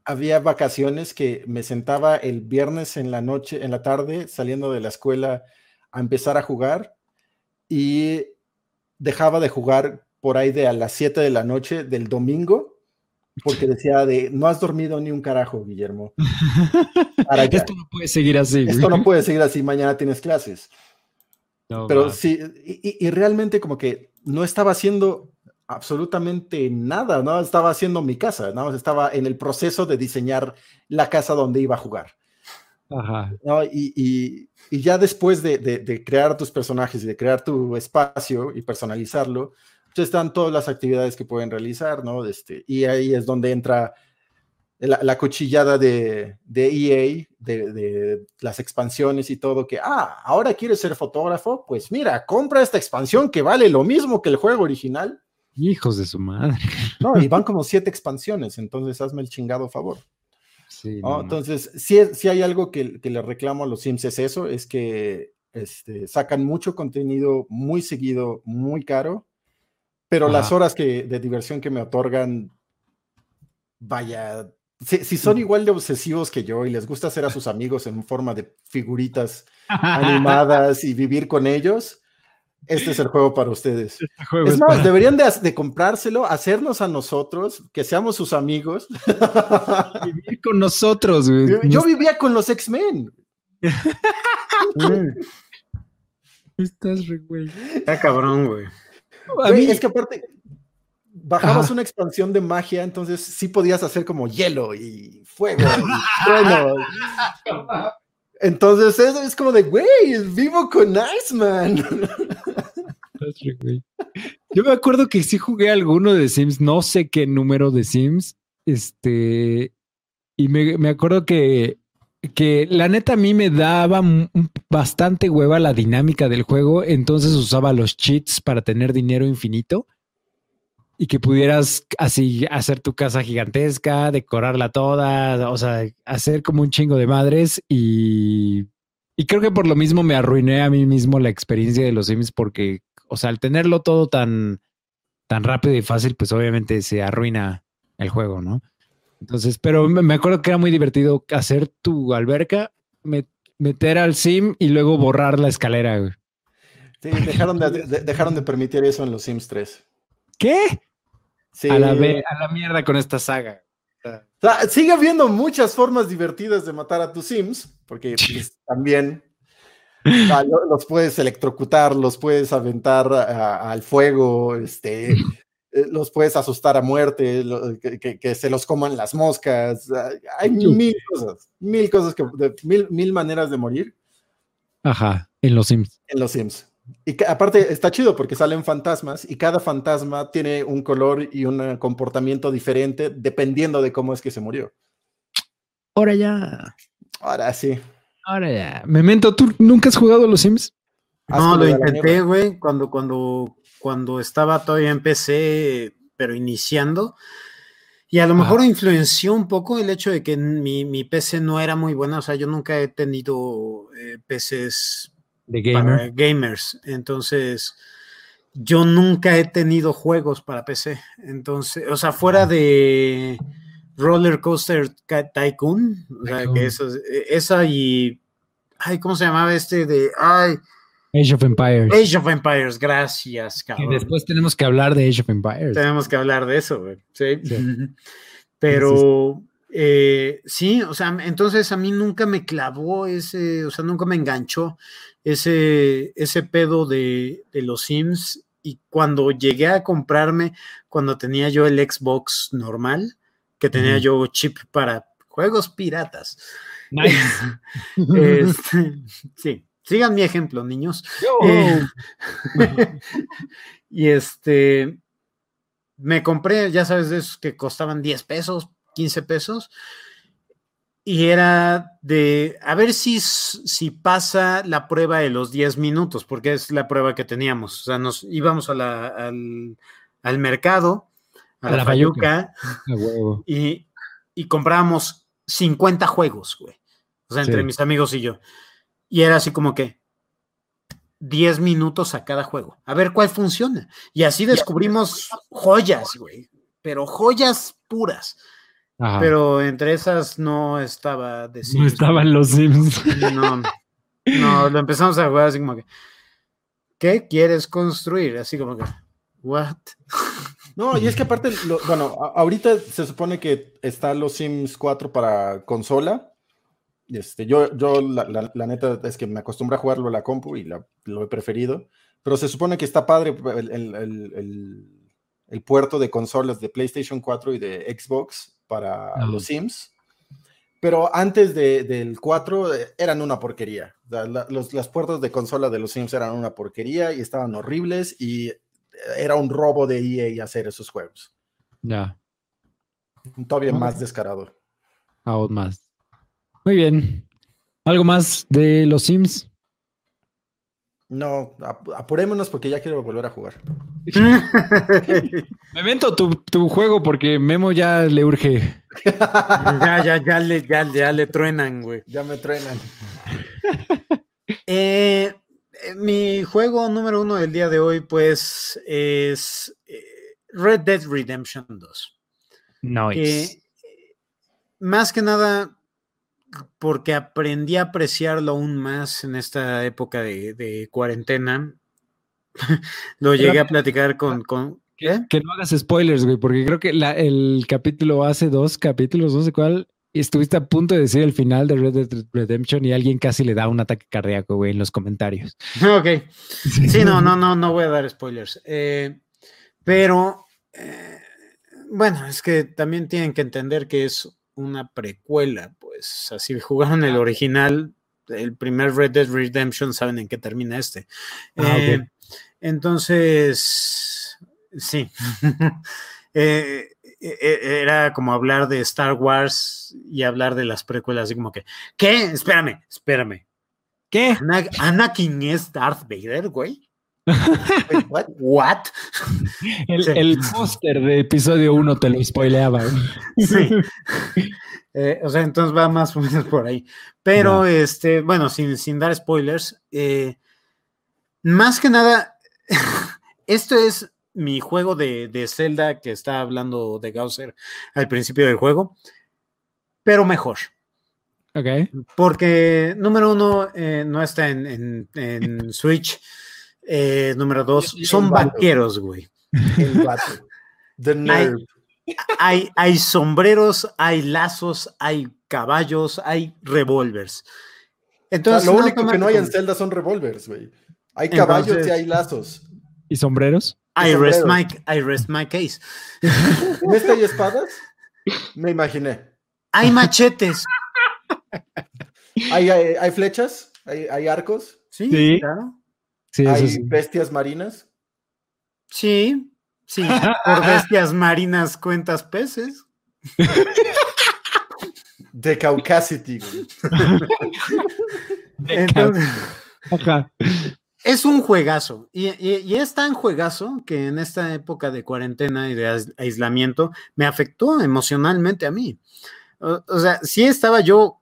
había vacaciones que me sentaba el viernes en la noche, en la tarde, saliendo de la escuela a empezar a jugar y dejaba de jugar por ahí de a las 7 de la noche del domingo, porque decía de, no has dormido ni un carajo, Guillermo. Esto no puede seguir así. Esto no puede seguir así, mañana tienes clases. Pero sí, y, realmente como que no estaba haciendo absolutamente nada, no estaba haciendo mi casa, nada más estaba en el proceso de diseñar la casa donde iba a jugar. Ajá. Y, ya después de, de, crear tus personajes y de crear tu espacio y personalizarlo, están todas las actividades que pueden realizar, ¿no? Este, y ahí es donde entra la, cuchillada de, de EA, de, las expansiones y todo, que, ah, ahora quieres ser fotógrafo, pues mira, compra esta expansión que vale lo mismo que el juego original. Hijos de su madre. No, y van como siete expansiones, entonces hazme el chingado favor. Sí, entonces, si, si hay algo que, que, le reclamo a los Sims es eso, es que este, sacan mucho contenido muy seguido, muy caro, pero las horas que, de diversión que me otorgan, vaya, si, son igual de obsesivos que yo y les gusta hacer a sus amigos en forma de figuritas animadas y vivir con ellos, este es el juego para ustedes. Este es más, deberían de, comprárselo, hacernos a nosotros, que seamos sus amigos. Vivir con nosotros, güey. Yo, vivía con los X-Men. Estás re, güey. Está cabrón, güey es que aparte, bajabas una expansión de magia, entonces sí podías hacer como hielo y fuego Entonces es, como de, güey, vivo con Iceman. Yo me acuerdo que sí jugué alguno de Sims, no sé qué número de Sims, este, y me, me acuerdo que que la neta a mí me daba bastante hueva la dinámica del juego, entonces usaba los cheats para tener dinero infinito y que pudieras así hacer tu casa gigantesca, decorarla toda, o sea, hacer como un chingo de madres y, y creo que por lo mismo me arruiné a mí mismo la experiencia de los Sims porque, o sea, al tenerlo todo tan, tan rápido y fácil, pues obviamente se arruina el juego, ¿no? Entonces, pero me acuerdo que era muy divertido hacer tu alberca, meter al sim y luego borrar la escalera. Sí, dejaron de, dejaron de permitir eso en los Sims 3. ¿Qué? Sí. A la, a la mierda con esta saga. sigue habiendo muchas formas divertidas de matar a tus Sims, porque pues, también los puedes electrocutar, los puedes aventar al fuego, este, los puedes asustar a muerte, que, se los coman las moscas. Hay mil cosas, mil cosas, que, mil, mil maneras de morir. Ajá, en los Sims. En los Sims. Y que, aparte está chido porque salen fantasmas y cada fantasma tiene un color y un comportamiento diferente dependiendo de cómo es que se murió. Ahora ya. Ahora sí. Ahora ya. Memento, ¿tú nunca has jugado a los Sims? No, lo intenté, güey, cuando, cuando cuando estaba todavía en PC, pero iniciando. Y a lo mejor influenció un poco el hecho de que mi, PC no era muy buena. O sea, yo nunca he tenido eh, PCs de para gamers. Entonces, yo nunca he tenido juegos para PC. Entonces, o sea, fuera de Roller Coaster Tycoon, o sea, que eso, eh, esa y. Ay, ¿cómo se llamaba este de. Ay. Age of Empires. Age of Empires, gracias, cabrón. Y después tenemos que hablar de Age of Empires. Tenemos que hablar de eso, güey. Sí. Pero Eh, sí, o sea, entonces a mí nunca me clavó ese, o sea, nunca me enganchó ese, ese pedo de, de los Sims. Y cuando llegué a comprarme, cuando tenía yo el Xbox normal, que tenía yo chip para juegos piratas. Nice. Este, sí, sigan mi ejemplo, niños. Eh, y este, me compré, ya sabes, de esos que costaban 10 pesos, 15 pesos. Y era de, a ver si, si pasa la prueba de los 10 minutos, porque es la prueba que teníamos. O sea, nos íbamos a la- al, al mercado, a, A la, la Fayuca. Fayuca, A huevo. y, y comprábamos 50 juegos, güey. O sea, entre Sí. mis amigos y yo. Y era así como que 10 minutos a cada juego. A ver cuál funciona. Y así descubrimos joyas, güey. Pero joyas puras. Ajá. Pero entre esas no estaba de no estaban los Sims. No, no, lo empezamos a jugar así como que. ¿Qué quieres construir? Así como que. ¿What? No, y es que aparte, lo- bueno, ahorita se supone que está los Sims 4 para consola. Este, yo, yo la, la- la neta es que me acostumbro a jugarlo a la compu y la- lo he preferido. Pero se supone que está padre el, el- el- puerto de consolas de PlayStation 4 y de Xbox para los Sims. Pero antes de- del 4 eh, eran una porquería. Los, las puertas de consola de los Sims eran una porquería y estaban horribles y eh, era un robo de EA hacer esos juegos. Ya, Todavía más descarado. aún más. Muy bien. ¿Algo más de los Sims? No, ap- apurémonos porque ya quiero volver a jugar. Memento tu, tu juego porque Memo ya le urge. ya, ya, ya le, ya, ya le truenan, güey. Ya me trenan. Eh, eh, mi juego número uno del día de hoy, pues, es eh, Red Dead Redemption 2. Nice. eh, más que nada porque aprendí a apreciarlo aún más en esta época de, de cuarentena. Lo llegué a platicar con... con ¿qué? Que no hagas spoilers, güey, porque creo que la- el capítulo hace dos capítulos, no sé cuál, y estuviste a punto de decir el final de Red Dead Redemption y alguien casi le da un ataque cardíaco, güey, en los comentarios. Ok. Sí, no, no, no, no voy a dar spoilers. Eh, pero, eh, bueno, es que también tienen que entender que es una precuela, pues así jugaron el original, el primer Red Dead Redemption, saben en qué termina este. Ah, Eh. Entonces, sí. Eh, eh, era como hablar de Star Wars y hablar de las precuelas, así como que, ¿qué? Espérame, espérame. ¿Qué? Ana- Anakin es Darth Vader, güey. Wait, what? What? El, Sí. el póster de episodio 1 te lo spoileaba. Sí. Eh, o sea, entonces va más o menos por ahí. Pero, este, bueno, sin, sin dar spoilers, eh, más que nada, esto es mi juego de, de Zelda que está hablando de Gausser al principio del juego, pero mejor. Ok. Porque, número uno, eh, no está en, en- en Switch. Eh, número dos, Y son vaqueros, güey. Nerve. hay, hay sombreros, hay lazos, hay caballos, hay revólvers. O sea, Entonces, lo no único que no hay en Zelda son revólveres, güey. Hay caballos Entonces- y hay lazos. ¿Y sombreros? I rest, sombreros. my, I rest my case. ¿En este hay espadas? Me imaginé. Hay machetes. ¿Hay, hay, hay flechas? ¿Hay, hay arcos? Sí, Sí. claro. Sí, ¿Hay sí. bestias marinas? Sí, sí. Por bestias marinas cuentas peces. De Caucasity. Entonces, es un juegazo. Y, y- y es tan juegazo que en esta época de cuarentena y de ais- aislamiento me afectó emocionalmente a mí. O, o sea, sí estaba yo,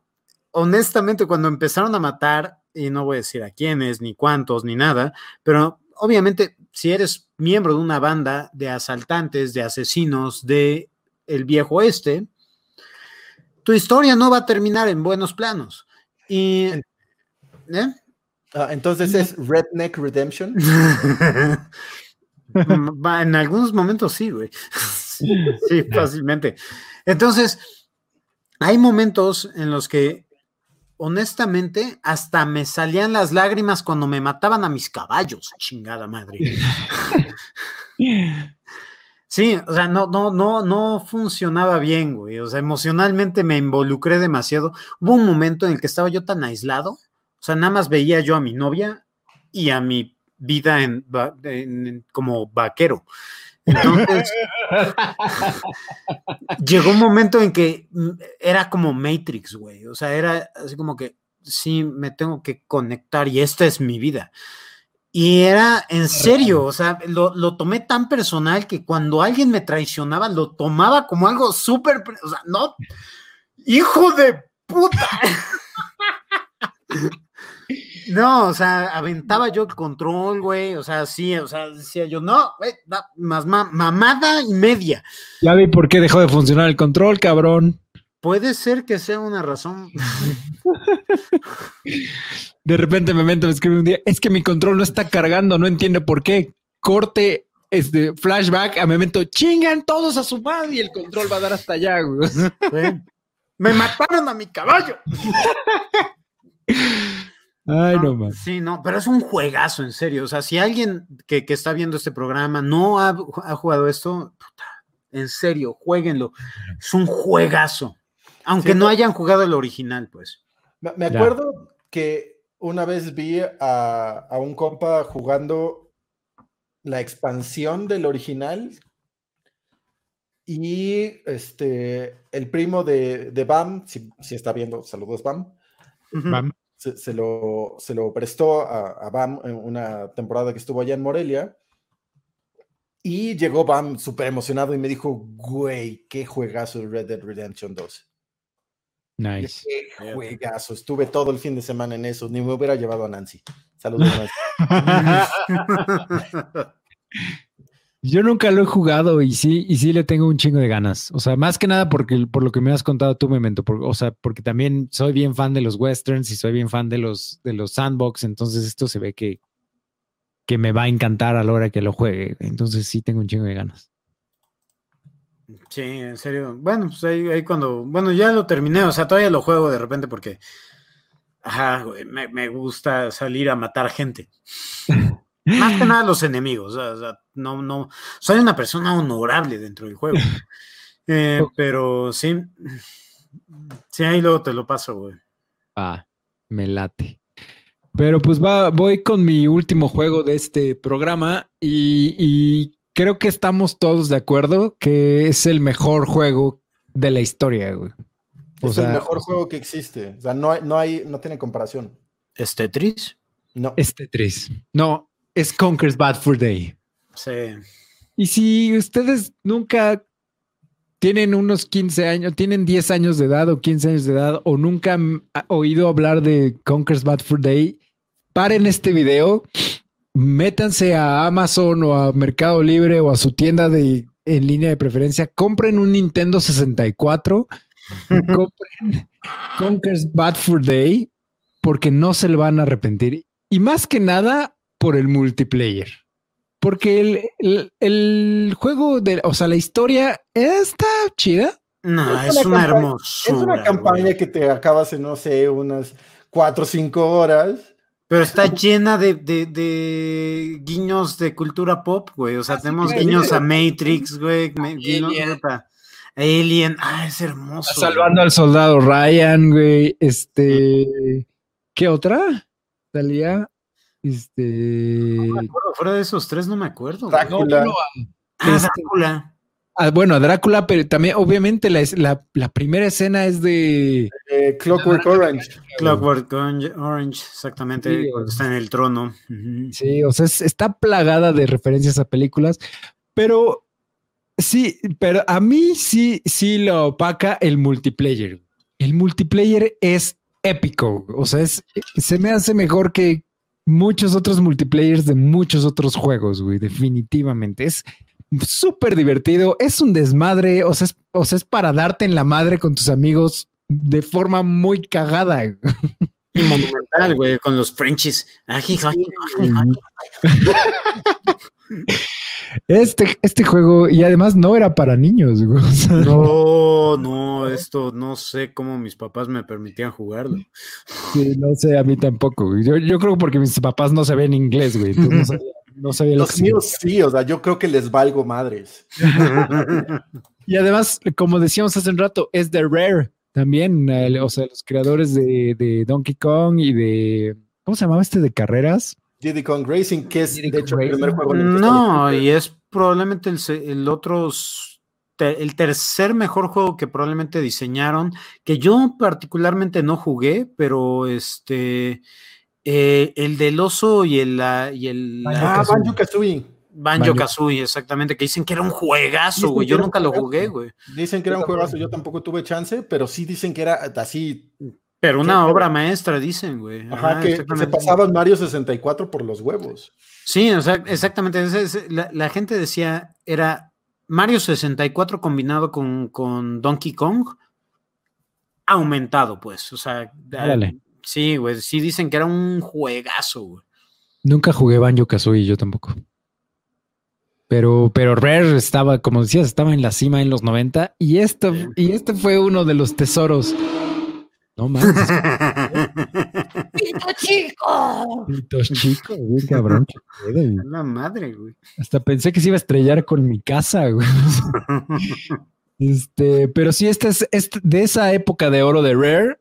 honestamente, cuando empezaron a matar, y no voy a decir a quiénes, ni cuántos, ni nada, pero obviamente, si eres miembro de una banda de asaltantes, de asesinos, de el viejo oeste, tu historia no va a terminar en buenos planos. Y. ¿eh? Ah, entonces es Redneck Redemption. En algunos momentos sí, güey. Sí, fácilmente. Entonces, hay momentos en los que, honestamente, hasta me salían las lágrimas cuando me mataban a mis caballos, chingada madre. Sí, o sea, no, no, no, no funcionaba bien, güey. O sea, emocionalmente me involucré demasiado. Hubo un momento en el que estaba yo tan aislado, o sea, nada más veía yo a mi novia y a mi vida en, como vaquero. Entonces, llegó un momento en que mm, era como Matrix, güey. O sea, era así como que sí, me tengo que conectar y esta es mi vida. Y era en serio, o sea, lo, lo, tomé tan personal que cuando alguien me traicionaba, lo tomaba como algo súper, o sea, no, hijo de puta. No, o sea, aventaba yo el control, güey, o sea, sí, o sea, decía yo, no, güey, más mamada y media. Ya vi por qué dejó de funcionar el control, cabrón. Puede ser que sea una razón. De repente me meto, me escribe un día, es que mi control no está cargando, no entiende por qué. Corte, este, flashback, a Memento, chingan todos a su madre y el control va a dar hasta allá, güey. Me mataron a mi caballo. Ay, no, más. Sí, no, pero es un juegazo, en serio. O sea, si alguien que, está viendo este programa no ha, jugado esto, en serio, jueguenlo. Es un juegazo. Aunque no hayan jugado el original, pues. Me acuerdo que una vez vi a, un compa jugando la expansión del original y este el primo de, Bam, si, está viendo, saludos Bam. Bam se, lo, se lo, prestó a, Bam en una temporada que estuvo allá en Morelia. Y llegó Bam súper emocionado y me dijo, güey, qué juegazo el Red Dead Redemption 2. Nice. Qué juegazo. Estuve todo el fin de semana en eso. Ni me hubiera llevado a Nancy. Saludos, Yo nunca lo he jugado y sí, y sí le tengo un chingo de ganas. O sea, más que nada porque por lo que me has contado tú, Memento, o sea, porque también soy bien fan de los westerns y soy bien fan de los, de los sandbox, entonces esto se ve que, que me va a encantar a la hora que lo juegue. Entonces sí tengo un chingo de ganas. Sí, en serio. Bueno, pues ahí, ahí cuando, bueno, ya lo terminé, o sea, todavía lo juego de repente porque, ajá, me, me gusta salir a matar gente. Más que nada los enemigos. O sea, no, no. Soy una persona honorable dentro del juego. Eh, pero sí. Sí, ahí luego te lo paso, güey. Ah, me late. Pero pues va, voy con mi último juego de este programa y, creo que estamos todos de acuerdo que es el mejor juego de la historia, güey. es el mejor juego que existe. O sea, no, no hay, no tiene comparación. ¿Es Tetris? No. Es Tetris. No, es Conker's Bad for Day. Sí. Y si ustedes nunca tienen unos 15 años, tienen 10 años de edad o 15 años de edad o nunca han oído hablar de Conker's Bad for Day, paren este video, métanse a Amazon o a Mercado Libre o a su tienda de, en línea de preferencia, compren un Nintendo 64, compren Conker's Bad for Day porque no se le van a arrepentir. Y más que nada, por el multiplayer. Porque el, juego de, o sea, la historia está chida. No, es, una, hermosura. Es una campaña que te acabas en, no sé, unas cuatro o cinco horas. Pero está llena de, guiños de cultura pop, güey. O sea, tenemos guiños a Matrix, güey. Alien. Alien. Ah, es hermoso. salvando al soldado Ryan, güey. Este. ¿Qué otra? Salía. Este. No me acuerdo, fuera de esos tres no me acuerdo. Drácula. ah, este, Drácula. Ah, bueno, Drácula, pero también, obviamente, la, la, primera escena es de Clockwork Orange. Clockwork Orange, exactamente, está en el trono. Sí, o sea, está plagada de referencias a películas, pero sí, pero a mí sí, sí lo opaca el multiplayer. El multiplayer es épico, o sea, es, se me hace mejor que muchos otros multiplayers de muchos otros juegos, güey, definitivamente. Es súper divertido, es un desmadre, o sea, es, o sea, es para darte en la madre con tus amigos de forma muy cagada. Y monumental, güey, con los Frenchies. Este, este juego, y además no era para niños, güey. o sea, No, no, esto no sé cómo mis papás me permitían jugarlo. sí, no sé, a mí tampoco. Yo, yo creo porque mis papás no sabían inglés, güey. entonces no sabía, no sabía lo Los que míos sí, o sea, yo creo que les valgo madres. Y además, como decíamos hace un rato, es de Rare también, el- o sea, los creadores de, de Donkey Kong y de, ¿cómo se llamaba este de carreras? Diddy Kong Racing, que es Diddy de hecho el primer juego en el que No, y es probablemente el, otro, te- el tercer mejor juego que probablemente diseñaron, que yo particularmente no jugué, pero este, eh, el del oso y el, la- y el Banjo Ah, Kazooie. Banjo Kazooie. Banjo. Kazooie, exactamente, que dicen que era un juegazo, güey. Yo nunca lo jugué, güey. Dicen que era un juegazo, yo tampoco tuve chance, pero sí dicen que era así, Pero una obra maestra, dicen, güey. ajá, Ajá, que se pasaban Mario 64 por los huevos. Sí, o sea, exactamente. ese- la, la gente decía, era Mario 64 combinado con, con Donkey Kong aumentado, pues. O sea, sí, güey. Sí dicen que era un juegazo, güey. Nunca jugué Banjo Kazooie, yo tampoco. Pero, pero Rare estaba, como decías, estaba en la cima en los 90 y esto, y este fue uno de los tesoros. No más. chico! Pitos chicos, güey, cabrón. güey. La madre, güey. Hasta pensé que se iba a estrellar con mi casa, güey. Este, pero sí, este es este, de esa época de oro de Rare.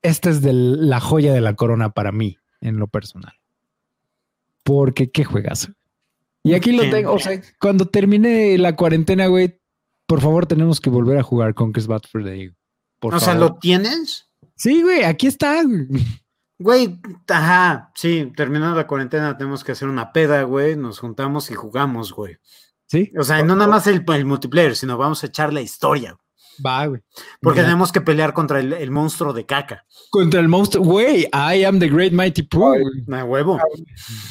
Esta es de la joya de la corona para mí, en lo personal. Porque qué juegazo. Y aquí lo tengo, o sea, cuando termine la cuarentena, güey, por favor, tenemos que volver a jugar Conquest Bad for Day. Por o sea. ¿lo tienes? Sí, güey, aquí está. güey. Ajá, sí, terminando la cuarentena tenemos que hacer una peda, güey, nos juntamos y jugamos, güey. Sí, O sea, no nada más el, el multiplayer, sino vamos a echar la historia, va, güey. porque Mira, tenemos que pelear contra el, el monstruo de caca. Contra el monstruo, güey, I am the great mighty Pooh. güey. A huevo.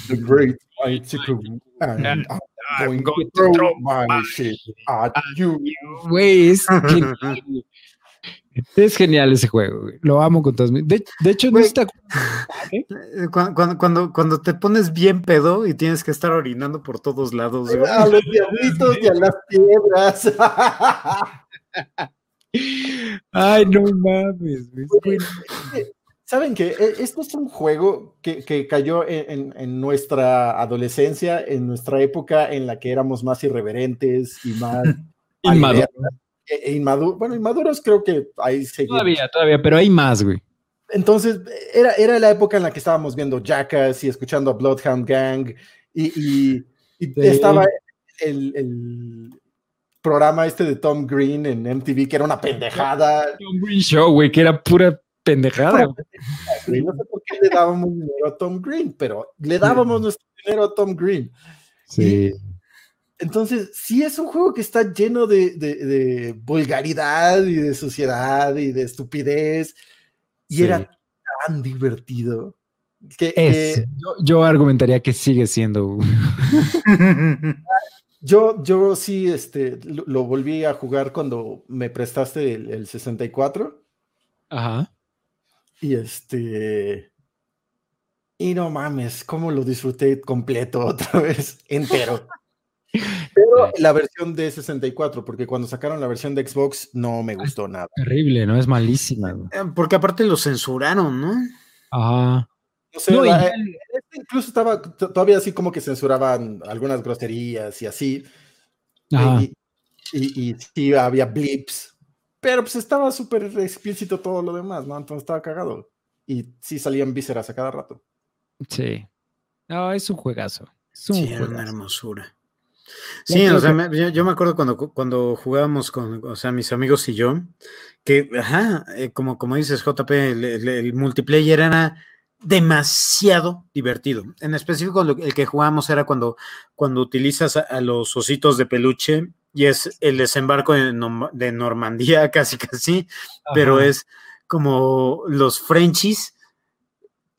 The Great Mighty Pooh, and I'm going to throw my shit at you. Güey, es. Es genial ese juego, güey. Lo amo con todas mis. De, de hecho, no está. Eh, Cuando, cuando, cuando, te pones bien pedo y tienes que estar orinando por todos lados, güey. A los diablitos y a las piedras. Ay, no mames, güey. Güey, ¿Saben qué? E- Este es un juego que, que cayó en, en- nuestra adolescencia, en nuestra época en la que éramos más irreverentes y más Inmaduro. E- e inmadu- Bueno, inmaduros creo que ahí seguimos. Todavía, todavía, pero hay más, güey. Entonces, era, era la época en la que estábamos viendo Jackass y escuchando a Bloodhound Gang y, y- y Sí. estaba el, el programa este de Tom Green en MTV, que era una pendejada. Tom Green Show, güey, que era pura pendejada. No sé por qué le dábamos dinero a Tom Green, pero le dábamos nuestro dinero a Tom Green. Sí. Entonces, sí es un juego que está lleno de, de- de vulgaridad y de suciedad y de estupidez. Y Sí. era tan divertido. Que, Es. Yo, yo argumentaría que sigue siendo. yo, yo sí este, lo, lo volví a jugar cuando me prestaste el, el 64. Ajá. Y este. Y no mames, cómo lo disfruté completo otra vez, entero. Pero la versión de 64, porque cuando sacaron la versión de Xbox no me gustó nada. Terrible, ¿no? Es malísima, güey. Eh, Porque aparte lo censuraron, ¿no? Ajá. No sé, No, y la- ya- este incluso estaba todavía así como que censuraban algunas groserías y así. Ajá. Y, y, y sí había blips, pero pues estaba súper explícito todo lo demás, ¿no? Entonces estaba cagado. Y sí salían vísceras a cada rato. Sí. No, es un juegazo. Es un Sí, era una juegazo. hermosura. Sí, o sea, me- yo, yo me acuerdo cuando, cuando jugábamos con, o sea, mis amigos y yo, que, ajá, eh, como, como dices, JP, el, el- el multiplayer era demasiado divertido. En específico, lo- el que jugábamos era cuando, cuando utilizas a, a los ositos de peluche y es el desembarco de, Normandía, casi, casi, pero es como los Frenchies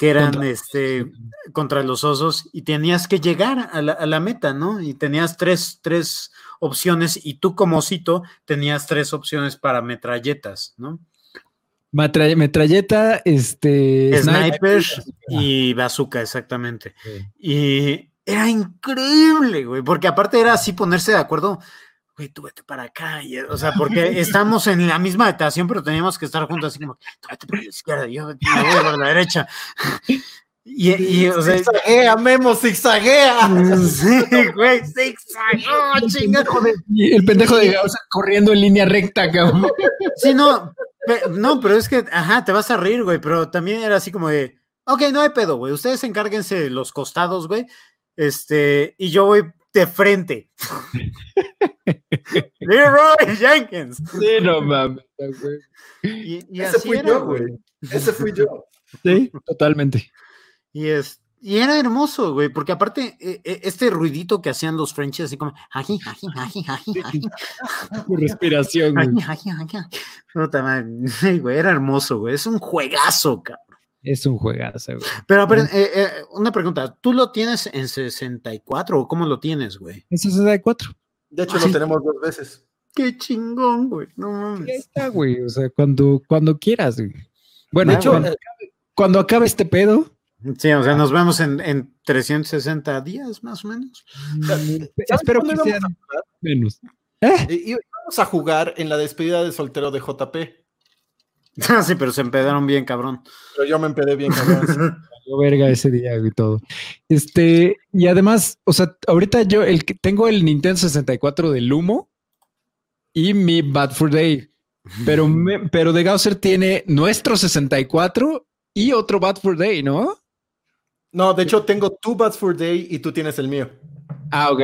que eran Contra- este contra los osos y tenías que llegar a la, a la meta, ¿no? Y tenías tres, tres opciones y tú como osito tenías tres opciones para metralletas, ¿no? Matra- metralleta, este. Sniper sniper, y bazooka, exactamente. Sí. Y era increíble, güey, porque aparte era así ponerse de acuerdo, güey, tú vete para acá, y, o sea, porque estamos en la misma estación, pero teníamos que estar juntos así como, tú vete para la izquierda, yo, yo voy para la derecha. Y, y, o sea, zigzaguea, Memo, zigzaguea. sí, güey, zigzagueó, chinga. Y el pendejo de Gausa corriendo en línea recta, cabrón. Sí, no, pe- no, pero es que, ajá, te vas a reír, güey, pero también era así como de, ok, no hay pedo, güey, ustedes encárguense de los costados, güey, este, y yo voy de frente. Leroy Jenkins. Sí, no mames, güey. Y, y Ese así fui era, yo, güey. Ese fui yo. Sí, totalmente. Y, es, y era hermoso, güey, porque aparte, eh, eh, este ruidito que hacían los Frenchies, así como, ají, ají, ají, ají, ají, Tu respiración, güey. ají, ají, ají. Puta madre, sí, güey, era hermoso, güey, es un juegazo, cabrón. Es un juegazo, güey. Pero, pero, eh, eh, una pregunta, ¿tú lo tienes en 64 o cómo lo tienes, güey? Es 64. De hecho, Ay. lo tenemos dos veces. Qué chingón, güey, no mames. está, güey. O sea, cuando, cuando quieras, güey. Bueno, De hecho, cuando, eh, cuando acabe este pedo, Sí, o sea, nos vemos en, en 360 días, más o menos. espero que íbamos menos. y- y íbamos a jugar en la despedida de soltero de JP. Ah, sí, pero se empedaron bien, cabrón. Pero yo me empedé bien, cabrón. Valió verga ese día y todo. Este, y además, o sea, ahorita yo el tengo el Nintendo 64 del humo y mi Bad for Day, pero, me- pero de Gausser tiene nuestro 64 y otro Bad for Day, ¿no? No, de hecho, tengo tu Bats for Day y tú tienes el mío. Ah, ok.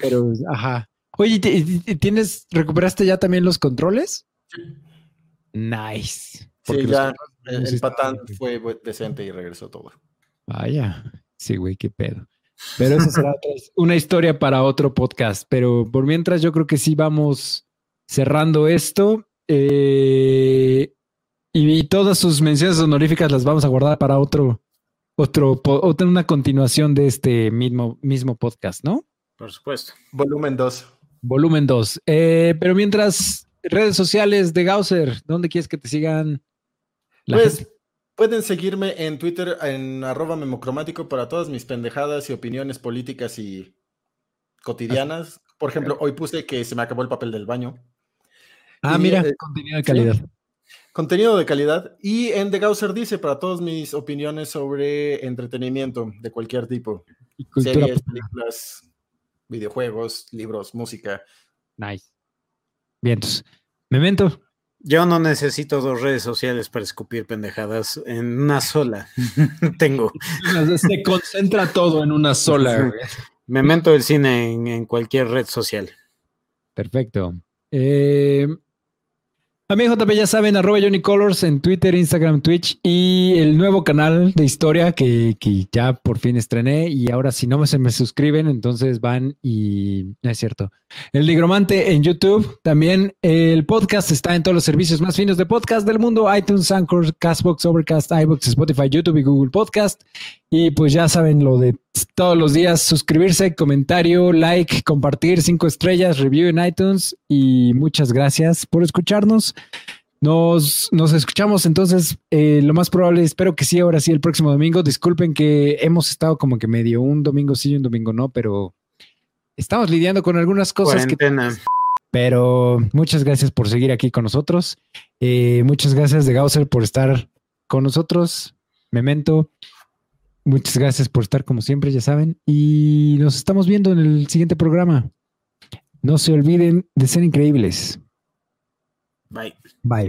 Pero, ajá. Oye, ¿ti- ti- ¿tienes, recuperaste ya también los controles? Nice. Porque Sí, ya el, patán fue decente y regresó todo. Vaya, sí, güey, qué pedo. Pero eso será otra- una historia para otro podcast. Pero por mientras, yo creo que sí vamos cerrando esto. eh, y, y todas sus menciones honoríficas las vamos a guardar para otro, otro, otra, una continuación de este mismo, mismo podcast, ¿no? Por supuesto. Volumen 2. Volumen 2. pero mientras, redes sociales de Gausser, ¿dónde quieres que te sigan? La Pues gente? pueden seguirme en Twitter en arroba memocromático para todas mis pendejadas y opiniones políticas y cotidianas. Por ejemplo, hoy puse que se me acabó el papel del baño. ah, y, mira, eh, contenido de calidad. Contenido de calidad. Y en The Gausser dice para todas mis opiniones sobre entretenimiento de cualquier tipo. Y cultura Series, películas, videojuegos, libros, música. Nice. Bien, entonces, Memento. Yo no necesito dos redes sociales para escupir pendejadas en una sola. Tengo. Se concentra todo en una sola. Memento del cine en, en cualquier red social. Perfecto. Eh, a mí, JP, ya saben, arroba Johnny Colors en Twitter, Instagram, Twitch y el nuevo canal de historia que, que ya por fin estrené. Y ahora, si no se me suscriben, entonces van y no es cierto. El Nigromante en YouTube. También el podcast está en todos los servicios más finos de podcast del mundo: iTunes, Anchor, Castbox, Overcast, iBox, Spotify, YouTube y Google Podcast. Y pues ya saben lo de todos los días: suscribirse, comentario, like, compartir, cinco estrellas, review en iTunes. Y muchas gracias por escucharnos. Nos, nos escuchamos entonces, eh, lo más probable, espero que sí, ahora sí, el próximo domingo. Disculpen que hemos estado como que medio un domingo sí y un domingo no, pero estamos lidiando con algunas cosas que Cuarentena. pero muchas gracias por seguir aquí con nosotros. Eh, muchas gracias de Gausser por estar con nosotros. Memento. Muchas gracias por estar como siempre, ya saben. Y nos estamos viendo en el siguiente programa. No se olviden de ser increíbles. Bye. Bye.